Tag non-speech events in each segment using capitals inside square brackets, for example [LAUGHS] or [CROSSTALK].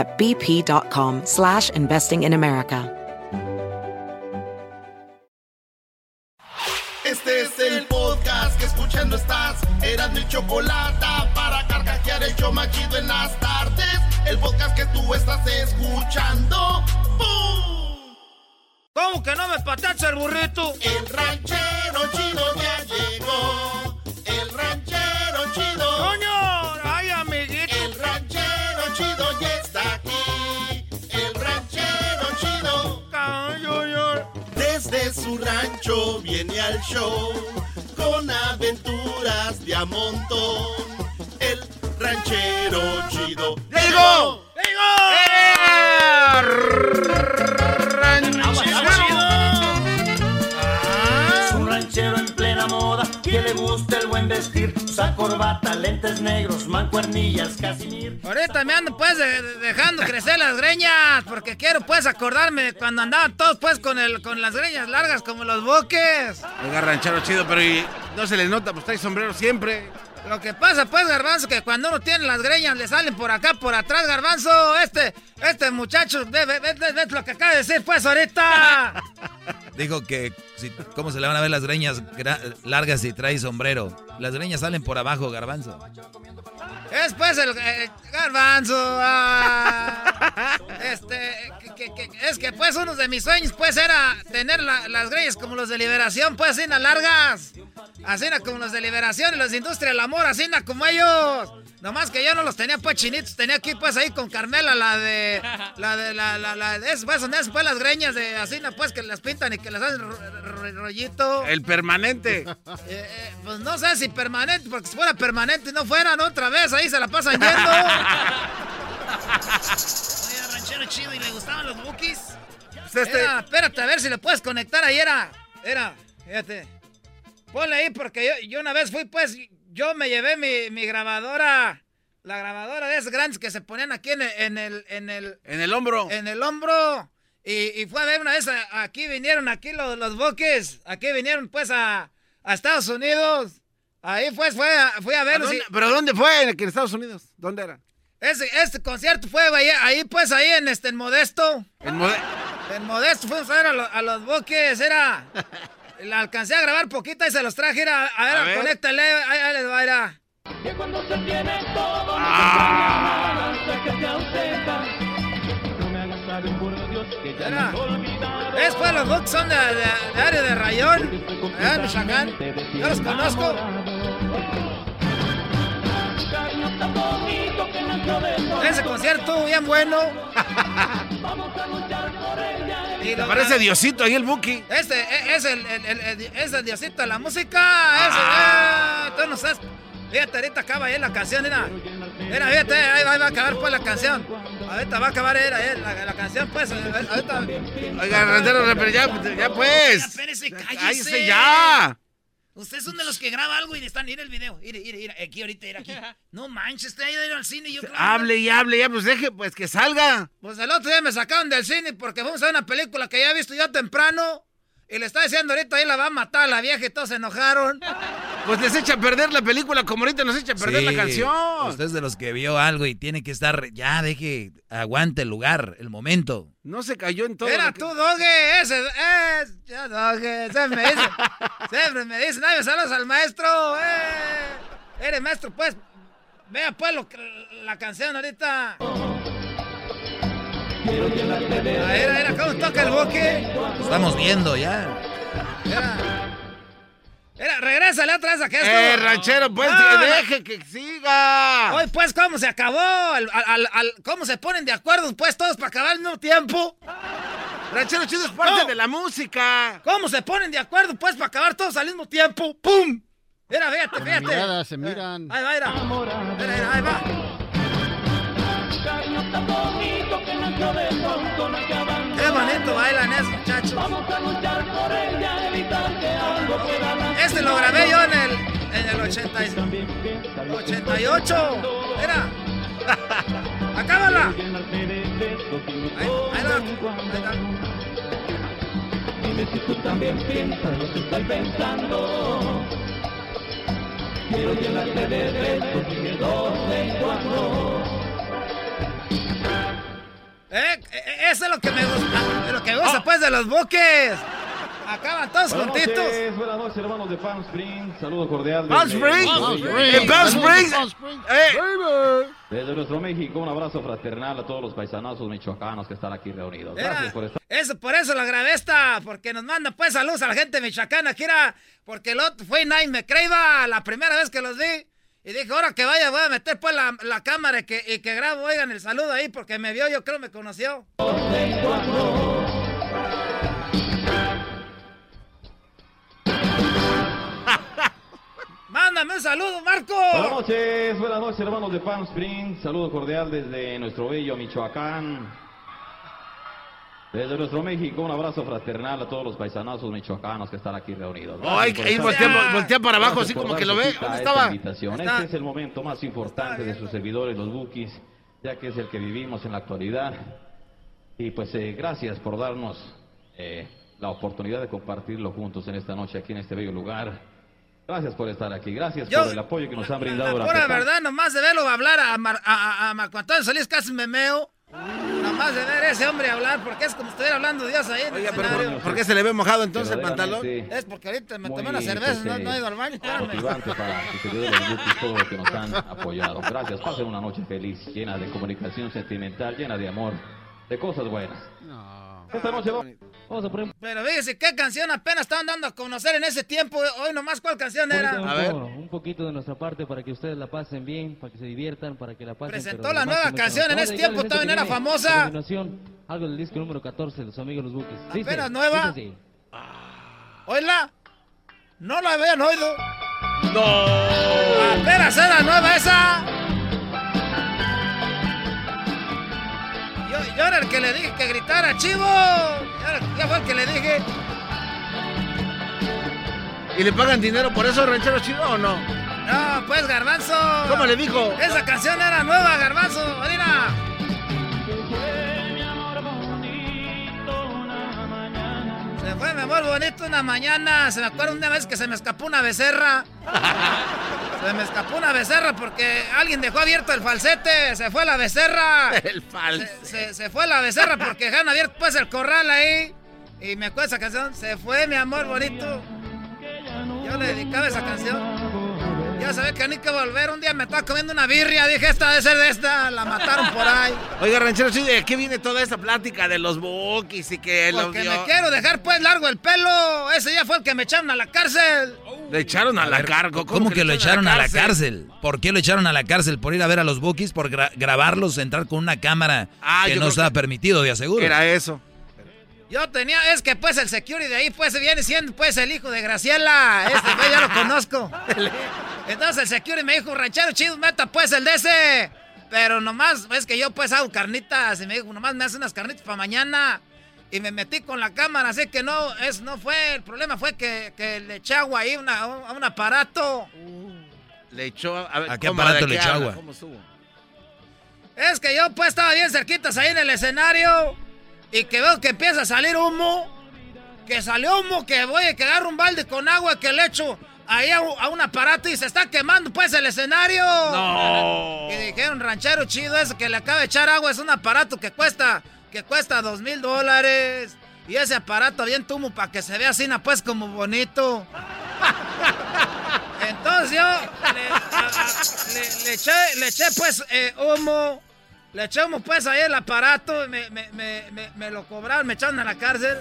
at bp.com slash investing in America. Este es el podcast que escuchando estás. Eran mi chocolate para carcajear el show machido en las tardes. El podcast que tú estás escuchando. ¡Bum! ¿Cómo que no me patacha el burrito? El ranchero chido ya llegó. Su rancho viene al show con aventuras de a montón. El ranchero chido. ¡Ya llegó! ¡Ya llegó! Es un ranchero le gusta el buen vestir. Usa corbata, lentes negros, mancuernillas, casimir. Ahorita me ando pues de- de- dejando crecer las greñas porque quiero pues acordarme de cuando andaban todos pues con el con las greñas largas como los boques. Oiga, ranchero chido, pero y no se le nota, pues trae sombrero siempre. Lo que pasa pues Garbanzo que cuando uno tiene las greñas le salen por acá por atrás Garbanzo. Este este muchacho ve, ve, ve- lo que acaba de decir pues ahorita. [LAUGHS] Dijo que si, cómo se le van a ver las greñas largas si trae sombrero. Las greñas salen por abajo, garbanzo. Es pues el, eh, garbanzo. ah. este, que- que- es que pues uno de mis sueños pues era tener la- las greñas como los de liberación, pues así largas. Así como los de liberación y los de industria del amor, así como ellos. Nomás que yo no los tenía pues chinitos, tenía aquí pues ahí con Carmela la de la de la la, la de esas pues son esas pues las greñas de así na pues que las pintan y que las hacen ro- ro- rollito. El permanente. Eh, eh, pues no sé si permanente, porque si fuera permanente y no fueran otra vez, ahí se la pasan yendo. Oye, ranchero chido, ¿y le gustaban los bookies? Pues este- Era, espérate, a ver si le puedes conectar ahí, era, era, fíjate. Ponle ahí, porque yo, yo una vez fui, pues, yo me llevé mi, mi grabadora, la grabadora de esas grandes que se ponían aquí en el, en el, en el, En el hombro. en el hombro. Y, y fue a ver una vez, a- aquí vinieron, aquí los, los boques, aquí vinieron pues a, a Estados Unidos. Ahí pues fue, fui a ¿A verlos. dónde- y- ¿Pero dónde fue? ¿En Estados Unidos? ¿Dónde era? ese, este concierto fue ahí, ahí, pues ahí en este en Modesto. En Mode- En Modesto fuimos a ver a, lo- a los boques, era... [LAUGHS] La alcancé a grabar poquita y se los traje, era, a ver, A ver. conéctale, ahí, ahí les va, era. Que cuando se tiene todo, no Ah. hasta que se ausenta. No me hagas saber, por Dios, que ya Era. me he olvidado. Después los boques son de, de, de área de Rayón, allá en Michoacán. Yo los conozco. Ese concierto bien bueno. Vamos a luchar por ella. Lo- Parece Diosito ahí el Buki. Este e- es el, el, el- es el diosito de la música. Ese, eh, tú no sabes. Fíjate, ahorita acaba ahí la canción, mira. Mira, fíjate, ahí va, ahí va a acabar pues la canción. Ahorita va a acabar eh, eh, la, la canción, pues. eh, Ahorita. Oiga, pero ya, ya pues. Espérese, cállese. Cállese ya. Ustedes son de los que graba algo y están, mira el video. Mire, mire, mire, aquí ahorita, mira aquí. [LAUGHS] No manches, usted ha ido ir al cine y yo claro. Hable y hable, ya, pues deje, pues que salga. Pues el otro día me sacaron del cine porque fuimos a ver una película que ya he visto yo temprano. Y le está diciendo ahorita ahí la va a matar a la vieja y todos se enojaron. Pues les echa a perder la película como ahorita nos echa a perder la canción. Usted es de los que vio algo y tiene que estar. Ya, deje, aguante el lugar, el momento. No se cayó en todo. Era que- tú, Doge, ese es. Ya, Doge, siempre me dice. [LAUGHS] siempre me dice, nadie saludos al maestro. Eh. Eres maestro, pues. Vea, pues, lo que- la canción ahorita. A ver, a ver, ¿cómo toca el boque? Estamos viendo ya. Era. Era, regrésale otra vez a que esto. Eh, ranchero, pues, No, deje que siga. Hoy, pues, ¿cómo se acabó? Al- al- al- ¿Cómo se ponen de acuerdo, pues, todos para acabar al mismo tiempo? Ranchero chido es parte No. de la música. ¿Cómo se ponen de acuerdo, pues, para acabar todos al mismo tiempo? ¡Pum! Mira, fíjate, fíjate. miradas se miran. Ahí va, mira. Mira, mira, ahí va. Qué bonito bailan esos muchachos. Este lo grabé yo en el, en el 80 y- 88. Mira. [LAUGHS] Acábala. Ahí, ahí va. Ahí va. Eh, eh, eso es lo que me gusta, lo que me gusta pues de los buques. Acaban todos juntitos. buenas noches, hermanos de Palm Springs. Saludo cordial. Palm Springs. Palm Springs. Eh, Desde nuestro México, un abrazo fraternal a todos los paisanazos michoacanos que están aquí reunidos. Gracias Era- por estar. eso, por eso la grabé esta, porque nos manda pues saludos a la gente michoacana, que era, porque el otro fue Nine me creíba la primera vez que los vi. Y dije, ahora que vaya, voy a meter pues la, la cámara y que, y que grabo, oigan el saludo ahí, porque me vio, yo creo me conoció. Mándame un saludo, Marco. Buenas noches, buenas noches, hermanos de Palm Springs. Saludo cordial desde nuestro bello Michoacán. Desde nuestro México, un abrazo fraternal a todos los paisanazos michoacanos que están aquí reunidos. Oh, ahí, voltea, voltea para abajo, Gracias así como que lo ve. ¿Dónde esta estaba? Este es el momento más importante de sus servidores, los Bookies, ya que es el que vivimos en la actualidad. Y pues eh, gracias por darnos eh, la oportunidad de compartirlo juntos en esta noche aquí en este bello lugar. Gracias por estar aquí, gracias Yo- por el apoyo que nos han La brindado pura durante tan- verdad, nomás de verlo hablar a, Mar- a, a- a Marco Antonio Solís casi me meo. Nomás de ver a ese hombre hablar, porque es como si estuviera hablando Dios ahí en el Oiga, pero escenario. ¿por, por qué se le ve mojado entonces el pantalón? Es porque ahorita me tomé una cerveza, no, eh, no he ido al baño, motivante para sus servidores Bookies, todo lo que nos han apoyado. Gracias, pasen una noche feliz, llena de comunicación sentimental, llena de amor, de cosas buenas. Esta noche vamos, vamos a poner Pero fíjese, ¿qué canción apenas estaban dando a conocer en ese tiempo? Hoy nomás, ¿cuál canción era? un, A ver. po- un poquito de nuestra parte para que ustedes la pasen bien, para que se diviertan, para que la pasen. Presentó pero la nueva canción, en ese tiempo también era famosa. a continuación, algo del disco número 14 de los amigos Los Buques. ¿Apenas nueva? dice así. ¿Oíla? No la habían oído. No. Apenas era nueva esa. Yo, era el que le dije que gritara, chivo. Yo fue el que le dije. ¿Y le pagan dinero por eso, ranchero chido o no? No, pues, Garbanzo. ¿Cómo le dijo? Esa canción era nueva, Garbanzo. Mira. Se fue mi amor bonito una mañana. Se me acuerda una vez que se me escapó una becerra. [LAUGHS] Se me escapó una becerra porque alguien dejó abierto el falsete. Se fue la becerra. [LAUGHS] El falso. Se, se- se fue la becerra porque dejaron abierto pues el corral ahí. Y me acuerdo esa canción. Se fue mi amor bonito. Yo le dedicaba esa canción. Ya sabía que ni que volver. Un día me estaba comiendo una birria. Dije, esta debe ser de esta. La mataron por ahí. Oiga, ranchero chido, ¿de qué viene toda esta plática de los bookies y que los Porque dio- me quiero dejar pues largo el pelo. Ese ya fue el que me echaron a la cárcel. Le echaron a, A la carga. ¿Cómo, que lo echaron a la cárcel? ¿Por qué lo echaron a la cárcel? ¿Por ir a ver a los bookies? ¿Por gra- grabarlos, entrar con una cámara Ah, que no estaba que permitido, de aseguro? Era eso. Yo tenía, es que pues el security de ahí pues viene siendo pues el hijo de Graciela. Este pues ya lo conozco. Entonces el security me dijo, ranchero chido, meta pues el de ese. Pero nomás, es que yo pues hago carnitas. Y me dijo, nomás me hace unas carnitas para mañana. Y me metí con la cámara, así que no, es, no fue, el problema fue que, que le eché agua ahí una- a un, aparato. Le echó. A, ver, ¿A qué ¿cómo, aparato le echó agua? Es que yo pues estaba bien cerquitas ahí en el escenario y que veo que empieza a salir humo. Que salió humo, que voy a que agarro un balde con agua que le echo ahí a, un- a un aparato y se está quemando pues el escenario. No. Y dijeron, ranchero chido ese que le acaba de echar agua es un aparato que cuesta, que cuesta dos mil dólares. Y ese aparato bien humo para que se vea así, pues como bonito. [LAUGHS] Entonces yo le, a- a- le- le eché, le eché, pues eh, humo Le echamos pues ahí el aparato, me, me, me, me, lo cobraron, me echaron a la cárcel.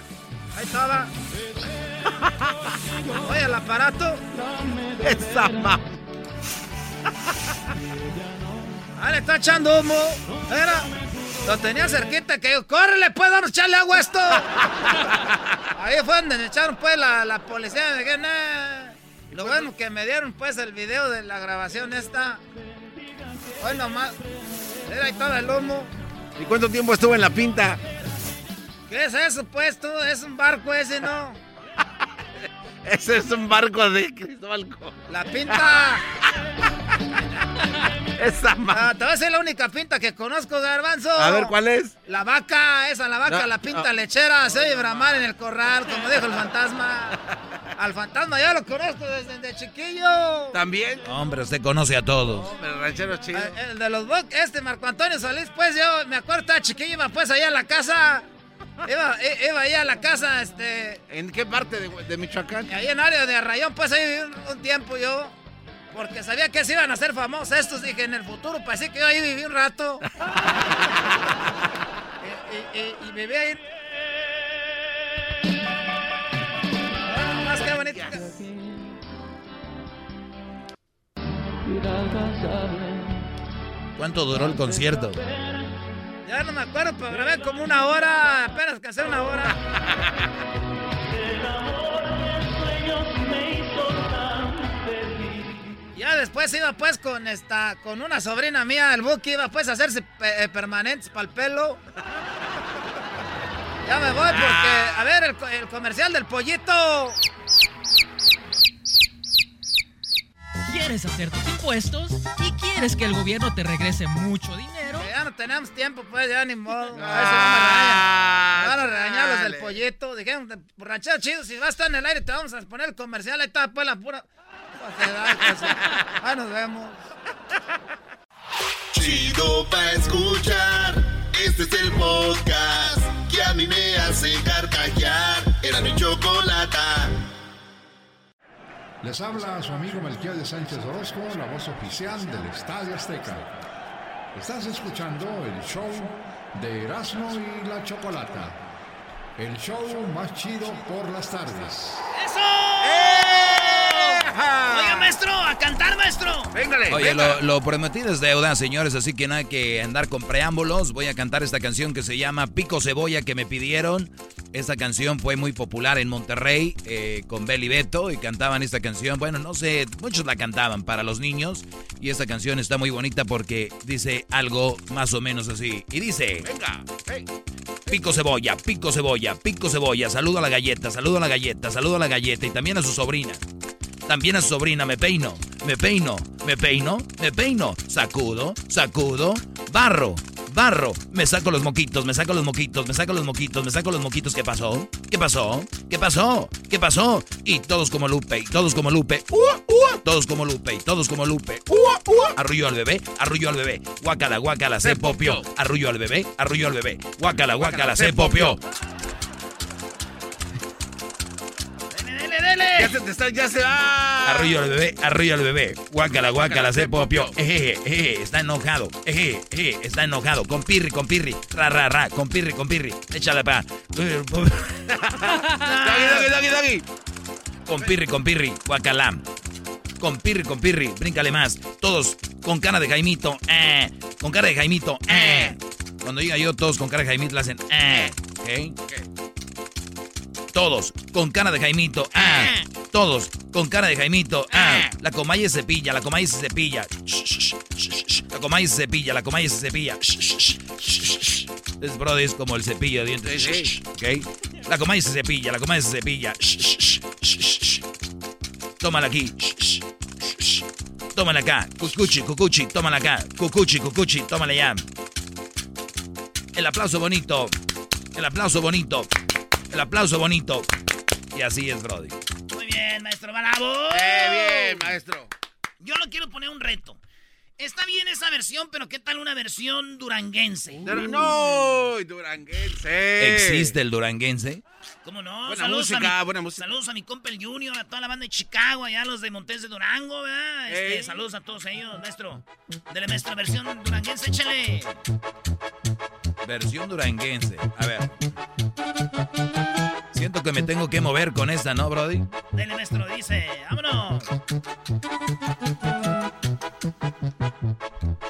Ahí estaba. [LAUGHS] Oye, el aparato. Esa. [LAUGHS] Ah, le está echando humo. Era. Lo tenía cerquita que yo, córrele, pues, vamos a echarle agua a esto. [LAUGHS] Ahí fue donde me echaron, pues, la, la policía. Me dije, Lo bueno que me dieron, pues, el video de la grabación esta. Bueno, más. Era ahí todo el humo. ¿Y cuánto tiempo estuvo en la pinta? ¿Qué es eso, pues? Tú? Es un barco ese, ¿no? [LAUGHS] ese es un barco de Cristóbal La pinta. [LAUGHS] [LAUGHS] esa ah, Te voy a decir la única pinta que conozco, Garbanzo. A ver, ¿cuál es? La vaca, esa, la vaca, la pinta lechera. Se oye bramar en el corral, como dijo el fantasma. Al fantasma ya lo conozco desde, chiquillo. ¿También? Hombre, usted conoce a todos. Hombre, ranchero chido. Ah, el, de los este Marco Antonio Solís, pues yo me acuerdo, estaba chiquillo, iba pues allá a la casa. Iba, iba allá a la casa, este... ¿En qué parte de, Michoacán? Ahí en área de Arrayón, pues ahí viví un, tiempo yo. Porque sabía que se iban a hacer famosos estos. Dije, en el futuro, pues sí que yo ahí viví un rato. [LAUGHS] y, y, y, viví ahí ¿Cuánto duró el concierto? Ya no me acuerdo, pero grabé como una hora, apenas que hace una hora. [LAUGHS] Ya después iba pues con esta, con una sobrina mía, el Buki, iba pues a hacerse eh, permanentes para el pelo. Ya me voy porque, a ver, el comercial del pollito. ¿Quieres hacer tus impuestos? ¿Y quieres que el gobierno te regrese mucho dinero? ya no tenemos tiempo, pues, ya ni modo. A ver si no me regañan. Me van a regañar los del pollito. Dijeron, borrachero chido, si vas a estar en el aire te vamos a poner el comercial. Ahí está, pues, la pura... Ah, nos vemos. Chido pa' escuchar. Este es el podcast que a mí me hace carcajear. Era mi chocolata. Les habla su amigo Melquiades Sánchez Orozco, la voz oficial del Estadio Azteca. Estás escuchando el show de Erasmo y la Chocolata. El show más chido por las tardes. ¡Eso! Oiga, maestro, a cantar, maestro. Véngale. Oye, lo, lo, prometido es deuda, señores, así que no hay que andar con preámbulos. Voy a cantar esta canción que se llama Pico Cebolla que me pidieron. Esta canción fue muy popular en Monterrey eh, con Beli Beto y cantaban esta canción. Bueno, no sé, muchos la cantaban para los niños. Y esta canción está muy bonita porque dice algo más o menos así. Y dice: Venga, Pico cebolla, pico cebolla, pico cebolla. Saludo a la galleta, saludo a la galleta, saludo a la galleta y también a su sobrina. También a su sobrina me peino, me peino, me peino, me peino. Sacudo, sacudo, barro, barro. Me saco los moquitos, me saco los moquitos, me saco los moquitos, me saco los moquitos. ¿Qué pasó? ¿Qué pasó? ¿Qué pasó? ¿Qué pasó? Y todos como Lupe, y todos como Lupe. Todos como Lupe, y todos como Lupe. Arrullo al bebé, arrullo al bebé. Guácala, guácala, se popió. Arrullo al bebé, arrullo al bebé. Guácala, guácala, se popió. Ya se te está, ya se va. Arroyo al bebé, arroyo al bebé. Guácala, guácala, se popió. Eje, eje, está enojado. Eje, eje, está enojado. Con pirri, con pirri. Ra, ra, ra. Con pirri, con pirri. Échale pa. [LAUGHS] doggy, doggy, doggy, Con pirri, con pirri. Guacala. Con pirri, con pirri. Bríncale más. Todos con cara de Jaimito. Eh. Con cara de Jaimito. Eh. Cuando diga yo, todos con cara de Jaimito le hacen. Eh. ¿Ok? Todos con cara de Jaimito. Ah. Todos con cara de Jaimito. Ah. La comaya se cepilla, la comaya se cepilla. La comaya se cepilla, la comaya se cepilla. Es brody es como el cepillo de dientes. La comaya se cepilla, la comaya se cepilla. Tómala aquí. Tómala acá. Cucuchi, cucuchi, tómala acá. Cucuchi, cucuchi, tómala ya. El aplauso bonito. El aplauso bonito. El aplauso bonito. Y así es, Brody. Muy bien, maestro Bravo. Eh, bien, maestro. Yo no quiero poner un reto. Está bien esa versión, pero ¿qué tal una versión duranguense? No, duranguense. ¿Existe el duranguense? ¿Cómo no? Buena saludos música, a mi, buena música. Saludos a mi compa el Junior, a toda la banda de Chicago, allá los de Montes de Durango, ¿verdad? Este, saludos a todos ellos, maestro. Dele nuestra versión duranguense, échale. Versión duranguense. A ver. Siento que me tengo que mover con esta, ¿no, Brody? Dele, maestro, dice, vámonos.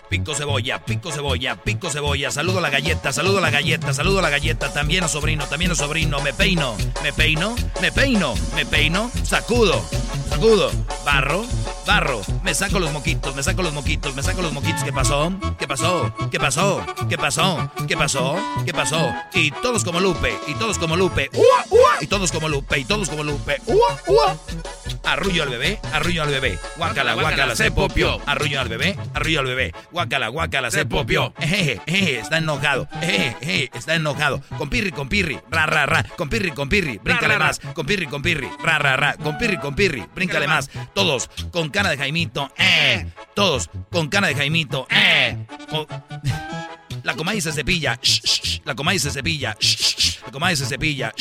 Pico cebolla, pico cebolla, pico cebolla. Saludo la galleta, saludo la galleta, saludo la galleta. También a sobrino, también a sobrino. Me peino, me peino, me peino, me peino. Sacudo, sacudo. Barro, barro. Me saco los moquitos, me saco los moquitos, me saco los moquitos. ¿Qué pasó? ¿Qué pasó? ¿Qué pasó? ¿Qué pasó? ¿Qué pasó? ¿Qué pasó? Y todos como Lupe, y todos como Lupe. ¡Ua, ua! Y todos como Lupe, y todos como Lupe. ¡Ua, ua! Arrullo al bebé, arrullo al bebé. Guácala, guácala, se popió. Arrullo al bebé, arrullo al bebé. Guácala, guácala, se popió. Ejeje, ejeje, está enojado. Ejeje, ejeje, está enojado. Con pirri, con pirri, ra, ra, ra. Con pirri, con pirri, bríncale más. Con pirri, con pirri, ra, ra, ra. Con pirri, con pirri, bríncale más. Todos con cara de Jaimito, eh. Todos con cara de Jaimito, eh. Con- La comadre se cepilla. La comadre se cepilla. La comadre se cepilla.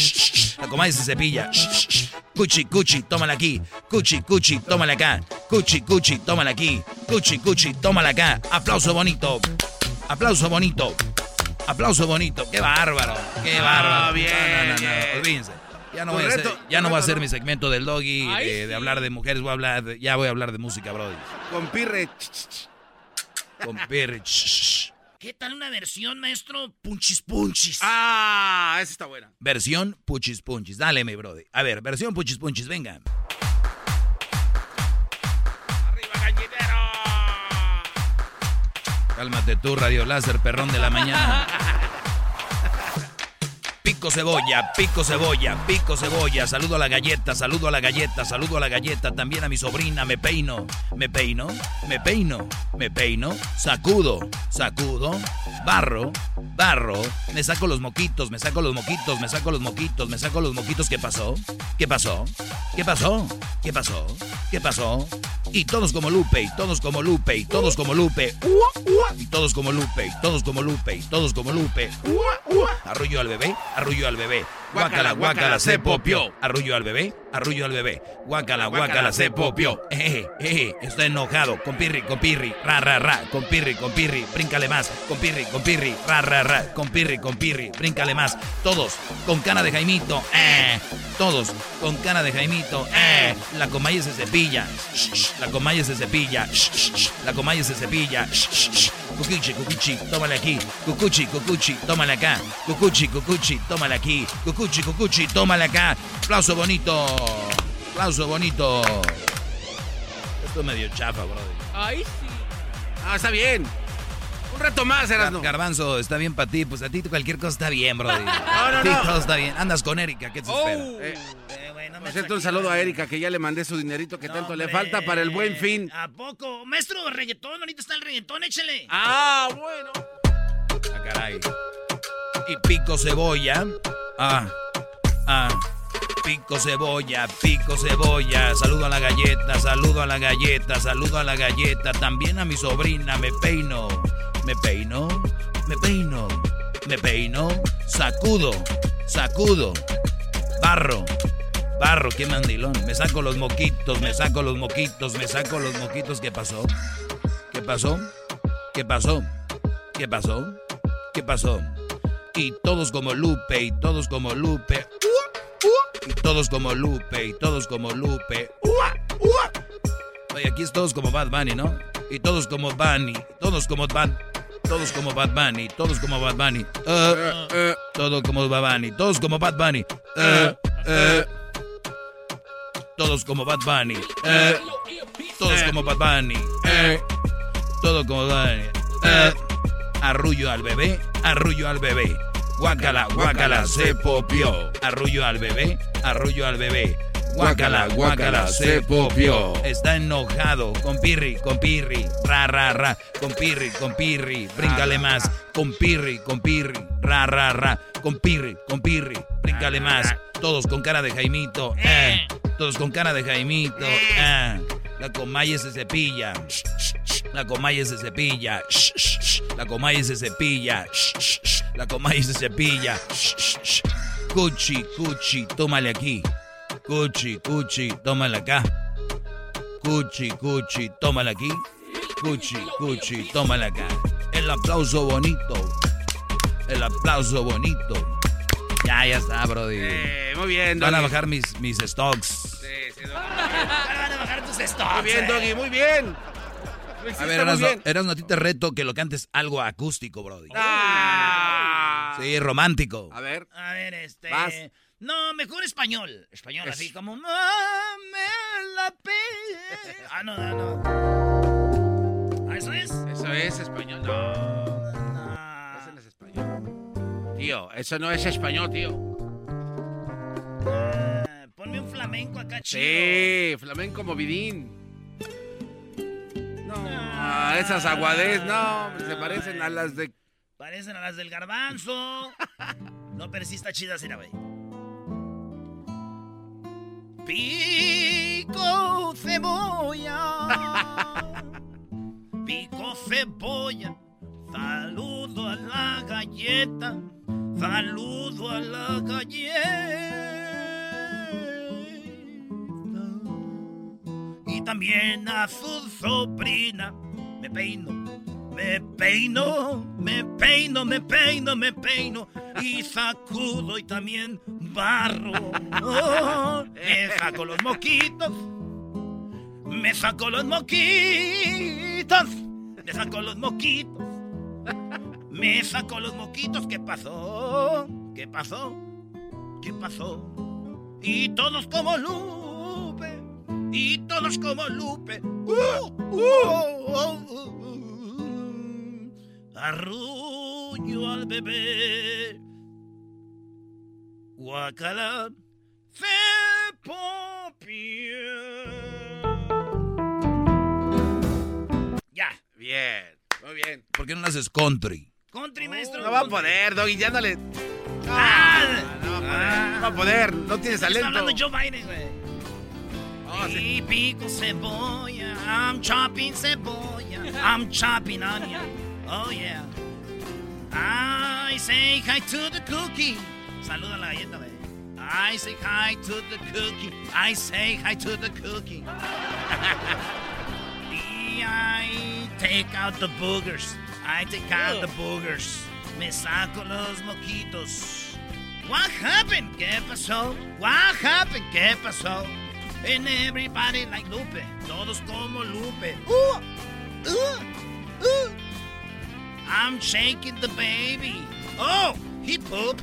La comadre se cepilla. shh, shh, shh. Cuchi, cuchi, tómala aquí. Cuchi, cuchi, tómala acá. Cuchi, cuchi, tómala aquí. Cuchi, cuchi, tómala acá. Aplauso bonito. Aplauso bonito. Aplauso bonito. Qué bárbaro. Qué bárbaro. bien, No, no, no, no. bien. Olvídense. Ya no, voy a, hacer, ya no voy a hacer mi segmento del doggy, Ay, de, hablar de mujeres, voy a hablar de- ya voy a hablar de música, brody. Con pirre. Con ch. ¿Qué tal una versión, maestro? Punchis, punchis. Ah, esa está buena. Versión Puchis Punchis. Dale, mi brody. A ver, versión Puchis Punchis, venga. Cálmate tú, Radio Láser, perrón de la mañana. [LAUGHS] Pico cebolla, pico cebolla, pico cebolla. Saludo a la galleta, saludo a la galleta, saludo a la galleta. También a mi sobrina, me peino, me peino, me peino, me peino. Sacudo, sacudo. Barro, barro. Me saco los moquitos, me saco los moquitos, me saco los moquitos, me saco los moquitos. ¿Qué pasó? ¿Qué pasó? ¿Qué pasó? ¿Qué pasó? ¿Qué pasó? Y todos como Lupe, y todos como Lupe, y todos como Lupe. Y todos como Lupe, y todos como Lupe, y todos como Lupe. Arrullo al bebé, arrullo al bebé. Guácala, guácala, se popió. Arrullo al bebé, arrullo al bebé. Guácala, guácala, se popió. Eje, eje, está enojado. Con pirri, con pirri, ra, ra, ra. Con pirri, con pirri, bríncale más. Con pirri, con pirri, ra, ra, ra. Con pirri, con pirri, bríncale más. Todos con cara de Jaimito, eh. Todos con cara de Jaimito, eh. La comalle se cepilla. Shh, shh. La comalle se cepilla. Shh. La comalle se cepilla. Cucuchi, cucuchi, tómale aquí. Cucuchi, cucuchi, tómale acá. Cucuchi, cucuchi, tómale aquí. Cucuchi, cucuchi, tómale acá. Aplauso bonito. Aplauso bonito. Esto es medio chafa, brother. Ay, sí. Ah, está bien. Un rato más, Erasmo. Garbanzo, está bien para ti. Pues a ti cualquier cosa está bien, brother. [LAUGHS] No, no, A ti no. todo está bien. Andas con Erika, ¿qué te espera? Eh, Eh, no por cierto, un saludo a. Erika, que ya le mandé su dinerito que No, tanto le falta para el buen fin. ¿A poco? Maestro, reggaetón, ahorita está el reggaetón, échale. Ah, bueno. Ah, caray. Y pico cebolla. Ah, ah. Pico cebolla, pico cebolla. Saludo a la galleta, saludo a la galleta, saludo a la galleta. También a mi sobrina, me peino. Me peino, me peino, me peino. Sacudo, sacudo. Barro, barro, qué mandilón. Me saco los moquitos, me saco los moquitos, me saco los moquitos. ¿Qué pasó? ¿Qué pasó? ¿Qué pasó? ¿Qué pasó? ¿Qué pasó? Y todos como Lupe, y todos como Lupe. Y todos como Lupe, y todos como Lupe. Oye, aquí es todos como Bad Bunny, ¿no? Y todos como Bunny, todos como Bad todos como Bad Bunny, todos como Bad Bunny. Eh, eh, todo como Bad Bunny, todos como Bad Bunny. Todos como Bad Bunny. Eh, todos como Bad Bunny. Eh, todo como Bad Bunny. Eh, arrullo al bebé, arrullo al bebé. Guácala, guácala, se popió. Arrullo al bebé, arrullo al bebé. Guácala, guácala, se popió. Está enojado. Con pirri, con pirri. Ra, ra, ra. Con pirri, con pirri. Bríncale más. Con pirri, con pirri. Ra, ra, ra. Con pirri, con pirri. Bríncale más. Todos con cara de Jaimito. Eh. Todos con cara de Jaimito. Eh. La comalle se cepilla. La comaya se cepilla. La comaya se cepilla. La comaya se cepilla. Cuchi, cuchi, tómale aquí. Cuchi, cuchi, tómale acá. Cuchi, cuchi, tómale aquí. Cuchi, cuchi, tómale acá. El aplauso bonito. El aplauso bonito. Ya, ya está, Brody. Eh, muy bien, Van a Doggy. bajar mis, mis stocks. Sí, sí, Doggy. Van a bajar tus stocks. Muy bien, eh. Doggy, muy bien. A ver, muy Erasno, bien. Erasno, a ti te reto que lo cantes algo acústico, Brody. Ah. Sí, romántico. A ver. A ver, este. Vas. No, mejor español. Español, Es- así como. "Mame la pe-". Ah, no, no, no. ¿Ah, ¿Eso es? Eso es español. No. Eso no es español. Tío, eso no es español, tío. Ah, ponme un flamenco acá chido. Sí, flamenco movidín. No, ah, esas aguadez, no, se parecen a las de. Parecen a las del garbanzo. no, pero sí está chida, sí, güey. Pico cebolla. Pico cebolla. Saludo a la galleta. Saludo a la galleta. Y también a su sobrina. Me peino. Me peino, me peino, me peino, me peino y sacudo y también barro. Oh, me saco los moquitos, me saco los moquitos, me saco los moquitos, me saco los moquitos. ¿Qué pasó? ¿Qué pasó? ¿Qué pasó? Y todos como Lupe, y todos como Lupe. Uh, uh, uh, uh. Arruño al bebé. Guacala. Se. Ya. Bien, muy bien. ¿Por qué no haces country? Country, maestro. No va a poder, Doggy, ya dale. Ah, No va a poder, no va a poder, no tienes Está talento. hablando Joe Biden, güey. No, sí. Y pico cebolla. I'm chopping cebolla. I'm chopping onion. Oh yeah. I say hi to the cookie. Saluda a la galleta, güey. I say hi to the cookie. I say hi to the cookie. [LAUGHS] I take out the boogers. I take out the boogers. Me saco los moquitos. What happened? ¿Qué pasó? What happened? ¿Qué pasó? And everybody like Lupe. Todos como Lupe. Uh, uh, uh. I'm shaking the baby. Oh, he pooped.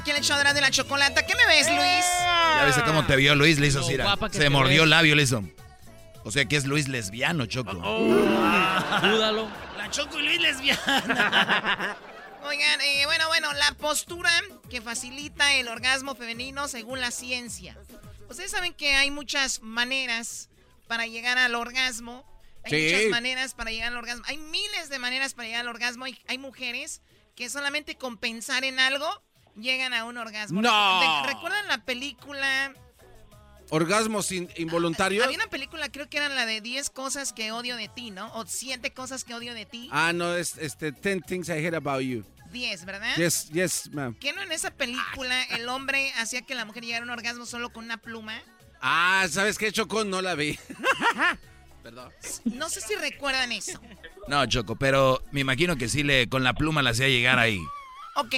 Aquí en el show de la, de la chocolata. ¿Qué me ves, Luis? ¿Ya viste cómo te vio Luis? Le hizo así, Se mordió ves. el labio, le hizo. O sea que es Luis lesbiano, Choco. Dúdalo. La Choco y Luis lesbiana. [LAUGHS] Oigan, eh, bueno, bueno, la postura que facilita el orgasmo femenino según la ciencia. Ustedes saben que hay muchas maneras para llegar al orgasmo. Hay Sí. muchas maneras para llegar al orgasmo. Hay miles de maneras para llegar al orgasmo. Hay, hay mujeres que solamente con pensar en algo llegan a un orgasmo. No. ¿Recuerdan la película? Orgasmos in- involuntarios. Había una película, creo que era la de 10 cosas que odio de ti, ¿no? O 7 cosas que odio de ti. Ah, no, es este 10 things I hate about you. 10, ¿verdad? Yes, yes, ma'am. ¿Que no en esa película el hombre hacía que la mujer llegara a un orgasmo solo con una pluma? Ah, ¿sabes qué, Choco? No la vi. [LAUGHS] Perdón. No sé si recuerdan eso. No, Choco, pero me imagino que sí le con la pluma la hacía llegar ahí. Ok,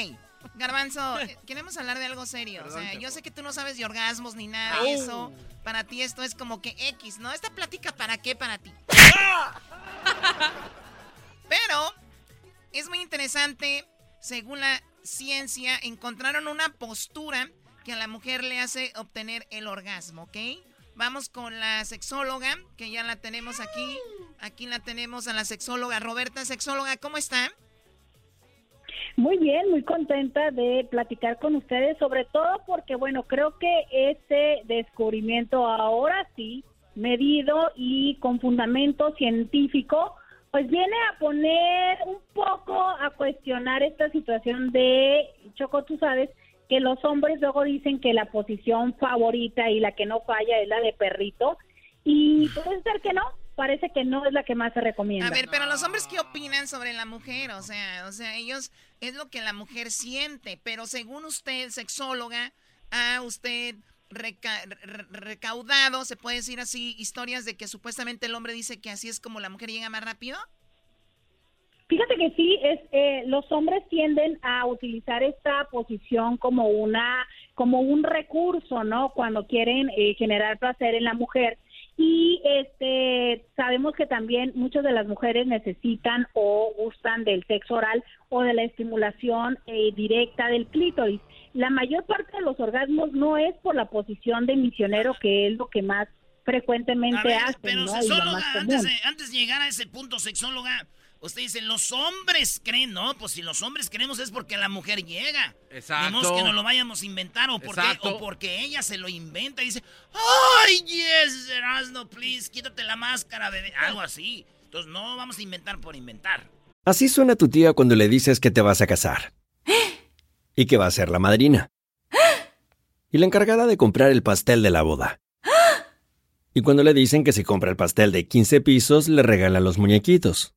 Garbanzo, eh, queremos hablar de algo serio. O sea, yo sé que tú no sabes de orgasmos ni nada de eso. Para ti esto es como que X, ¿no? ¿Esta plática para qué para ti? [LAUGHS] Pero es muy interesante, según la ciencia, encontraron una postura que a la mujer le hace obtener el orgasmo, ¿ok? Vamos con la sexóloga, que ya la tenemos aquí. Aquí la tenemos a la sexóloga Roberta. Sexóloga, ¿cómo está? Muy bien, muy contenta de platicar con ustedes, sobre todo porque, bueno, creo que este descubrimiento ahora sí, medido y con fundamento científico, pues viene a poner un poco a cuestionar esta situación de, Choco, tú sabes, que los hombres luego dicen que la posición favorita y la que no falla es la de perrito, y puede ser que no, parece que no es la que más se recomienda. A ver, pero los hombres qué opinan sobre la mujer, o sea, o sea, ellos es lo que la mujer siente, pero según usted, sexóloga, a usted recaudado, se puede decir así, historias de que supuestamente el hombre dice que así es como la mujer llega más rápido. Fíjate que sí, es, eh, los hombres tienden a utilizar esta posición como una, como un recurso, ¿no? Cuando quieren eh, generar placer en la mujer y este sabemos que también muchas de las mujeres necesitan o gustan del sexo oral o de la estimulación eh, directa del clítoris. La mayor parte de los orgasmos no es por la posición de misionero, que es lo que más frecuentemente hacen. Pero antes, de, antes de llegar a ese punto, sexóloga, Usted dice, los hombres creen, ¿no? Pues si los hombres creemos es porque la mujer llega. Exacto. No que no lo vayamos a inventar o porque, o porque ella se lo inventa y dice, ¡Ay, yes, Erasno, please, quítate la máscara, bebé! Algo así. Entonces no vamos a inventar por inventar. Así suena tu tía cuando le dices que te vas a casar. [GASPS] Y que va a ser la madrina. [GASPS] Y la encargada de comprar el pastel de la boda. [GASPS] Y cuando le dicen que si compra el pastel de 15 pisos, le regalan los muñequitos.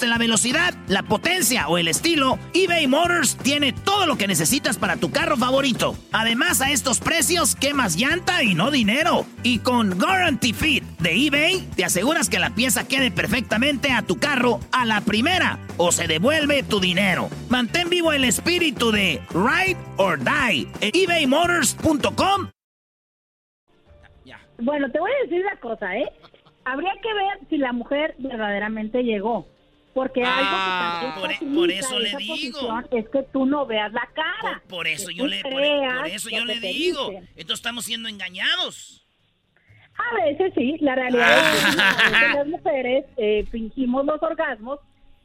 la velocidad, la potencia o el estilo, eBay Motors tiene todo lo que necesitas para tu carro favorito. Además, a estos precios, quemas llanta y no dinero. Y con Guarantee Fit de eBay, te aseguras que la pieza quede perfectamente a tu carro a la primera o se devuelve tu dinero. Mantén vivo el espíritu de Ride or Die en ebaymotors.com. Bueno, te voy a decir una cosa, ¿eh? Habría que ver si la mujer verdaderamente llegó. Porque algo que ah, por, por, eso le digo. Es que tú no veas la cara. Por, eso yo le, por, eso yo le digo. Entonces estamos siendo engañados. A veces sí, la realidad es que las mujeres eh, fingimos los orgasmos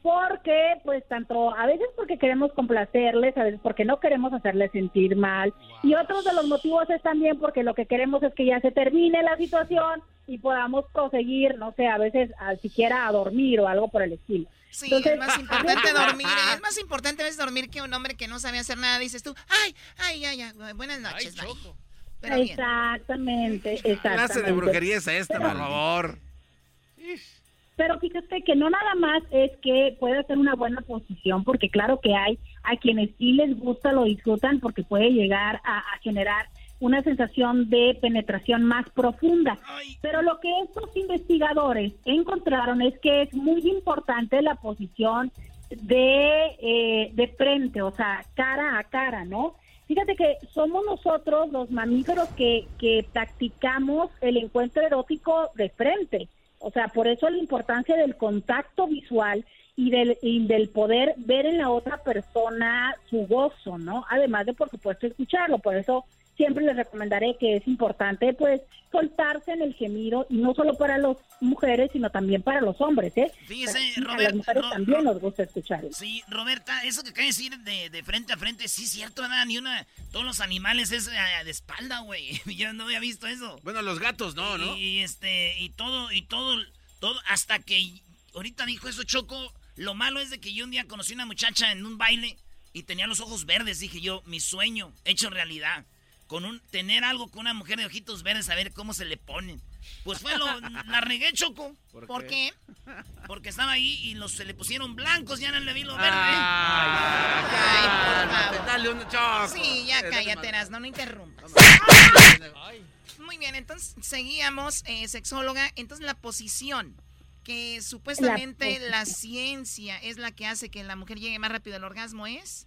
porque pues tanto a veces porque queremos complacerles, a veces porque no queremos hacerles sentir mal. Y otros de los motivos es también porque lo que queremos es que ya se termine la situación y podamos proseguir, no sé, a veces a, siquiera a dormir o algo por el estilo. Sí, es más importante dormir, es [LAUGHS] más importante a veces dormir que un hombre que no sabe hacer nada, dices tú, ay, ay, ay, ay buenas noches, exactamente, exactamente. clase de brujería es esta, por favor? Pero fíjate que no nada más es que puede ser una buena posición, porque claro que hay a quienes sí les gusta, lo disfrutan, porque puede llegar a, generar una sensación de penetración más profunda. Pero lo que estos investigadores encontraron es que es muy importante la posición de, eh, de frente, o sea, cara a cara, ¿no? Fíjate que somos nosotros los mamíferos que, que practicamos el encuentro erótico de frente. O sea, por eso la importancia del contacto visual y del, del poder ver en la otra persona su gozo, ¿no? Además de, por supuesto, escucharlo. Por eso siempre les recomendaré que es importante pues soltarse en el gemido y no solo para las mujeres sino también para los hombres, ¿eh? Fíjese, a las mujeres Ro- también Ro- nos gusta escuchar eso. Sí, Roberta, eso que acaba de decir de, de frente a frente, sí es cierto, ¿verdad? Ni una... Todos los animales es eh, de espalda, güey. [LAUGHS] Yo no había visto eso. Bueno, los gatos no, ¿no? Y, este, y todo, y todo, todo, hasta que ahorita dijo eso Choco, lo malo es de que yo un día conocí una muchacha en un baile y tenía los ojos verdes, dije yo, mi sueño hecho realidad. Con un, tener algo con una mujer de ojitos verdes, a ver cómo se le ponen. Pues fue lo, [LAUGHS] la regué, Choco. ¿Por ¿Por, qué? qué? Porque estaba ahí y los, se le pusieron blancos, ya no le vi lo verde. Ay, por favor. Dale un choco. Sí, ya Eh, cállate, no, no interrumpas. Muy bien, entonces seguíamos, eh, sexóloga. Entonces la posición, que supuestamente La la, ciencia es la que hace que la mujer llegue más rápido al orgasmo, ¿es?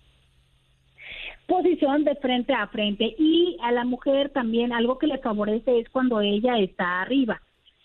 Posición de frente a frente y a la mujer también algo que le favorece es cuando ella está arriba.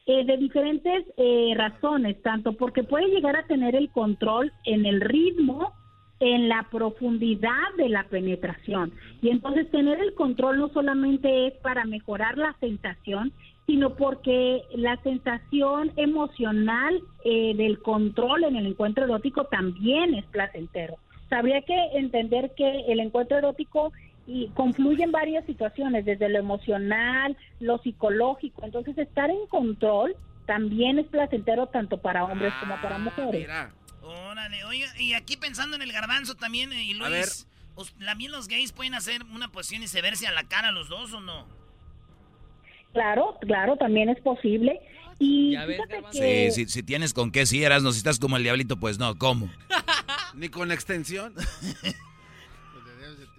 Eh, de diferentes eh, razones, tanto porque puede llegar a tener el control en el ritmo, en la profundidad de la penetración. Y entonces tener el control no solamente es para mejorar la sensación, sino porque la sensación emocional eh, del control en el encuentro erótico también es placentero. Habría que entender que el encuentro erótico y confluye en varias situaciones, desde lo emocional, lo psicológico. Entonces, estar en control también es placentero tanto para hombres como para mujeres. Órale, oiga, y aquí pensando en el garbanzo también, eh, y Luis, A ver. os- ¿también los gays pueden hacer una posición y se verse a la cara los dos o no? Claro, claro, también es posible. Y Ya ves, fíjate Sí, que si, si tienes con qué, si eras, no, si estás como el diablito, pues no, ¿cómo? [LAUGHS] Ni con extensión. [LAUGHS]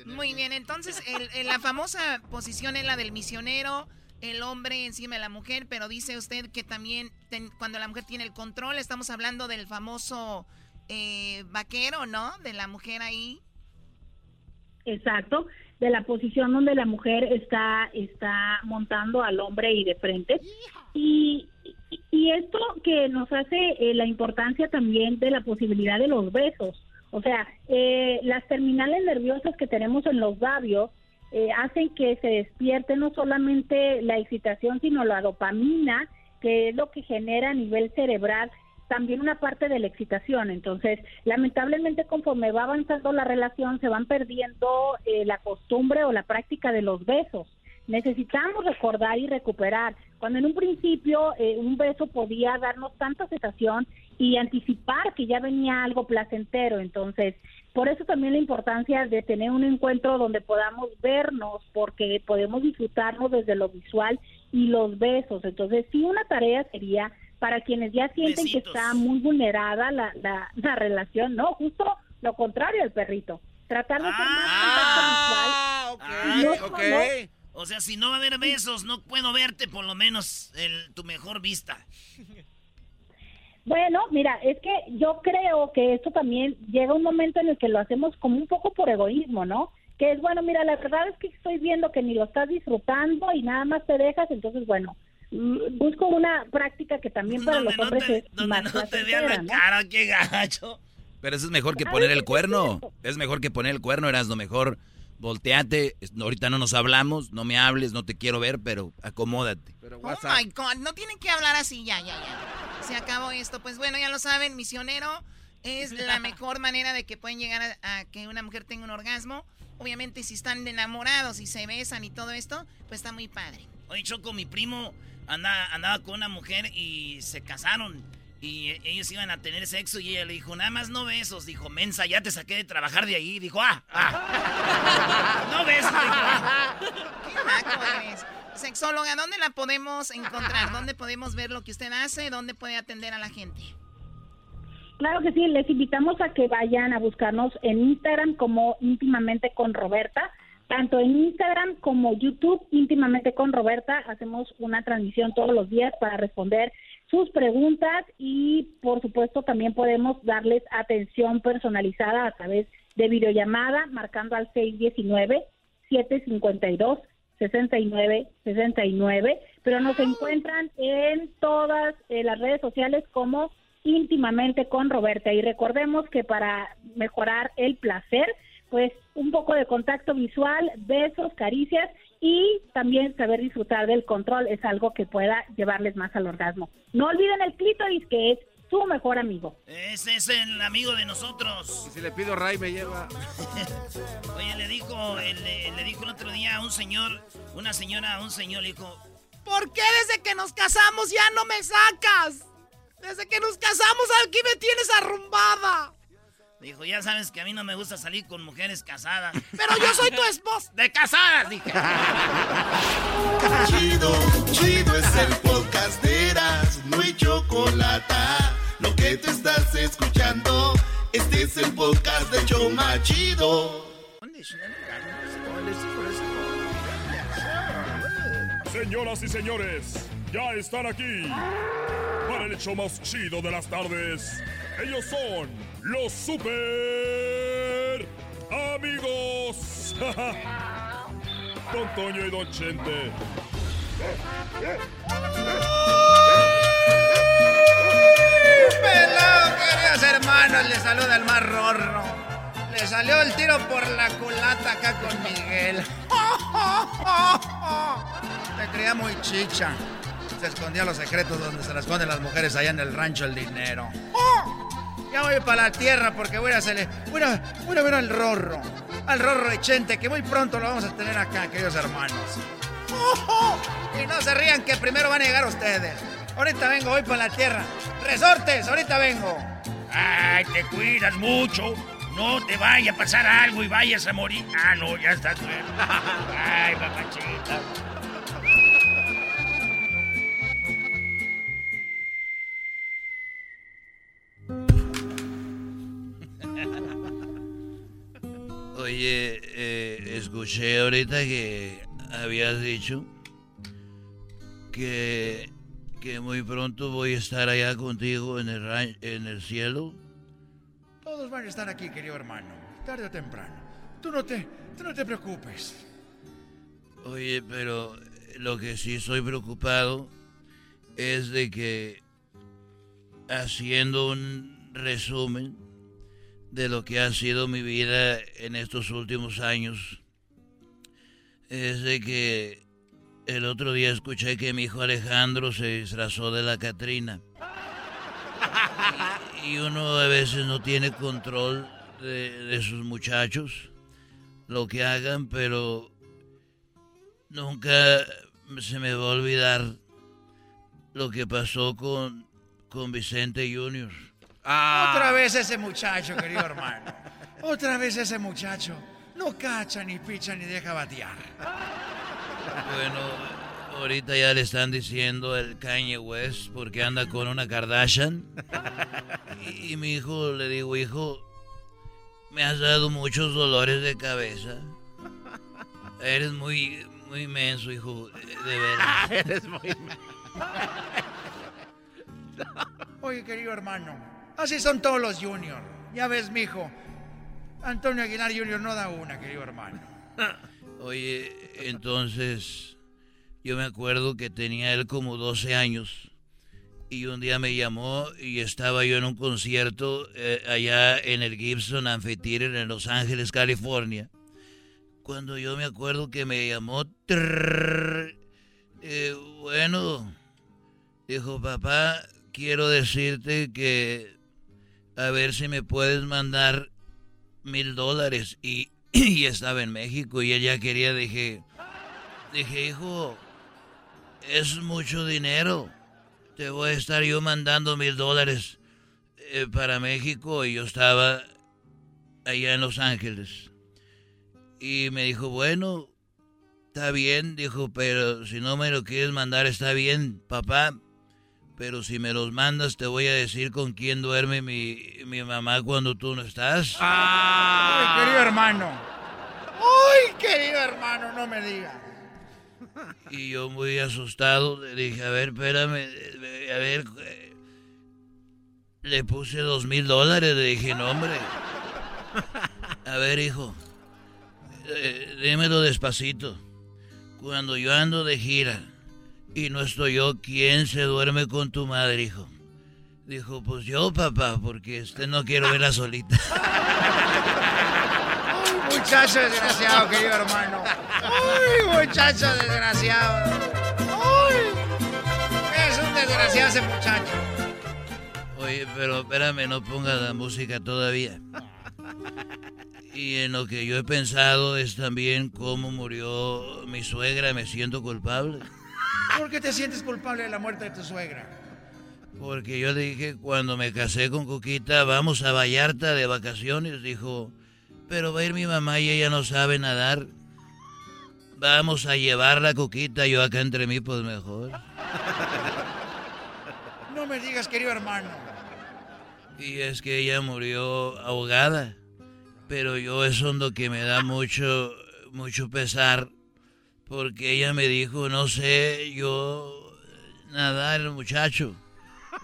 Muy bien, entonces el- el- la famosa posición es la del misionero, el hombre encima de la mujer, pero dice usted que también ten- cuando la mujer tiene el control, estamos hablando del famoso eh, vaquero, ¿no? De la mujer ahí. Exacto, de la posición donde la mujer está, está montando al hombre y de frente. Y, y- y esto que nos hace eh, la importancia también de la posibilidad de los besos. O sea, eh, las terminales nerviosas que tenemos en los labios eh, hacen que se despierte no solamente la excitación, sino la dopamina, que es lo que genera a nivel cerebral también una parte de la excitación. Entonces, lamentablemente conforme va avanzando la relación, se van perdiendo eh, la costumbre o la práctica de los besos. Necesitamos recordar y recuperar. Cuando en un principio eh, un beso podía darnos tanta sensación y anticipar que ya venía algo placentero. Entonces, por eso también la importancia de tener un encuentro donde podamos vernos, porque podemos disfrutarnos desde lo visual y los besos. Entonces, sí, una tarea sería para quienes ya sienten que está muy vulnerada la, la, la relación, no, justo lo contrario al perrito. Tratar de hacer más contacto visual. Ay, No O sea, si no va a haber besos, no puedo verte por lo menos el, tu mejor vista. Bueno, mira, es que yo creo que esto también llega un momento en el que lo hacemos como un poco por egoísmo, ¿no? Que es, bueno, mira, la verdad es que estoy viendo que ni lo estás disfrutando y nada más te dejas, entonces, bueno, mm, busco una práctica que también para los hombres es más No te vean la ¿no? cara, qué gacho. Pero eso es mejor que poner el cuerno. Es mejor que poner el cuerno, eras lo mejor. Volteate, ahorita no nos hablamos, no me hables, no te quiero ver, pero acomódate. Oh my God, no tienen que hablar así, ya, ya, ya. Se acabó esto. Pues bueno, ya lo saben, misionero es la [LAUGHS] mejor manera de que pueden llegar a, a que una mujer tenga un orgasmo. Obviamente, si están enamorados y se besan y todo esto, pues está muy padre. Oye, Choco, mi primo andaba, andaba con una mujer y se casaron. Y ellos iban a tener sexo y ella le dijo, nada más no besos. Dijo, mensa, ya te saqué de trabajar de ahí. Dijo, ah, ah. [LAUGHS] no besos. Qué naco eres. Sexóloga, ¿dónde la podemos encontrar? ¿Dónde podemos ver lo que usted hace? ¿Dónde puede atender a la gente? Claro que sí, les invitamos a que vayan a buscarnos en Instagram como íntimamente con Roberta. Tanto en Instagram como YouTube, íntimamente con Roberta, hacemos una transmisión todos los días para responder sus preguntas y por supuesto también podemos darles atención personalizada a través de videollamada marcando al 619 752 69 69, pero nos encuentran en todas eh, las redes sociales como íntimamente con Roberta. Y recordemos que para mejorar el placer, pues un poco de contacto visual, besos, caricias y también saber disfrutar del control es algo que pueda llevarles más al orgasmo. No olviden el clítoris que es su mejor amigo. Ese es el amigo de nosotros. Y si le pido Ray me lleva. [LAUGHS] Oye, le dijo, el- le, le dijo el otro día a un señor, una señora a un señor, le dijo, ¿Por qué desde que nos casamos ya no me sacas? Desde que nos casamos aquí me tienes arrumbada. Dijo, ya sabes que a mí no me gusta salir con mujeres casadas. [LAUGHS] Pero yo soy tu esposa. De casadas, dije. [LAUGHS] Chido, chido es el podcast de Eras, no hay chocolate. Lo que te estás escuchando, este es el podcast de Choma Chido. Señoras y señores, ya están aquí para el show más chido de las tardes. Ellos son los super amigos. [LAUGHS] Don Toño y Don Chente. Pelado, queridos hermanos, le saluda el más rorro. Le salió el tiro por la culata acá con Miguel. [LAUGHS] Me creía muy chicha. Se escondía los secretos donde se las esconden las mujeres allá en el rancho el dinero. Ya voy para la tierra porque voy a hacerle. Voy a, voy a ver al rorro. Al rorro de Chente, que muy pronto lo vamos a tener acá, queridos hermanos. Y no se rían que primero van a llegar ustedes. Ahorita vengo, voy para la tierra. Resortes, ahorita vengo. Ay, te cuidas mucho. No te vaya a pasar algo y vayas a morir. Ah, no, ya estás bien. [LAUGHS] Ay, papachita. Oye, eh, escuché ahorita que habías dicho que, que muy pronto voy a estar allá contigo en el, en el cielo. Todos van a estar aquí, querido hermano. Tarde o temprano. Tú no te, tú no te preocupes. Oye, pero lo que sí estoy preocupado es de que haciendo un resumen de lo que ha sido mi vida en estos últimos años, es de que el otro día escuché que mi hijo Alejandro se disfrazó de la Catrina. Y, uno a veces no tiene control de, de sus muchachos, lo que hagan, pero nunca se me va a olvidar lo que pasó con, con Vicente Junior. Otra vez ese muchacho, querido hermano. Otra vez ese muchacho. No cacha, ni picha, ni deja batear. Bueno, ahorita ya le están diciendo el Kanye West porque anda con una Kardashian. Y, y mi hijo le digo, hijo, me has dado muchos dolores de cabeza. Eres muy, muy inmenso, hijo, de veras. [LAUGHS] Eres muy... Oye, querido hermano, así son todos los junior. Ya ves, mijo. Antonio Aguilar Junior no da una, querido hermano. [LAUGHS] Oye, entonces, yo me acuerdo que tenía él como 12 años y un día me llamó y estaba yo en un concierto eh, allá en el Gibson Amphitheater en Los Ángeles, California. Cuando yo me acuerdo que me llamó, eh, bueno, dijo, papá, quiero decirte que a ver si me puedes mandar mil dólares y, [CLEARS THROAT] y estaba en México y ella quería, dije, dije, hijo, es mucho dinero. Te voy a estar yo mandando mil dólares eh, para México y yo estaba allá en Los Ángeles. Y me dijo, bueno, está bien, dijo, pero si no me lo quieres mandar está bien, papá. Pero si me los mandas te voy a decir con quién duerme mi, mi mamá cuando tú no estás. Ay, querido hermano. Ay, querido hermano, no me digas. Y yo muy asustado le dije, a ver, espérame, a ver, eh, le puse dos mil dólares, le dije, no hombre. A ver, hijo, eh, dímelo despacito. Cuando yo ando de gira y no estoy yo, ¿quién se duerme con tu madre, hijo? Dijo, pues yo, papá, porque este no quiero verla solita. Muchacho desgraciado, querido hermano. Ay, muchacho desgraciado. Ay, es un desgraciado ese muchacho. Oye, pero espérame, no pongas la música todavía. Y en lo que yo he pensado es también cómo murió mi suegra, me siento culpable. ¿Por qué te sientes culpable de la muerte de tu suegra? Porque yo le dije cuando me casé con Coquita, vamos a Vallarta de vacaciones, dijo, pero va a ir mi mamá y ella no sabe nadar. Vamos a llevar la Coquita, yo acá entre mí, pues mejor. [LAUGHS] No me digas, querido hermano. Y es que ella murió ahogada. Pero yo eso es lo que me da mucho, mucho pesar. Porque ella me dijo, no sé, yo nadar, el muchacho.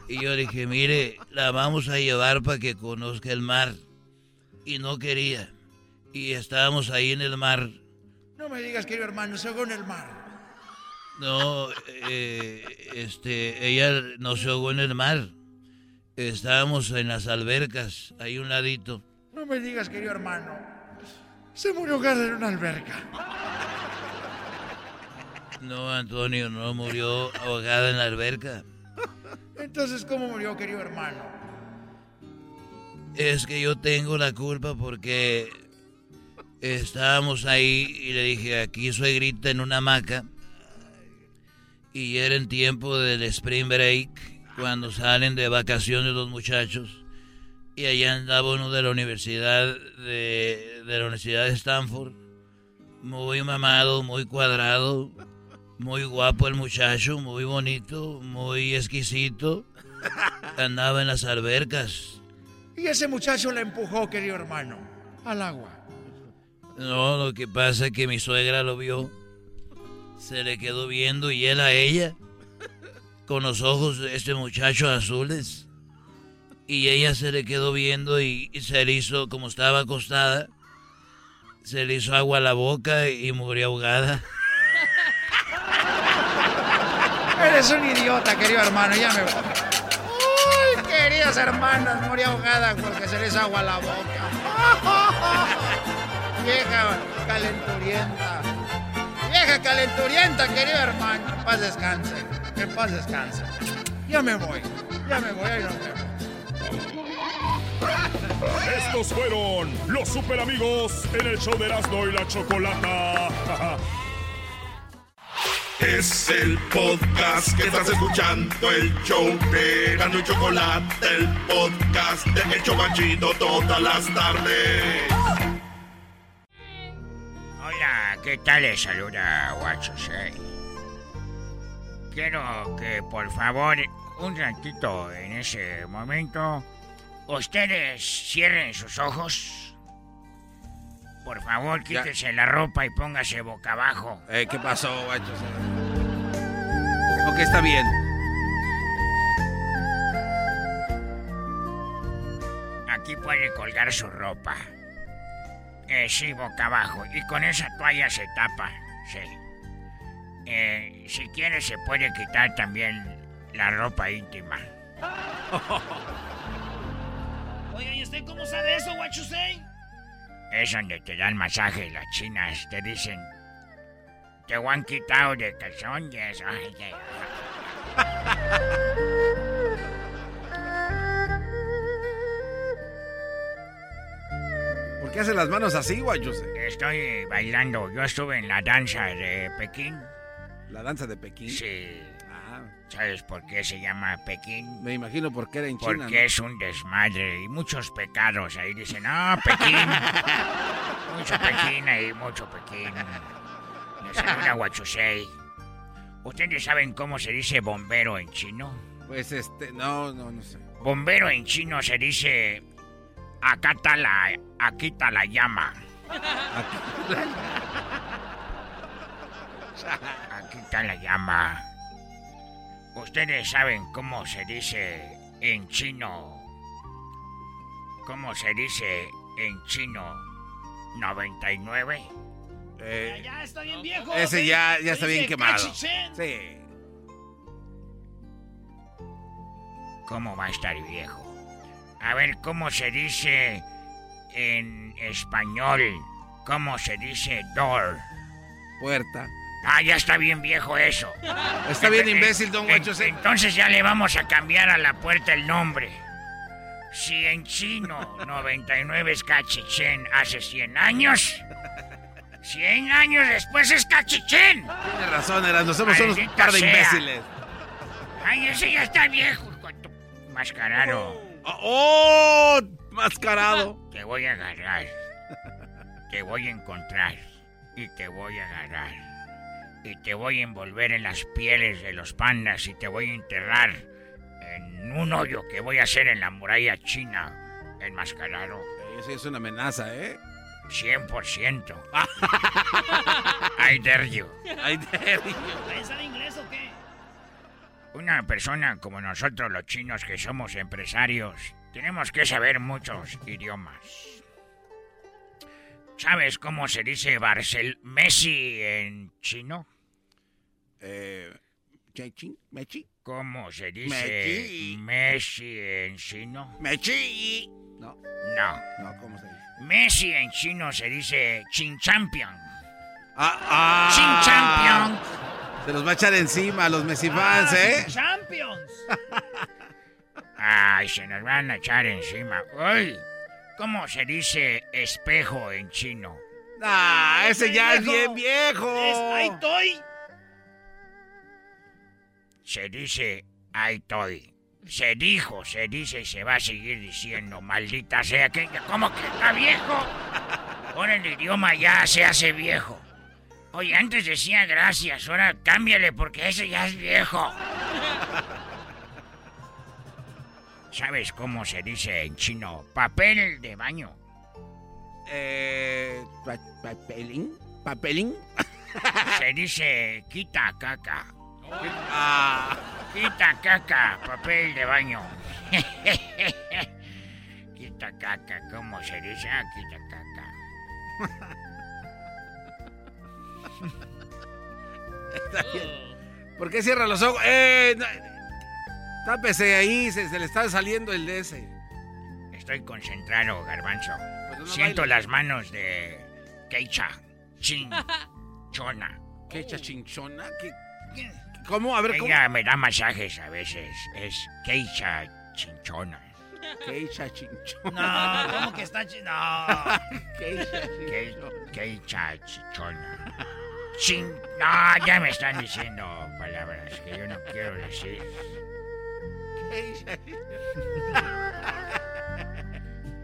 Y yo dije, mire, la vamos a llevar para que conozca el mar. Y no quería. Y estábamos ahí en el mar. No me digas, querido hermano, se ahogó en el mar. No, eh, este, ella no se ahogó en el mar. Estábamos en las albercas, ahí un ladito. No me digas, querido hermano. Se murió ahogada en una alberca. No, Antonio, no murió ahogada en la alberca. Entonces, ¿cómo murió, querido hermano? Es que yo tengo la culpa porque estábamos ahí y le dije, aquí suegrita en una hamaca. Y era en tiempo del spring break, cuando salen de vacaciones los muchachos. Y allá andaba uno de la universidad de, de la Universidad de Stanford. Muy mamado, muy cuadrado, muy guapo el muchacho, muy bonito, muy exquisito. Andaba en las albercas. Y ese muchacho la empujó, querido hermano, al agua. No, lo que pasa es que mi suegra lo vio. Se le quedó viendo y él a ella. Con los ojos de este muchacho azules. Y ella se le quedó viendo y, y se le hizo, como estaba acostada, se le hizo agua a la boca y murió ahogada. Eres un idiota, querido hermano, ya me voy. Ay, queridas hermanas, murió ahogada porque se le hizo agua la boca. [LAUGHS] Vieja calenturienta. Vieja calenturienta, querido hermano. En paz descanse. En paz descanse. Ya me voy. Ya me voy. Ahí nos vemos. Estos fueron los super amigos en el show de Erasmo y la Chocolata. [LAUGHS] Es el podcast que estás escuchando, el show de Erasmo y Chocolate, el podcast de El Chobachito todas las tardes. Hola, ¿qué tal? Les saluda Guachos. Quiero que por favor, un ratito en ese momento, ustedes cierren sus ojos. Por favor, quítese la ropa y póngase boca abajo. Eh, ¿Qué pasó, guachos? Ok, está bien. Aquí puede colgar su ropa. Eh, sí, boca abajo. Y con esa toalla se tapa. Sí. Eh, si quiere se puede quitar también la ropa íntima. [LAUGHS] Oiga, ¿y usted cómo sabe eso, Guachusei? Es donde te dan masaje las chinas. Te dicen, te han quitado de calzones. Ay, ay, ¿Por qué hace las manos así, guachos? Estoy bailando. Yo estuve en la danza de Pekín. ¿La danza de Pekín? Sí. ¿Sabes por qué se llama Pekín? me imagino porque era en China. Porque ¿no? es un desmadre y muchos pecados. Ahí dicen, ah, Pekín. [LAUGHS] mucho Pekín ahí, mucho Pekín. Les saluda Huachusei. ¿Ustedes saben cómo se dice bombero en chino? Pues este, no, no, no sé. Bombero en chino se dice, acá está la, aquí está la llama. [LAUGHS] Aquí está la llama. ¿Ustedes saben cómo se dice en chino? ¿Cómo se dice en chino 99? Eh, Ya está bien viejo. ese se- ya, se ya está bien quemado. cachichén. Sí. ¿Cómo va a estar viejo? A ver, ¿cómo se dice en español? ¿Cómo se dice door? puerta. Ah, ya está bien viejo eso. Está bien imbécil, don Huachusei. Entonces ya le vamos a cambiar a la puerta el nombre. Si en chino [LAUGHS] 99 es cachichén hace 100 años, 100 años después es cachichén. Tiene razón, Erasmo, somos unos par de imbéciles. Ay, ese ya está viejo, con tu mascarado. ¡Oh! Mascarado. Te voy a agarrar. Te voy a encontrar. Y te voy a agarrar. Y te voy a envolver en las pieles de los pandas y te voy a enterrar en un hoyo que voy a hacer en la muralla china. Enmascarado. Eso es una amenaza, ¿eh? 100%. [LAUGHS] I dare you. I dare you. ¿Ahí sabe inglés o qué? Una persona como nosotros los chinos que somos empresarios, tenemos que saber muchos idiomas. ¿Sabes cómo se dice Barcel Messi en chino? Eh, Mechi. ¿Cómo se dice Mechi. Messi en chino? Mechi. No. No. No, ¿cómo se dice? Messi en chino se dice Chin Champion. Ah, Chin ah. Champion. Se los va a echar encima a los Messi fans, ¿eh? Champions. [LAUGHS] Ay, se nos van a echar encima. ¡Ay! ¿Cómo se dice espejo en chino? Ah, ese ya es bien viejo. Es, ahí estoy. Se dice ahí estoy. Se dijo, se dice y se va a seguir diciendo, maldita sea que ¿cómo que está viejo? Ahora el idioma ya se hace viejo. Oye, antes decía gracias, ahora cámbiale porque ese ya es viejo. ¿Sabes cómo se dice en chino papel de baño? Eh, pa- papelín, papelín. Se dice quita caca. Ah, Quita caca, papel de baño. [LAUGHS] quita caca, ¿cómo se dice? Ah, quita caca. está [LAUGHS] bien. ¿Por qué cierra los ojos? Eh, no, tápese ahí, se, se le está saliendo el de ese. Estoy concentrado, garbanzo. Pues Siento las manos de Keicha, Chin, Chona. ¿Qué [LAUGHS] hecha chinchona? ¿Qué, ¿Cómo? A ver, ¿cómo? Ella me da masajes a veces. Es Keicha Chinchona. ¿Qué hecha chinchona? No, ¿cómo que está chi- No. ¿Qué hecha Kei- chinchona? Keicha Chinchona. Chin... No, ya me están diciendo palabras que yo no quiero decir. ¿Qué hecha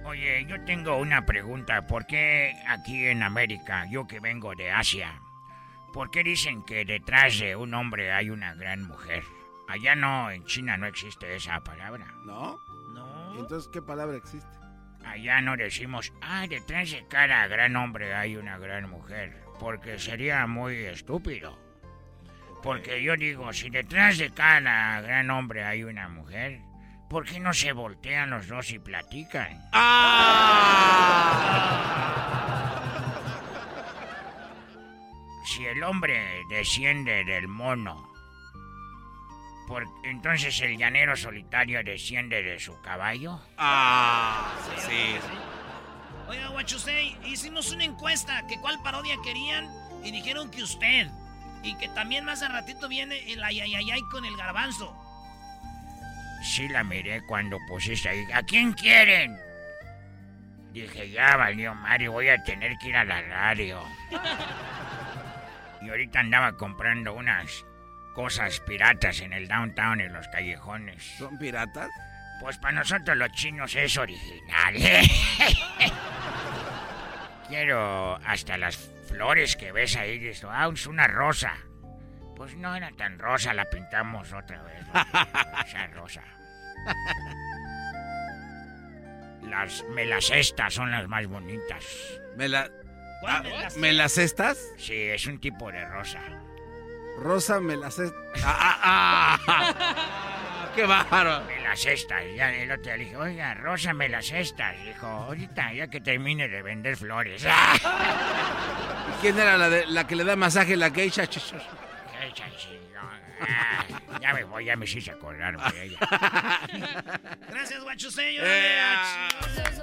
Oye, yo tengo una pregunta. ¿Por qué aquí en América, yo que vengo de Asia, por qué dicen que detrás de un hombre hay una gran mujer? Allá no, en China no existe esa palabra. ¿No? No. Entonces, ¿qué palabra existe? Allá no decimos, ah, detrás de cada gran hombre hay una gran mujer, porque sería muy estúpido. Porque yo digo, si detrás de cada gran hombre hay una mujer, ¿por qué no se voltean los dos y platican? Si el hombre desciende del mono, por, entonces el llanero solitario desciende de su caballo. Ah, sí. Oiga, Guachusei, hicimos una encuesta que cuál parodia querían y dijeron que usted. Y que también más a ratito viene el ayayayay con el garbanzo. Sí la miré cuando pusiste ahí. ¿A quién quieren? Dije, ya valió Mario, voy a tener que ir a la radio. [LAUGHS] Y ahorita andaba comprando unas cosas piratas en el downtown, en los callejones. ¿Son piratas? Pues para nosotros los chinos es original. [LAUGHS] Quiero hasta las flores que ves ahí. dices, ah, es una rosa. Pues no era tan rosa, la pintamos otra vez. Esa rosa. [LAUGHS] Las melacestas son las más bonitas. ¿Me, la, ¿Cuál ah, me las- ¿Me las cestas? Sí, es un tipo de rosa. Rosa, me las cestas. ¡Ah, ah, ah! [LAUGHS] ¡Qué bárbaro! Me las cestas. Ya el otro día le dije, oiga, Rosa, me las cestas. Dijo, ahorita, ya que termine de vender flores. [LAUGHS] ¿Y quién era la, de, la que le da masaje la geisha? Chingón. Ah, ya me voy, ya me hice acordar de ella. [LAUGHS] Gracias, Guachusei. Eh, Estás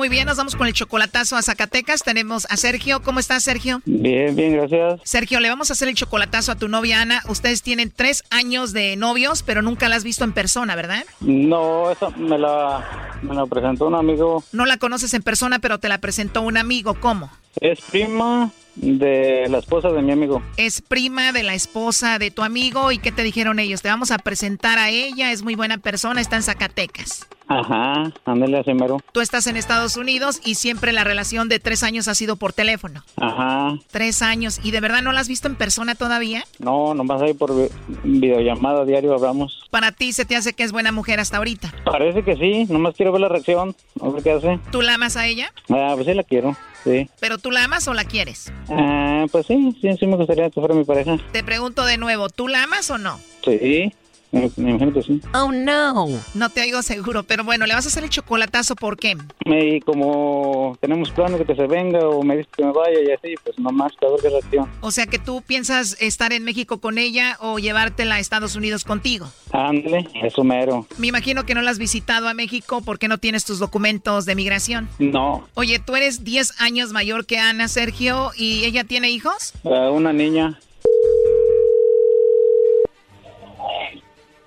Muy bien, nos vamos con el chocolatazo a Zacatecas. Tenemos a Sergio. ¿Cómo estás, Sergio? Bien, bien, gracias. Sergio, le vamos a hacer el chocolatazo a tu novia Ana. Ustedes tienen tres años de novios, pero nunca la has visto en persona, ¿verdad? No, esa me la, me la presentó un amigo. No la conoces en persona, pero te la presentó un amigo. ¿Cómo? Es prima de la esposa de mi amigo. Es prima de la esposa de tu amigo. ¿Y qué te dijeron ellos? Te vamos a presentar a ella. Es muy buena persona. Está en Zacatecas. Ajá, ándale así mero. Tú estás en Estados Unidos y siempre la relación de tres años ha sido por teléfono. Ajá. Tres años. ¿Y de verdad no la has visto en persona todavía? No, nomás ahí por vi- videollamada diario hablamos. Para ti se te hace que es buena mujer hasta ahorita. Parece que sí, nomás quiero ver la reacción, a ver qué hace. ¿Tú la amas a ella? Ah, pues sí la quiero, sí. ¿Pero tú la amas o la quieres? Ah, pues sí, sí, sí me gustaría que fuera mi pareja. Te pregunto de nuevo, ¿tú la amas o no? Sí, me, me imagino que sí. Oh, no. No te oigo seguro, pero bueno, le vas a hacer el chocolatazo, ¿por qué? Y como tenemos planes de que se venga o me dice que me vaya y así, pues nomás a ver qué reacción. O sea que tú piensas estar en México con ella o llevártela a Estados Unidos contigo. Ándale, eso mero. Me imagino que no la has visitado a México porque no tienes tus documentos de migración. No, Oye, tú eres 10 años mayor que Ana, Sergio, ¿y ella tiene hijos? ah, una niña.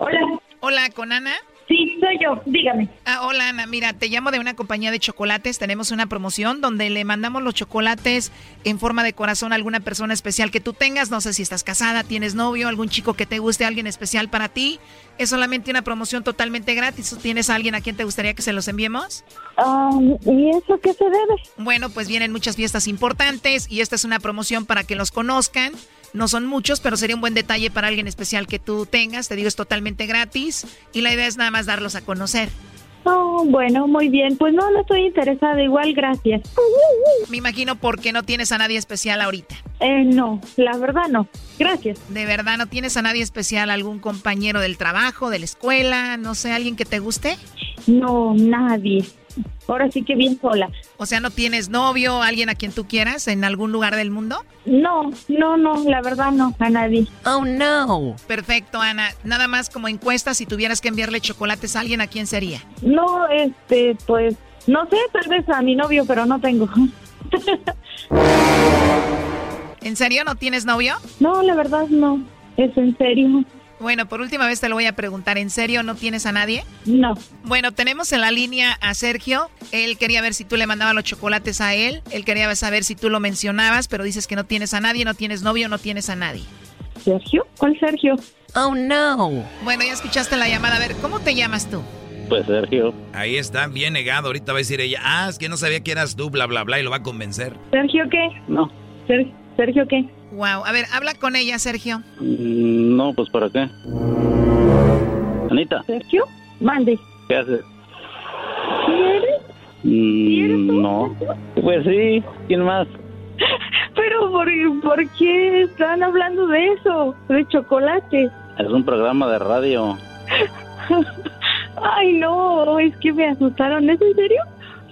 Hola. Hola, ¿con Ana? Sí, soy yo, dígame. Ah, hola Ana, mira, te llamo de una compañía de chocolates, tenemos una promoción donde le mandamos los chocolates en forma de corazón a alguna persona especial que tú tengas, no sé si estás casada, tienes novio, algún chico que te guste, alguien especial para ti. Es solamente una promoción totalmente gratis. ¿Tú ¿Tienes a alguien a quien te gustaría que se los enviemos? Ah, ¿Y eso qué se debe? Bueno, pues vienen muchas fiestas importantes y esta es una promoción para que los conozcan. No son muchos, pero sería un buen detalle para alguien especial que tú tengas. Te digo, es totalmente gratis y la idea es nada más darlos a conocer. Oh, bueno, muy bien. Pues no, no estoy interesada. Igual, gracias. Me imagino porque no tienes a nadie especial ahorita. Eh, no, la verdad no. Gracias. ¿De verdad no tienes a nadie especial? ¿Algún compañero del trabajo, de la escuela? No sé, ¿alguien que te guste? No, nadie. Ahora sí que bien sola. O sea, ¿no tienes novio, alguien a quien tú quieras en algún lugar del mundo? No, no, no, la verdad no, a nadie. Oh, no. Perfecto, Ana. Nada más como encuesta, si tuvieras que enviarle chocolates a alguien, ¿a quién sería? No, este, pues, no sé, tal vez a mi novio, pero no tengo. ¿En serio no tienes novio? No, la verdad no. Es en serio. Bueno, por última vez te lo voy a preguntar. ¿En serio no tienes a nadie? No. Bueno, tenemos en la línea a Sergio. Él quería ver si tú le mandabas los chocolates a él. Él quería saber si tú lo mencionabas, pero dices que no tienes a nadie, no tienes novio, no tienes a nadie. ¿Sergio? ¿Cuál Sergio? Oh, no. Bueno, ya escuchaste la llamada. A ver, ¿cómo te llamas tú? Pues Sergio. Ahí está, bien negado. Ahorita va a decir ella, ah, es que no sabía que eras tú, bla, bla, bla, y lo va a convencer. ¿Sergio qué? No. Ser- ¿Sergio qué? Wow. A ver, habla con ella, Sergio. Mm, No, pues ¿para qué? Anita, ¿Sergio? Mande. ¿qué haces? ¿Quieres? Mm, no. Pues sí, ¿quién más? [LAUGHS] Pero ¿por, ¿por qué están hablando de eso? De chocolate. Es un programa de radio. [LAUGHS] Ay, no, es que me asustaron. ¿Es en serio?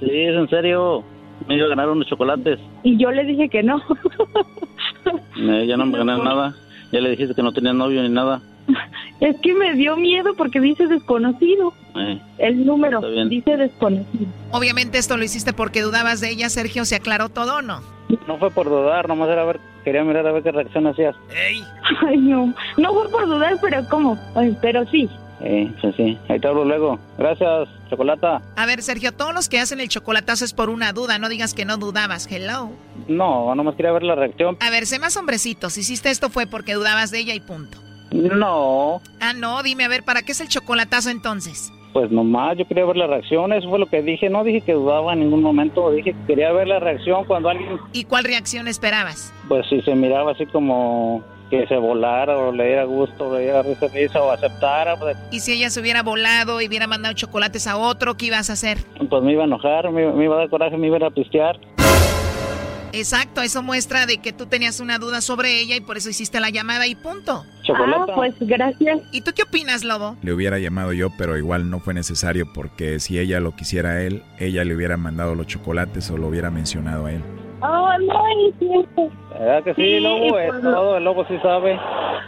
Sí, es en serio. Me iba a ganar unos chocolates. Y yo le dije que no. [LAUGHS] [LAUGHS] Eh, ya no me gané nada. Ya le dijiste que no tenía novio ni nada. [LAUGHS] Es que me dio miedo porque dice desconocido. Eh, El número dice desconocido. Obviamente esto lo hiciste porque dudabas de ella, Sergio. ¿Se aclaró todo o no? no fue por dudar, nomás era ver, quería mirar a ver qué reacción hacías. [LAUGHS] Ay, no. No fue por dudar, pero ¿cómo? Ay, pero sí. Eh, pues sí, ahí te hablo luego. Gracias, chocolata. A ver, Sergio, todos los que hacen el chocolatazo es por una duda. No digas que no dudabas. Hello. No, nomás quería ver la reacción. A ver, sé más hombrecito. Si hiciste esto fue porque dudabas de ella y punto. No, Ah, no, dime, a ver, ¿para qué es el chocolatazo entonces? Pues nomás, yo quería ver la reacción, eso fue lo que dije, no dije que dudaba en ningún momento, dije que quería ver la reacción cuando alguien... ¿Y cuál reacción esperabas? Pues si se miraba así como que se volara o le diera gusto, le diera risa, o aceptara. Pues, ¿Y si ella se hubiera volado y hubiera mandado chocolates a otro, qué ibas a hacer? Pues me iba a enojar, me, me iba a dar coraje, me iba a pistear. Exacto, eso muestra de que tú tenías una duda sobre ella y por eso hiciste la llamada y punto. Ah, pues gracias. ¿Y tú qué opinas, Lobo? Le hubiera llamado yo, pero igual no fue necesario porque si ella lo quisiera a él, ella le hubiera mandado los chocolates o lo hubiera mencionado a él. Oh, no, es cierto. ¿Verdad que sí, Lobo? Es todo, el Lobo sí sabe.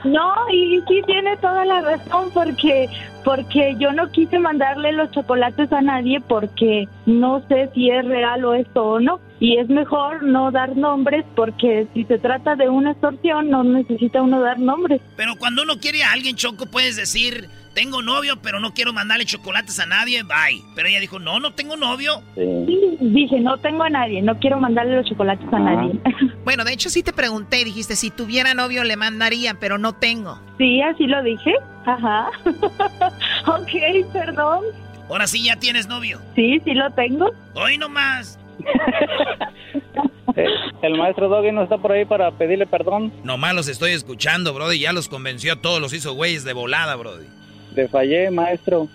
No, y sí tiene toda la razón porque porque yo no quise mandarle los chocolates a nadie porque no sé si es real o esto o no. Y es mejor no dar nombres porque si se trata de una extorsión no necesita uno dar nombres. Pero cuando uno quiere a alguien, Choco, puedes decir, tengo novio, pero no quiero mandarle chocolates a nadie, bye. Pero ella dijo, no, no tengo novio. Sí, dije, no tengo a nadie, no quiero mandarle los chocolates a nadie. [LAUGHS] Bueno, de hecho sí te pregunté, dijiste, si tuviera novio le mandaría, pero no tengo. Sí, así lo dije. Ajá. [LAUGHS] ok, perdón. Ahora sí ya tienes novio. Sí, sí lo tengo. Hoy nomás. [LAUGHS] Eh, el maestro Doggy no está por ahí para pedirle perdón. Nomás los estoy escuchando, Brody. Ya los convenció a todos, los hizo güeyes de volada, Brody. Le fallé, maestro.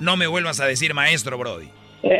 No me vuelvas a decir maestro, Brody. [LAUGHS]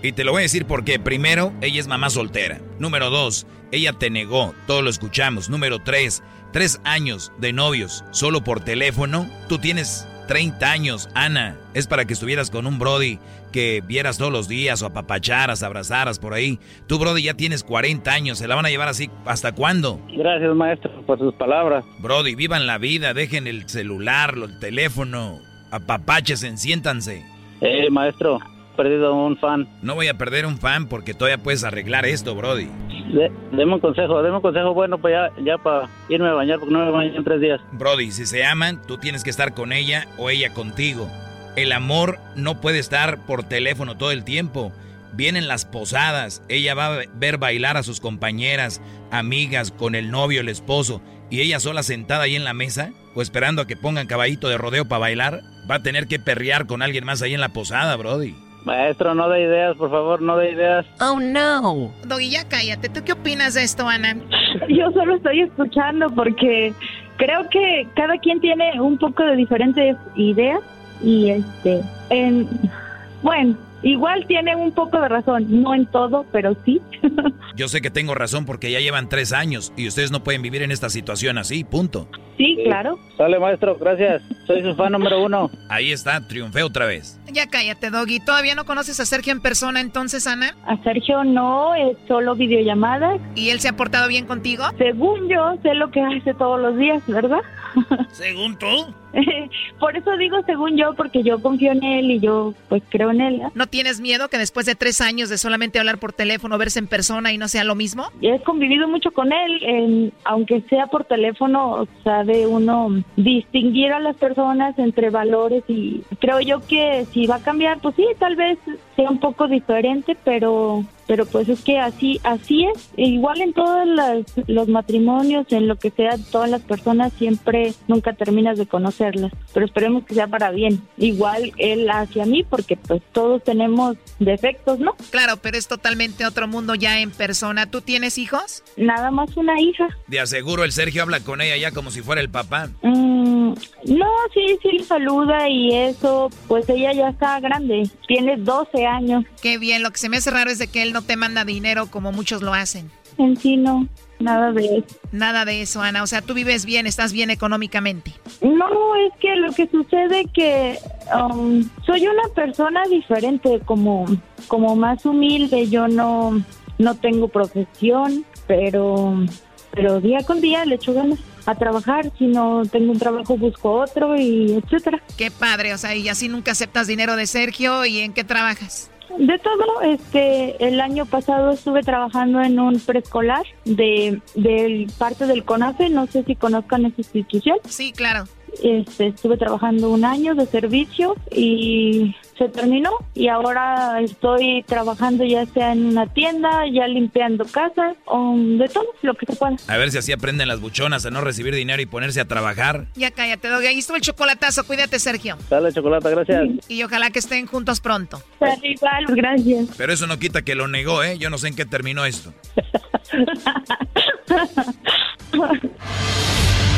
Y te lo voy a decir porque, primero, ella es mamá soltera. Número dos, ella te negó, todos lo escuchamos. Número tres, tres años de novios, solo por teléfono. Tú tienes 30 años, Ana. Es para que estuvieras con un Brody que vieras todos los días o apapacharas, abrazaras por ahí. Tú, Brody, ya tienes 40 años. ¿Se la van a llevar así hasta cuándo? Gracias, maestro, por sus palabras. Brody, vivan la vida, dejen el celular, el teléfono, apapaches, siéntanse. Eh, maestro, he perdido un fan. No voy a perder un fan porque todavía puedes arreglar esto, Brody. De, deme un consejo, deme un consejo bueno ya, ya para irme a bañar porque no me baño en tres días. Brody, si se aman, tú tienes que estar con ella o ella contigo. El amor no puede estar por teléfono todo el tiempo. Vienen las posadas, ella va a ver bailar a sus compañeras, amigas, con el novio, el esposo, y ella sola sentada ahí en la mesa, o esperando a que pongan caballito de rodeo para bailar, va a tener que perrear con alguien más ahí en la posada, Brody. Maestro, no de ideas, por favor, no de ideas. Oh, no. Doggy, ya cállate. ¿Tú qué opinas de esto, Ana? [LAUGHS] Yo solo estoy escuchando porque creo que cada quien tiene un poco de diferentes ideas y este, en, bueno, igual tiene un poco de razón, no en todo, pero sí. [LAUGHS] Yo sé que tengo razón porque ya llevan tres años y ustedes no pueden vivir en esta situación así, punto. Sí, claro. Sale, maestro, gracias. Soy su fan número uno. Ahí está, triunfé otra vez. Ya cállate, Doggy. ¿Todavía no conoces a Sergio en persona entonces, Ana? A Sergio no, es solo videollamadas. ¿Y él se ha portado bien contigo? Según yo, sé lo que hace todos los días, ¿verdad? [LAUGHS] ¿Según tú? Por eso digo según yo, porque yo confío en él y yo pues creo en él. ¿No tienes miedo que después de tres años de solamente hablar por teléfono, verse en persona y no sea lo mismo? He convivido mucho con él, en- aunque sea por teléfono, sabe uno distinguir a las personas entre valores y creo yo que si va a cambiar, pues sí, tal vez sea un poco diferente, pero pero pues es que así así es. E igual en todos los matrimonios, en lo que sea, todas las personas siempre nunca terminas de conocerlas, pero esperemos que sea para bien. Igual él hacia mí, porque pues todos tenemos defectos, ¿no? Claro, pero es totalmente otro mundo ya en persona. ¿Tú tienes hijos? Nada más una hija. De aseguro el Sergio habla con ella ya como si fuera el papá. Mm, no, sí, sí le saluda y eso, pues ella ya está grande, tiene 12 años. Qué bien, lo que se me hace raro es de que él no te manda dinero como muchos lo hacen. En sí no, nada de eso. Nada de eso, Ana. O sea, tú vives bien, estás bien económicamente. No, es que lo que sucede que um, soy una persona diferente, como, como más humilde, yo no, no tengo profesión, pero, pero día con día le echo ganas a trabajar, si no tengo un trabajo busco otro y etcétera. Qué padre, o sea, y así nunca aceptas dinero de Sergio y en qué trabajas. De todo, este, el año pasado estuve trabajando en un preescolar de, del parte del CONAFE, no sé si conozcan esa institución. Sí, claro. Este, estuve trabajando un año de servicio y se terminó y ahora estoy trabajando ya sea en una tienda, ya limpiando casa, o de todo lo que se pueda. A ver si así aprenden las buchonas a no recibir dinero y ponerse a trabajar. Ya cállate, Doggy. Ahí estuvo el chocolatazo. Cuídate, Sergio. Dale, chocolate, gracias. Y ojalá que estén juntos pronto. igual, gracias. Pero eso no quita que lo negó, ¿eh? Yo no sé en qué terminó esto. [LAUGHS]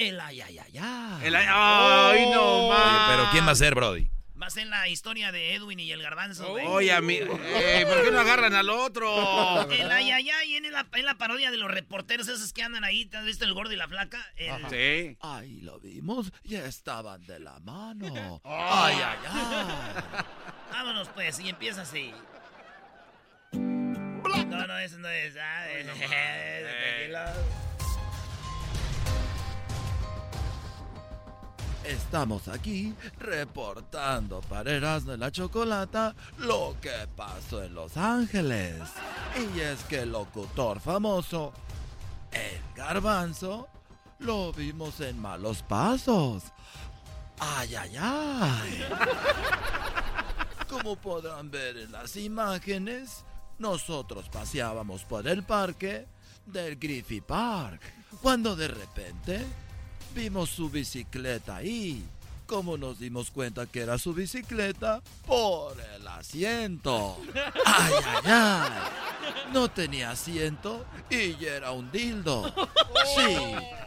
El ay, ay, ay, ay. El ay, ay, no Oye, más. pero ¿quién va a ser, Brody? Va a ser la historia de Edwin y el garbanzo, güey. Oye, a mí. eh, ¿Por qué no agarran al otro? El ay, ay, ay, en la, en la parodia de los reporteros esos que andan ahí. ¿Te has visto el gordo y la flaca? El- Sí. Ahí lo vimos y estaban de la mano. Ay, ay, ay. Vámonos, pues, y empieza así. No, no, eso no es. Ah, [LAUGHS] es-. Estamos aquí reportando para Erasmo y la Chocolata lo que pasó en Los Ángeles. Y es que el locutor famoso, el garbanzo, lo vimos en malos pasos. Ay, ay, ay. Como podrán ver en las imágenes, nosotros paseábamos por el parque del Griffith Park, cuando de repente vimos su bicicleta ahí. Como nos dimos cuenta que era su bicicleta por el asiento. Ay, ay, ay. No tenía asiento y era un dildo. Sí,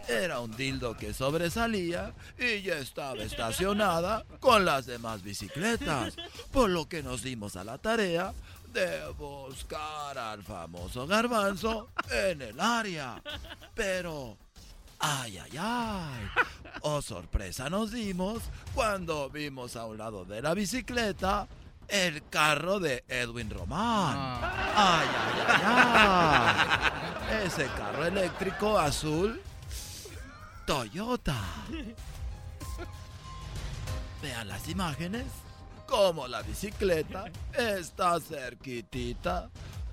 era un dildo que sobresalía y ya estaba estacionada con las demás bicicletas. Por lo que nos dimos a la tarea de buscar al famoso garbanzo en el área. Pero Ay, ay, ay. Oh, sorpresa nos dimos cuando vimos a un lado de la bicicleta el carro de Edwin Román. Ay, ay, ay, ay. Ese carro eléctrico azul Toyota. Vean las imágenes. Como la bicicleta está cerquitita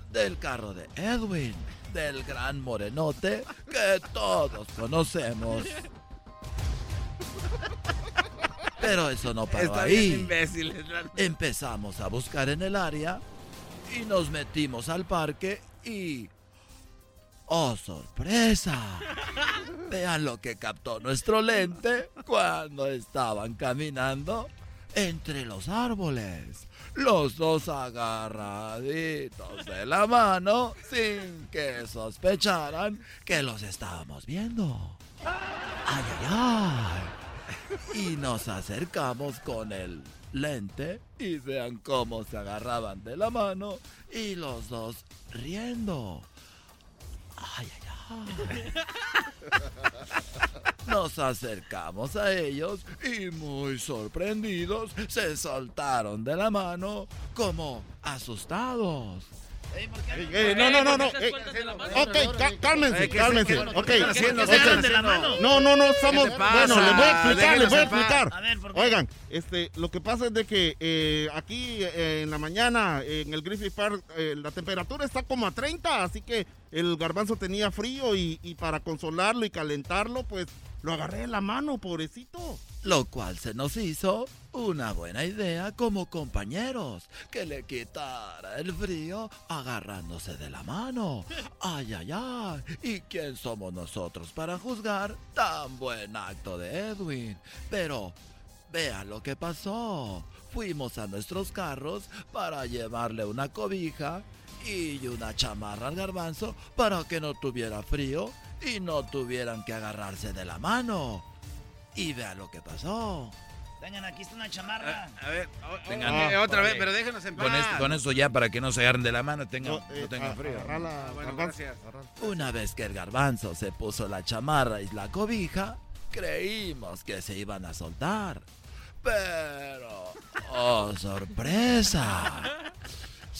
del carro de Edwin, del gran morenote que todos conocemos. Pero eso no paró Está ahí. Empezamos a buscar en el área y nos metimos al parque y... ¡Oh, sorpresa! Vean lo que captó nuestro lente cuando estaban caminando entre los árboles. Los dos agarraditos de la mano sin que sospecharan que los estábamos viendo. ¡Ay, ay, ay! Y nos acercamos con el lente y vean cómo se agarraban de la mano y los dos riendo. ¡Ay, ay, ay! [LAUGHS] Nos acercamos a ellos y muy sorprendidos se soltaron de la mano como asustados. Eh, no, no, no, no. eh, ok, cá- cálmense, Eh, ¿qué cálmense. Ok, de? No, no, no, estamos. Bueno, les voy a explicar, les voy a explicar. A ver, ¿por qué? Oigan, este, lo que pasa es de que eh, aquí eh, en la mañana en el Griffith Park eh, la temperatura está como a 30, así que el garbanzo tenía frío y, y para consolarlo y calentarlo, pues lo agarré en la mano, pobrecito. Lo cual se nos hizo una buena idea como compañeros, que le quitara el frío agarrándose de la mano. [LAUGHS] Ay, ay, ay. ¿Y quién somos nosotros para juzgar tan buen acto de Edwin? Pero vean lo que pasó. Fuimos a nuestros carros para llevarle una cobija y una chamarra al garbanzo para que no tuviera frío y no tuvieran que agarrarse de la mano. Y vean lo que pasó. Tengan, aquí está una chamarra. A ver, o- Tengan- eh, otra vez, pero déjenos en paz. Con, esto- con eso ya para que no se agarren de la mano, tengan, No, eh, no tengan a- frío. agarrala, Bueno, garbanzo. gracias. Una vez que el garbanzo se puso la chamarra y la cobija, creímos que se iban a soltar. Pero, oh sorpresa,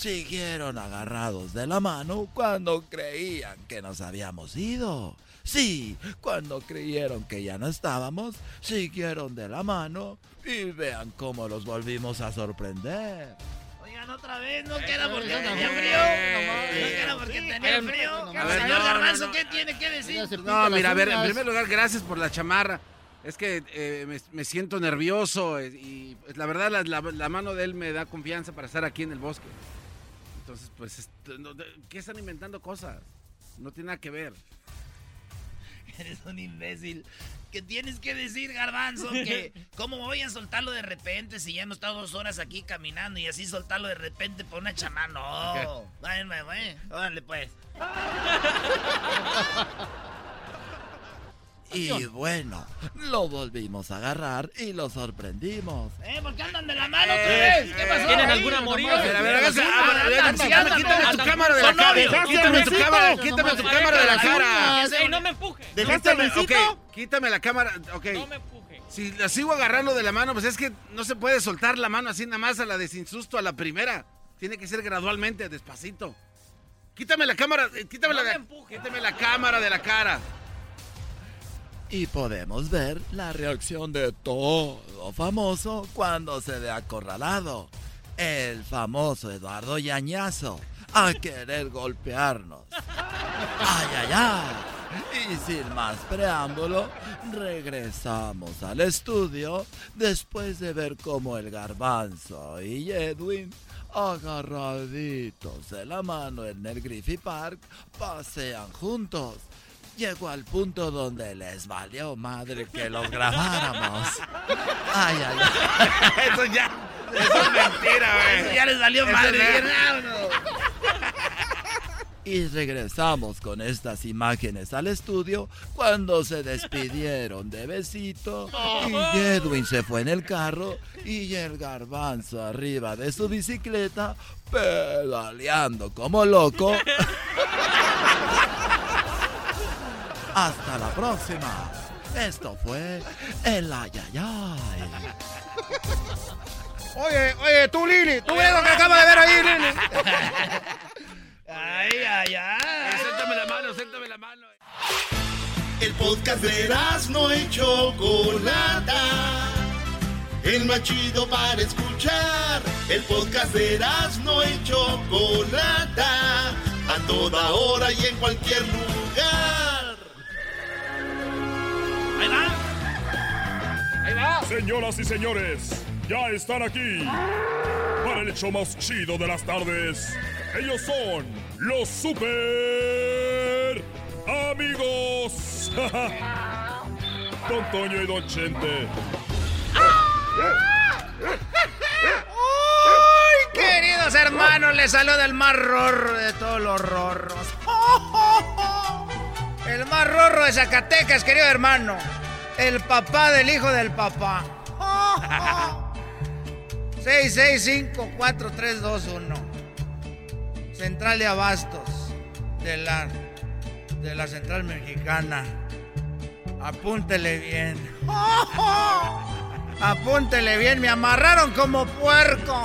siguieron agarrados de la mano cuando creían que nos habíamos ido. Sí, cuando creyeron que ya no estábamos, siguieron de la mano y vean cómo los volvimos a sorprender. Oigan, otra vez, no queda porque tenía frío. No queda porque tenía frío. A ver, Señor no, Garbanzo, no, ¿qué tiene que decir? No, mira, a ver, en primer lugar, gracias por la chamarra. Es que eh, me, me siento nervioso eh, y pues, la verdad la, la- la mano de él me da confianza para estar aquí en el bosque. Entonces, pues, no, ¿qué están inventando cosas? No tiene nada que ver. [LAUGHS] Eres un imbécil. ¿Qué tienes que decir, Garbanzo? Que [LAUGHS] cómo voy a soltarlo de repente si ya hemos estado dos horas aquí caminando y así soltarlo de repente por una chamana. No. Bueno, bueno, órale pues. [LAUGHS] Y bueno, lo volvimos a agarrar y lo sorprendimos. ¿Eh? ¿Por qué andan de la mano otra vez? ¿Qué pasó? ¿Tienen ahí? alguna Nomás. moría? A ver, a ver, hágase- Andan, a ver, a ver, andan, quítame- tu cámara de la cara. Quítame tu cámara, quítame tu cámara de la cara. No me empuje. Quítame, ok, quítame la cámara, ok. No me empuje. Si la sigo agarrando de la mano, pues es que no se puede soltar la mano así nada más a la de sin susto a la primera. Tiene que ser gradualmente, despacito. Quítame la cámara, eh, quítame la, de- quítame la cámara de la cara. Y podemos ver la reacción de todo famoso cuando se ve acorralado. El famoso Eduardo Yañazo a querer golpearnos. ¡Ay, ay, ay! Y sin más preámbulo, regresamos al estudio después de ver cómo el garbanzo y Edwin, agarraditos de la mano en el Griffith Park, pasean juntos. Llegó al punto donde les valió madre que los grabáramos. ¡Ay, ay, ay! [LAUGHS] Eso ya, eso es mentira, güey. Eso ya les valió Eso madre. Y regresamos con estas imágenes al estudio cuando se despidieron de besito y Edwin se fue en el carro y el garbanzo arriba de su bicicleta pedaleando como loco. [LAUGHS] Hasta la próxima. Esto fue el ayayay. Oye, oye, tú, Lili, tú ves lo que acaba de ver ahí, Lili. Ay, ay, ay. Suéltame la mano, suéltame la mano. El podcast de no y Chocolata. El más chido para escuchar. El podcast de no y Chocolata. A toda hora y en cualquier lugar. Ahí va. Ahí va. Señoras y señores, ya están aquí para el show más chido de las tardes. Ellos son los super amigos. [LAUGHS] Don Toño y Don Chente. ¡Ay, queridos hermanos! Les saluda el más rorro de todos los rorros. El más rorro de Zacatecas, querido hermano. El papá del hijo del papá. [LAUGHS] 6654321. Central de Abastos de la de la Central Mexicana. Apúntele bien. [LAUGHS] Apúntele bien, me amarraron como puerco.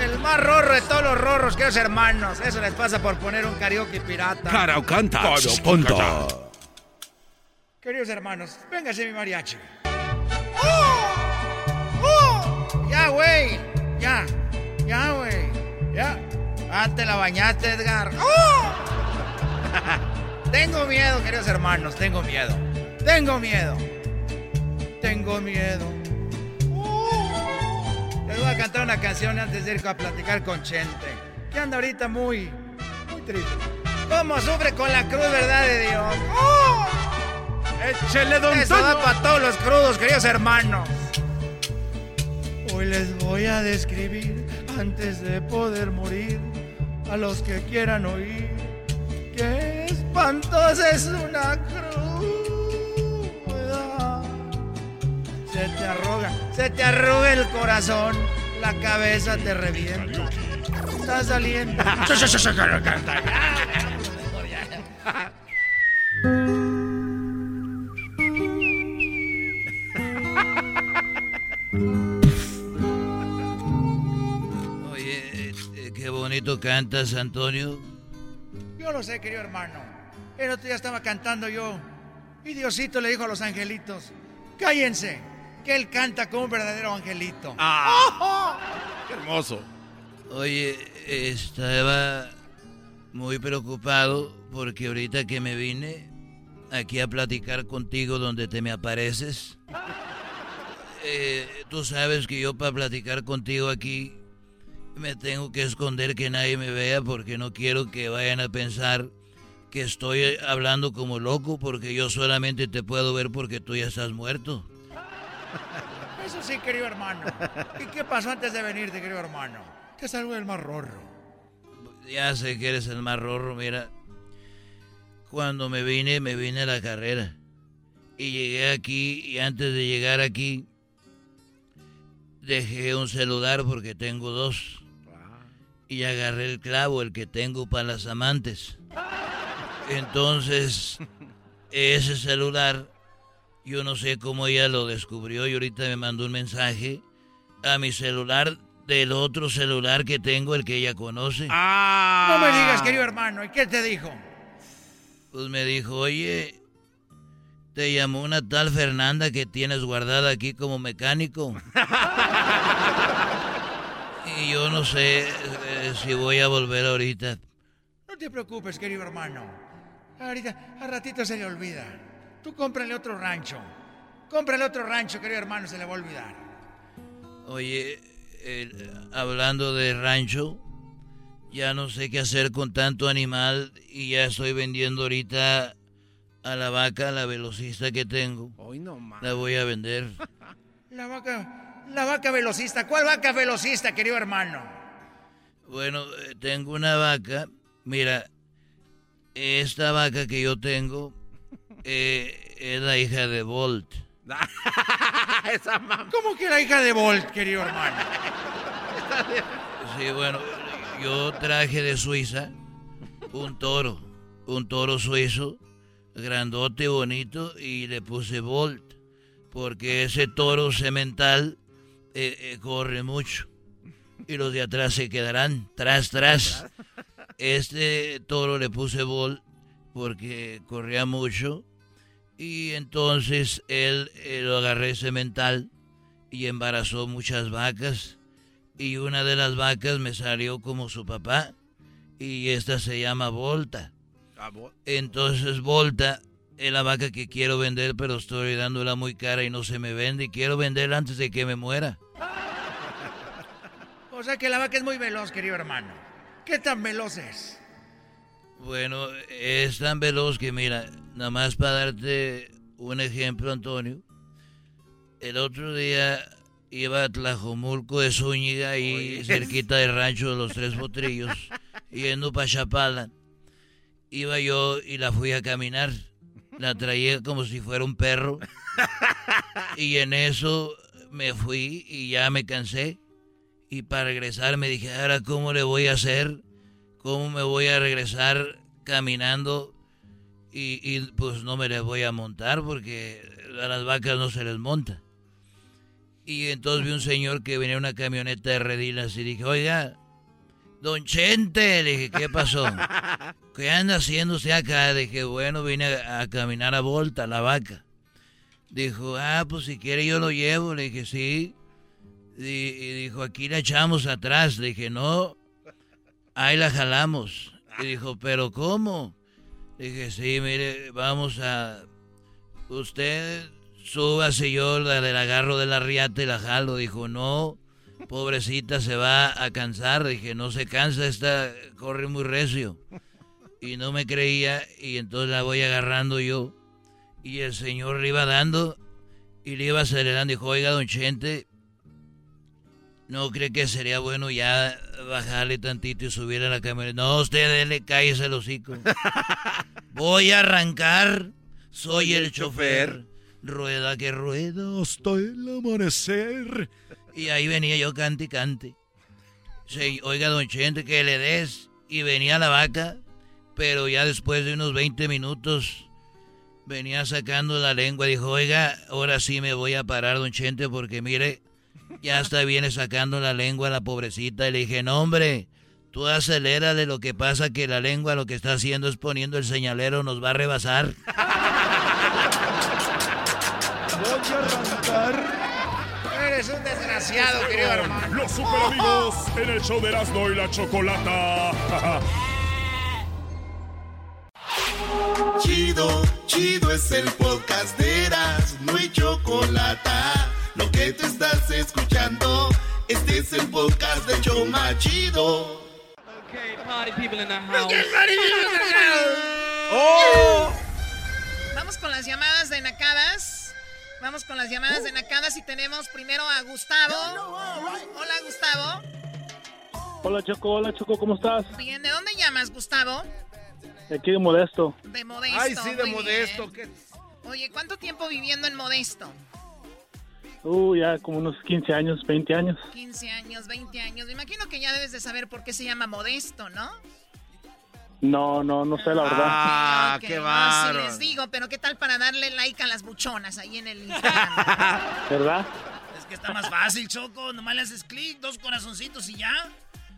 El más rorro de todos los rorros, queridos hermanos. Eso les pasa por poner un karaoke pirata. Caraucanta. Caraucanta. Queridos hermanos, véngase mi mariachi. ¡Oh! ¡Oh! Ya, güey. Ya. Ya, güey. Ya. Ah, te la bañaste, Edgar. ¡Oh! [LAUGHS] tengo miedo, queridos hermanos. Tengo miedo. Tengo miedo. Tengo miedo. Les voy a cantar una canción antes de ir a platicar con Chente. Que anda ahorita muy, muy triste. ¿Cómo sufre con la cruz, verdad de Dios? ¡Oh! Échele, don Eso va para todos los crudos, queridos hermanos. Hoy les voy a describir, antes de poder morir, a los que quieran oír, que espantosa es una cruda. se te arruga, se te arruga el corazón, la cabeza te revienta. Está saliendo. Oye, este, qué bonito cantas, Antonio. Yo lo sé, querido hermano. El otro día estaba cantando yo y Diosito le dijo a los angelitos, cállense que él canta como un verdadero angelito. Ah. ¡Qué hermoso! Oye, estaba muy preocupado porque ahorita que me vine aquí a platicar contigo donde te me apareces, eh, tú sabes que yo para platicar contigo aquí me tengo que esconder que nadie me vea porque no quiero que vayan a pensar que estoy hablando como loco porque yo solamente te puedo ver porque tú ya estás muerto. Eso sí, querido hermano. ¿Y qué pasó antes de venirte, querido hermano? Que salgo del mar rorro. Ya sé que eres el más rorro, mira. Cuando me vine, me vine a la carrera. Y llegué aquí y antes de llegar aquí dejé un celular porque tengo dos. Y agarré el clavo, el que tengo para las amantes. Entonces, ese celular, yo no sé cómo ella lo descubrió y ahorita me mandó un mensaje a mi celular del otro celular que tengo, el que ella conoce. No me digas, querido hermano. ¿Y qué te dijo? Pues me dijo, oye, te llamó una tal Fernanda que tienes guardada aquí como mecánico. [LAUGHS] y yo no sé eh, si voy a volver ahorita. No te preocupes, querido hermano. Ahorita, a ratito se le olvida. Tú cómprale otro rancho. Cómprale otro rancho, querido hermano, se le va a olvidar. Oye, eh, hablando de rancho, ya no sé qué hacer con tanto animal y ya estoy vendiendo ahorita a la vaca, la velocista que tengo. Hoy no más. La voy a vender. [LAUGHS] La vaca, la vaca velocista. ¿Cuál vaca velocista, querido hermano? Bueno, eh, tengo una vaca. Mira, esta vaca que yo tengo eh, es la hija de Bolt. [LAUGHS] ¿Cómo que la hija de Bolt, querido hermano? Sí, bueno, yo traje de Suiza un toro, un toro suizo, grandote, bonito, y le puse Bolt, porque ese toro semental eh, eh, corre mucho. Y los de atrás se quedarán tras, tras. Este toro le puse Bolt porque corría mucho. Y entonces él, él lo agarré semental y embarazó muchas vacas y una de las vacas me salió como su papá y esta se llama Volta. Entonces Volta es la vaca que quiero vender, pero estoy dándola muy cara y no se me vende y quiero venderla antes de que me muera. [LAUGHS] O sea que la vaca es muy veloz, querido hermano. ¿Qué tan veloz es? Bueno, es tan veloz que mira, nada más para darte un ejemplo, Antonio. El otro día iba a Tlajomulco de Zúñiga, ahí cerquita del [LAUGHS] rancho de los Tres Potrillos, yendo para Chapala. Iba yo y la fui a caminar. La traía como si fuera un perro. Y en eso me fui y ya me cansé. Y para regresar me dije, ahora cómo le voy a hacer, cómo me voy a regresar caminando. Y, y pues no me les voy a montar porque a las vacas no se les monta. Y entonces vi un señor que venía en una camioneta de redilas y dije, oiga, don Chente, le dije, ¿qué pasó? [LAUGHS] ¿Qué anda haciendo usted acá? Dije, bueno, vine a, a caminar a Volta, la vaca. Dijo, ah, pues si quiere yo lo llevo. Le dije, sí. Y, y dijo, aquí la echamos atrás. Le dije, no, ahí la jalamos. Y dijo, pero ¿cómo? Dije, sí, mire, vamos a... Usted súbase yo la del agarro de la riata y la jalo. Dijo, no, pobrecita se va a cansar. Dije, no se cansa, esta corre muy recio. Y no me creía y entonces la voy agarrando yo. Y el señor le iba dando y le iba acelerando. Dijo, oiga, don Chente, ¿no cree que sería bueno ya bajarle tantito y subir a la camioneta? No, usted le cállese el hocico. [LAUGHS] Voy a arrancar, soy el chofer. Rueda que rueda hasta el amanecer. Y ahí venía yo cante y cante. Sí, oiga, don Chente, que le des. Y venía la vaca, pero ya después de unos 20 minutos venía sacando la lengua. Dijo, oiga, ahora sí me voy a parar, don Chente, porque mire, ya hasta viene sacando la lengua la pobrecita. Y le dije, no, hombre, Tú acelérale, lo que pasa que la lengua lo que está haciendo es poniendo el señalero, nos va a rebasar. Voy a arrancar. Eres un desgraciado, querido hermano. Los super amigos en el show de Erasmo y la Chocolata. [LAUGHS] Chido, chido es el podcast de Eras, no hay chocolate. Lo que te estás escuchando, este es el podcast de Choma Chido. Party people in the [LAUGHS] house. ¡Oh! Vamos con las llamadas de Nacadas. Vamos con las llamadas de Nacadas y tenemos primero a Gustavo. Hola, Gustavo. Hola Choco, hola Choco, ¿cómo estás? Bien, ¿de dónde llamas, Gustavo? De Aquí de Modesto. De Modesto. Ay, sí, de Modesto. Oye, ¿cuánto tiempo viviendo en Modesto? Uh, ya como unos 15 años, 20 años. 15 años, 20 años. Me imagino que ya debes de saber por qué se llama Modesto, ¿no? No, no, no sé la verdad. Ah, qué no, bárbaro. sí les digo, pero ¿qué tal para darle like a las buchonas ahí en el Instagram? [LAUGHS] ¿Verdad? Es que está más fácil, Choco. Nomás le haces clic, dos corazoncitos y ya.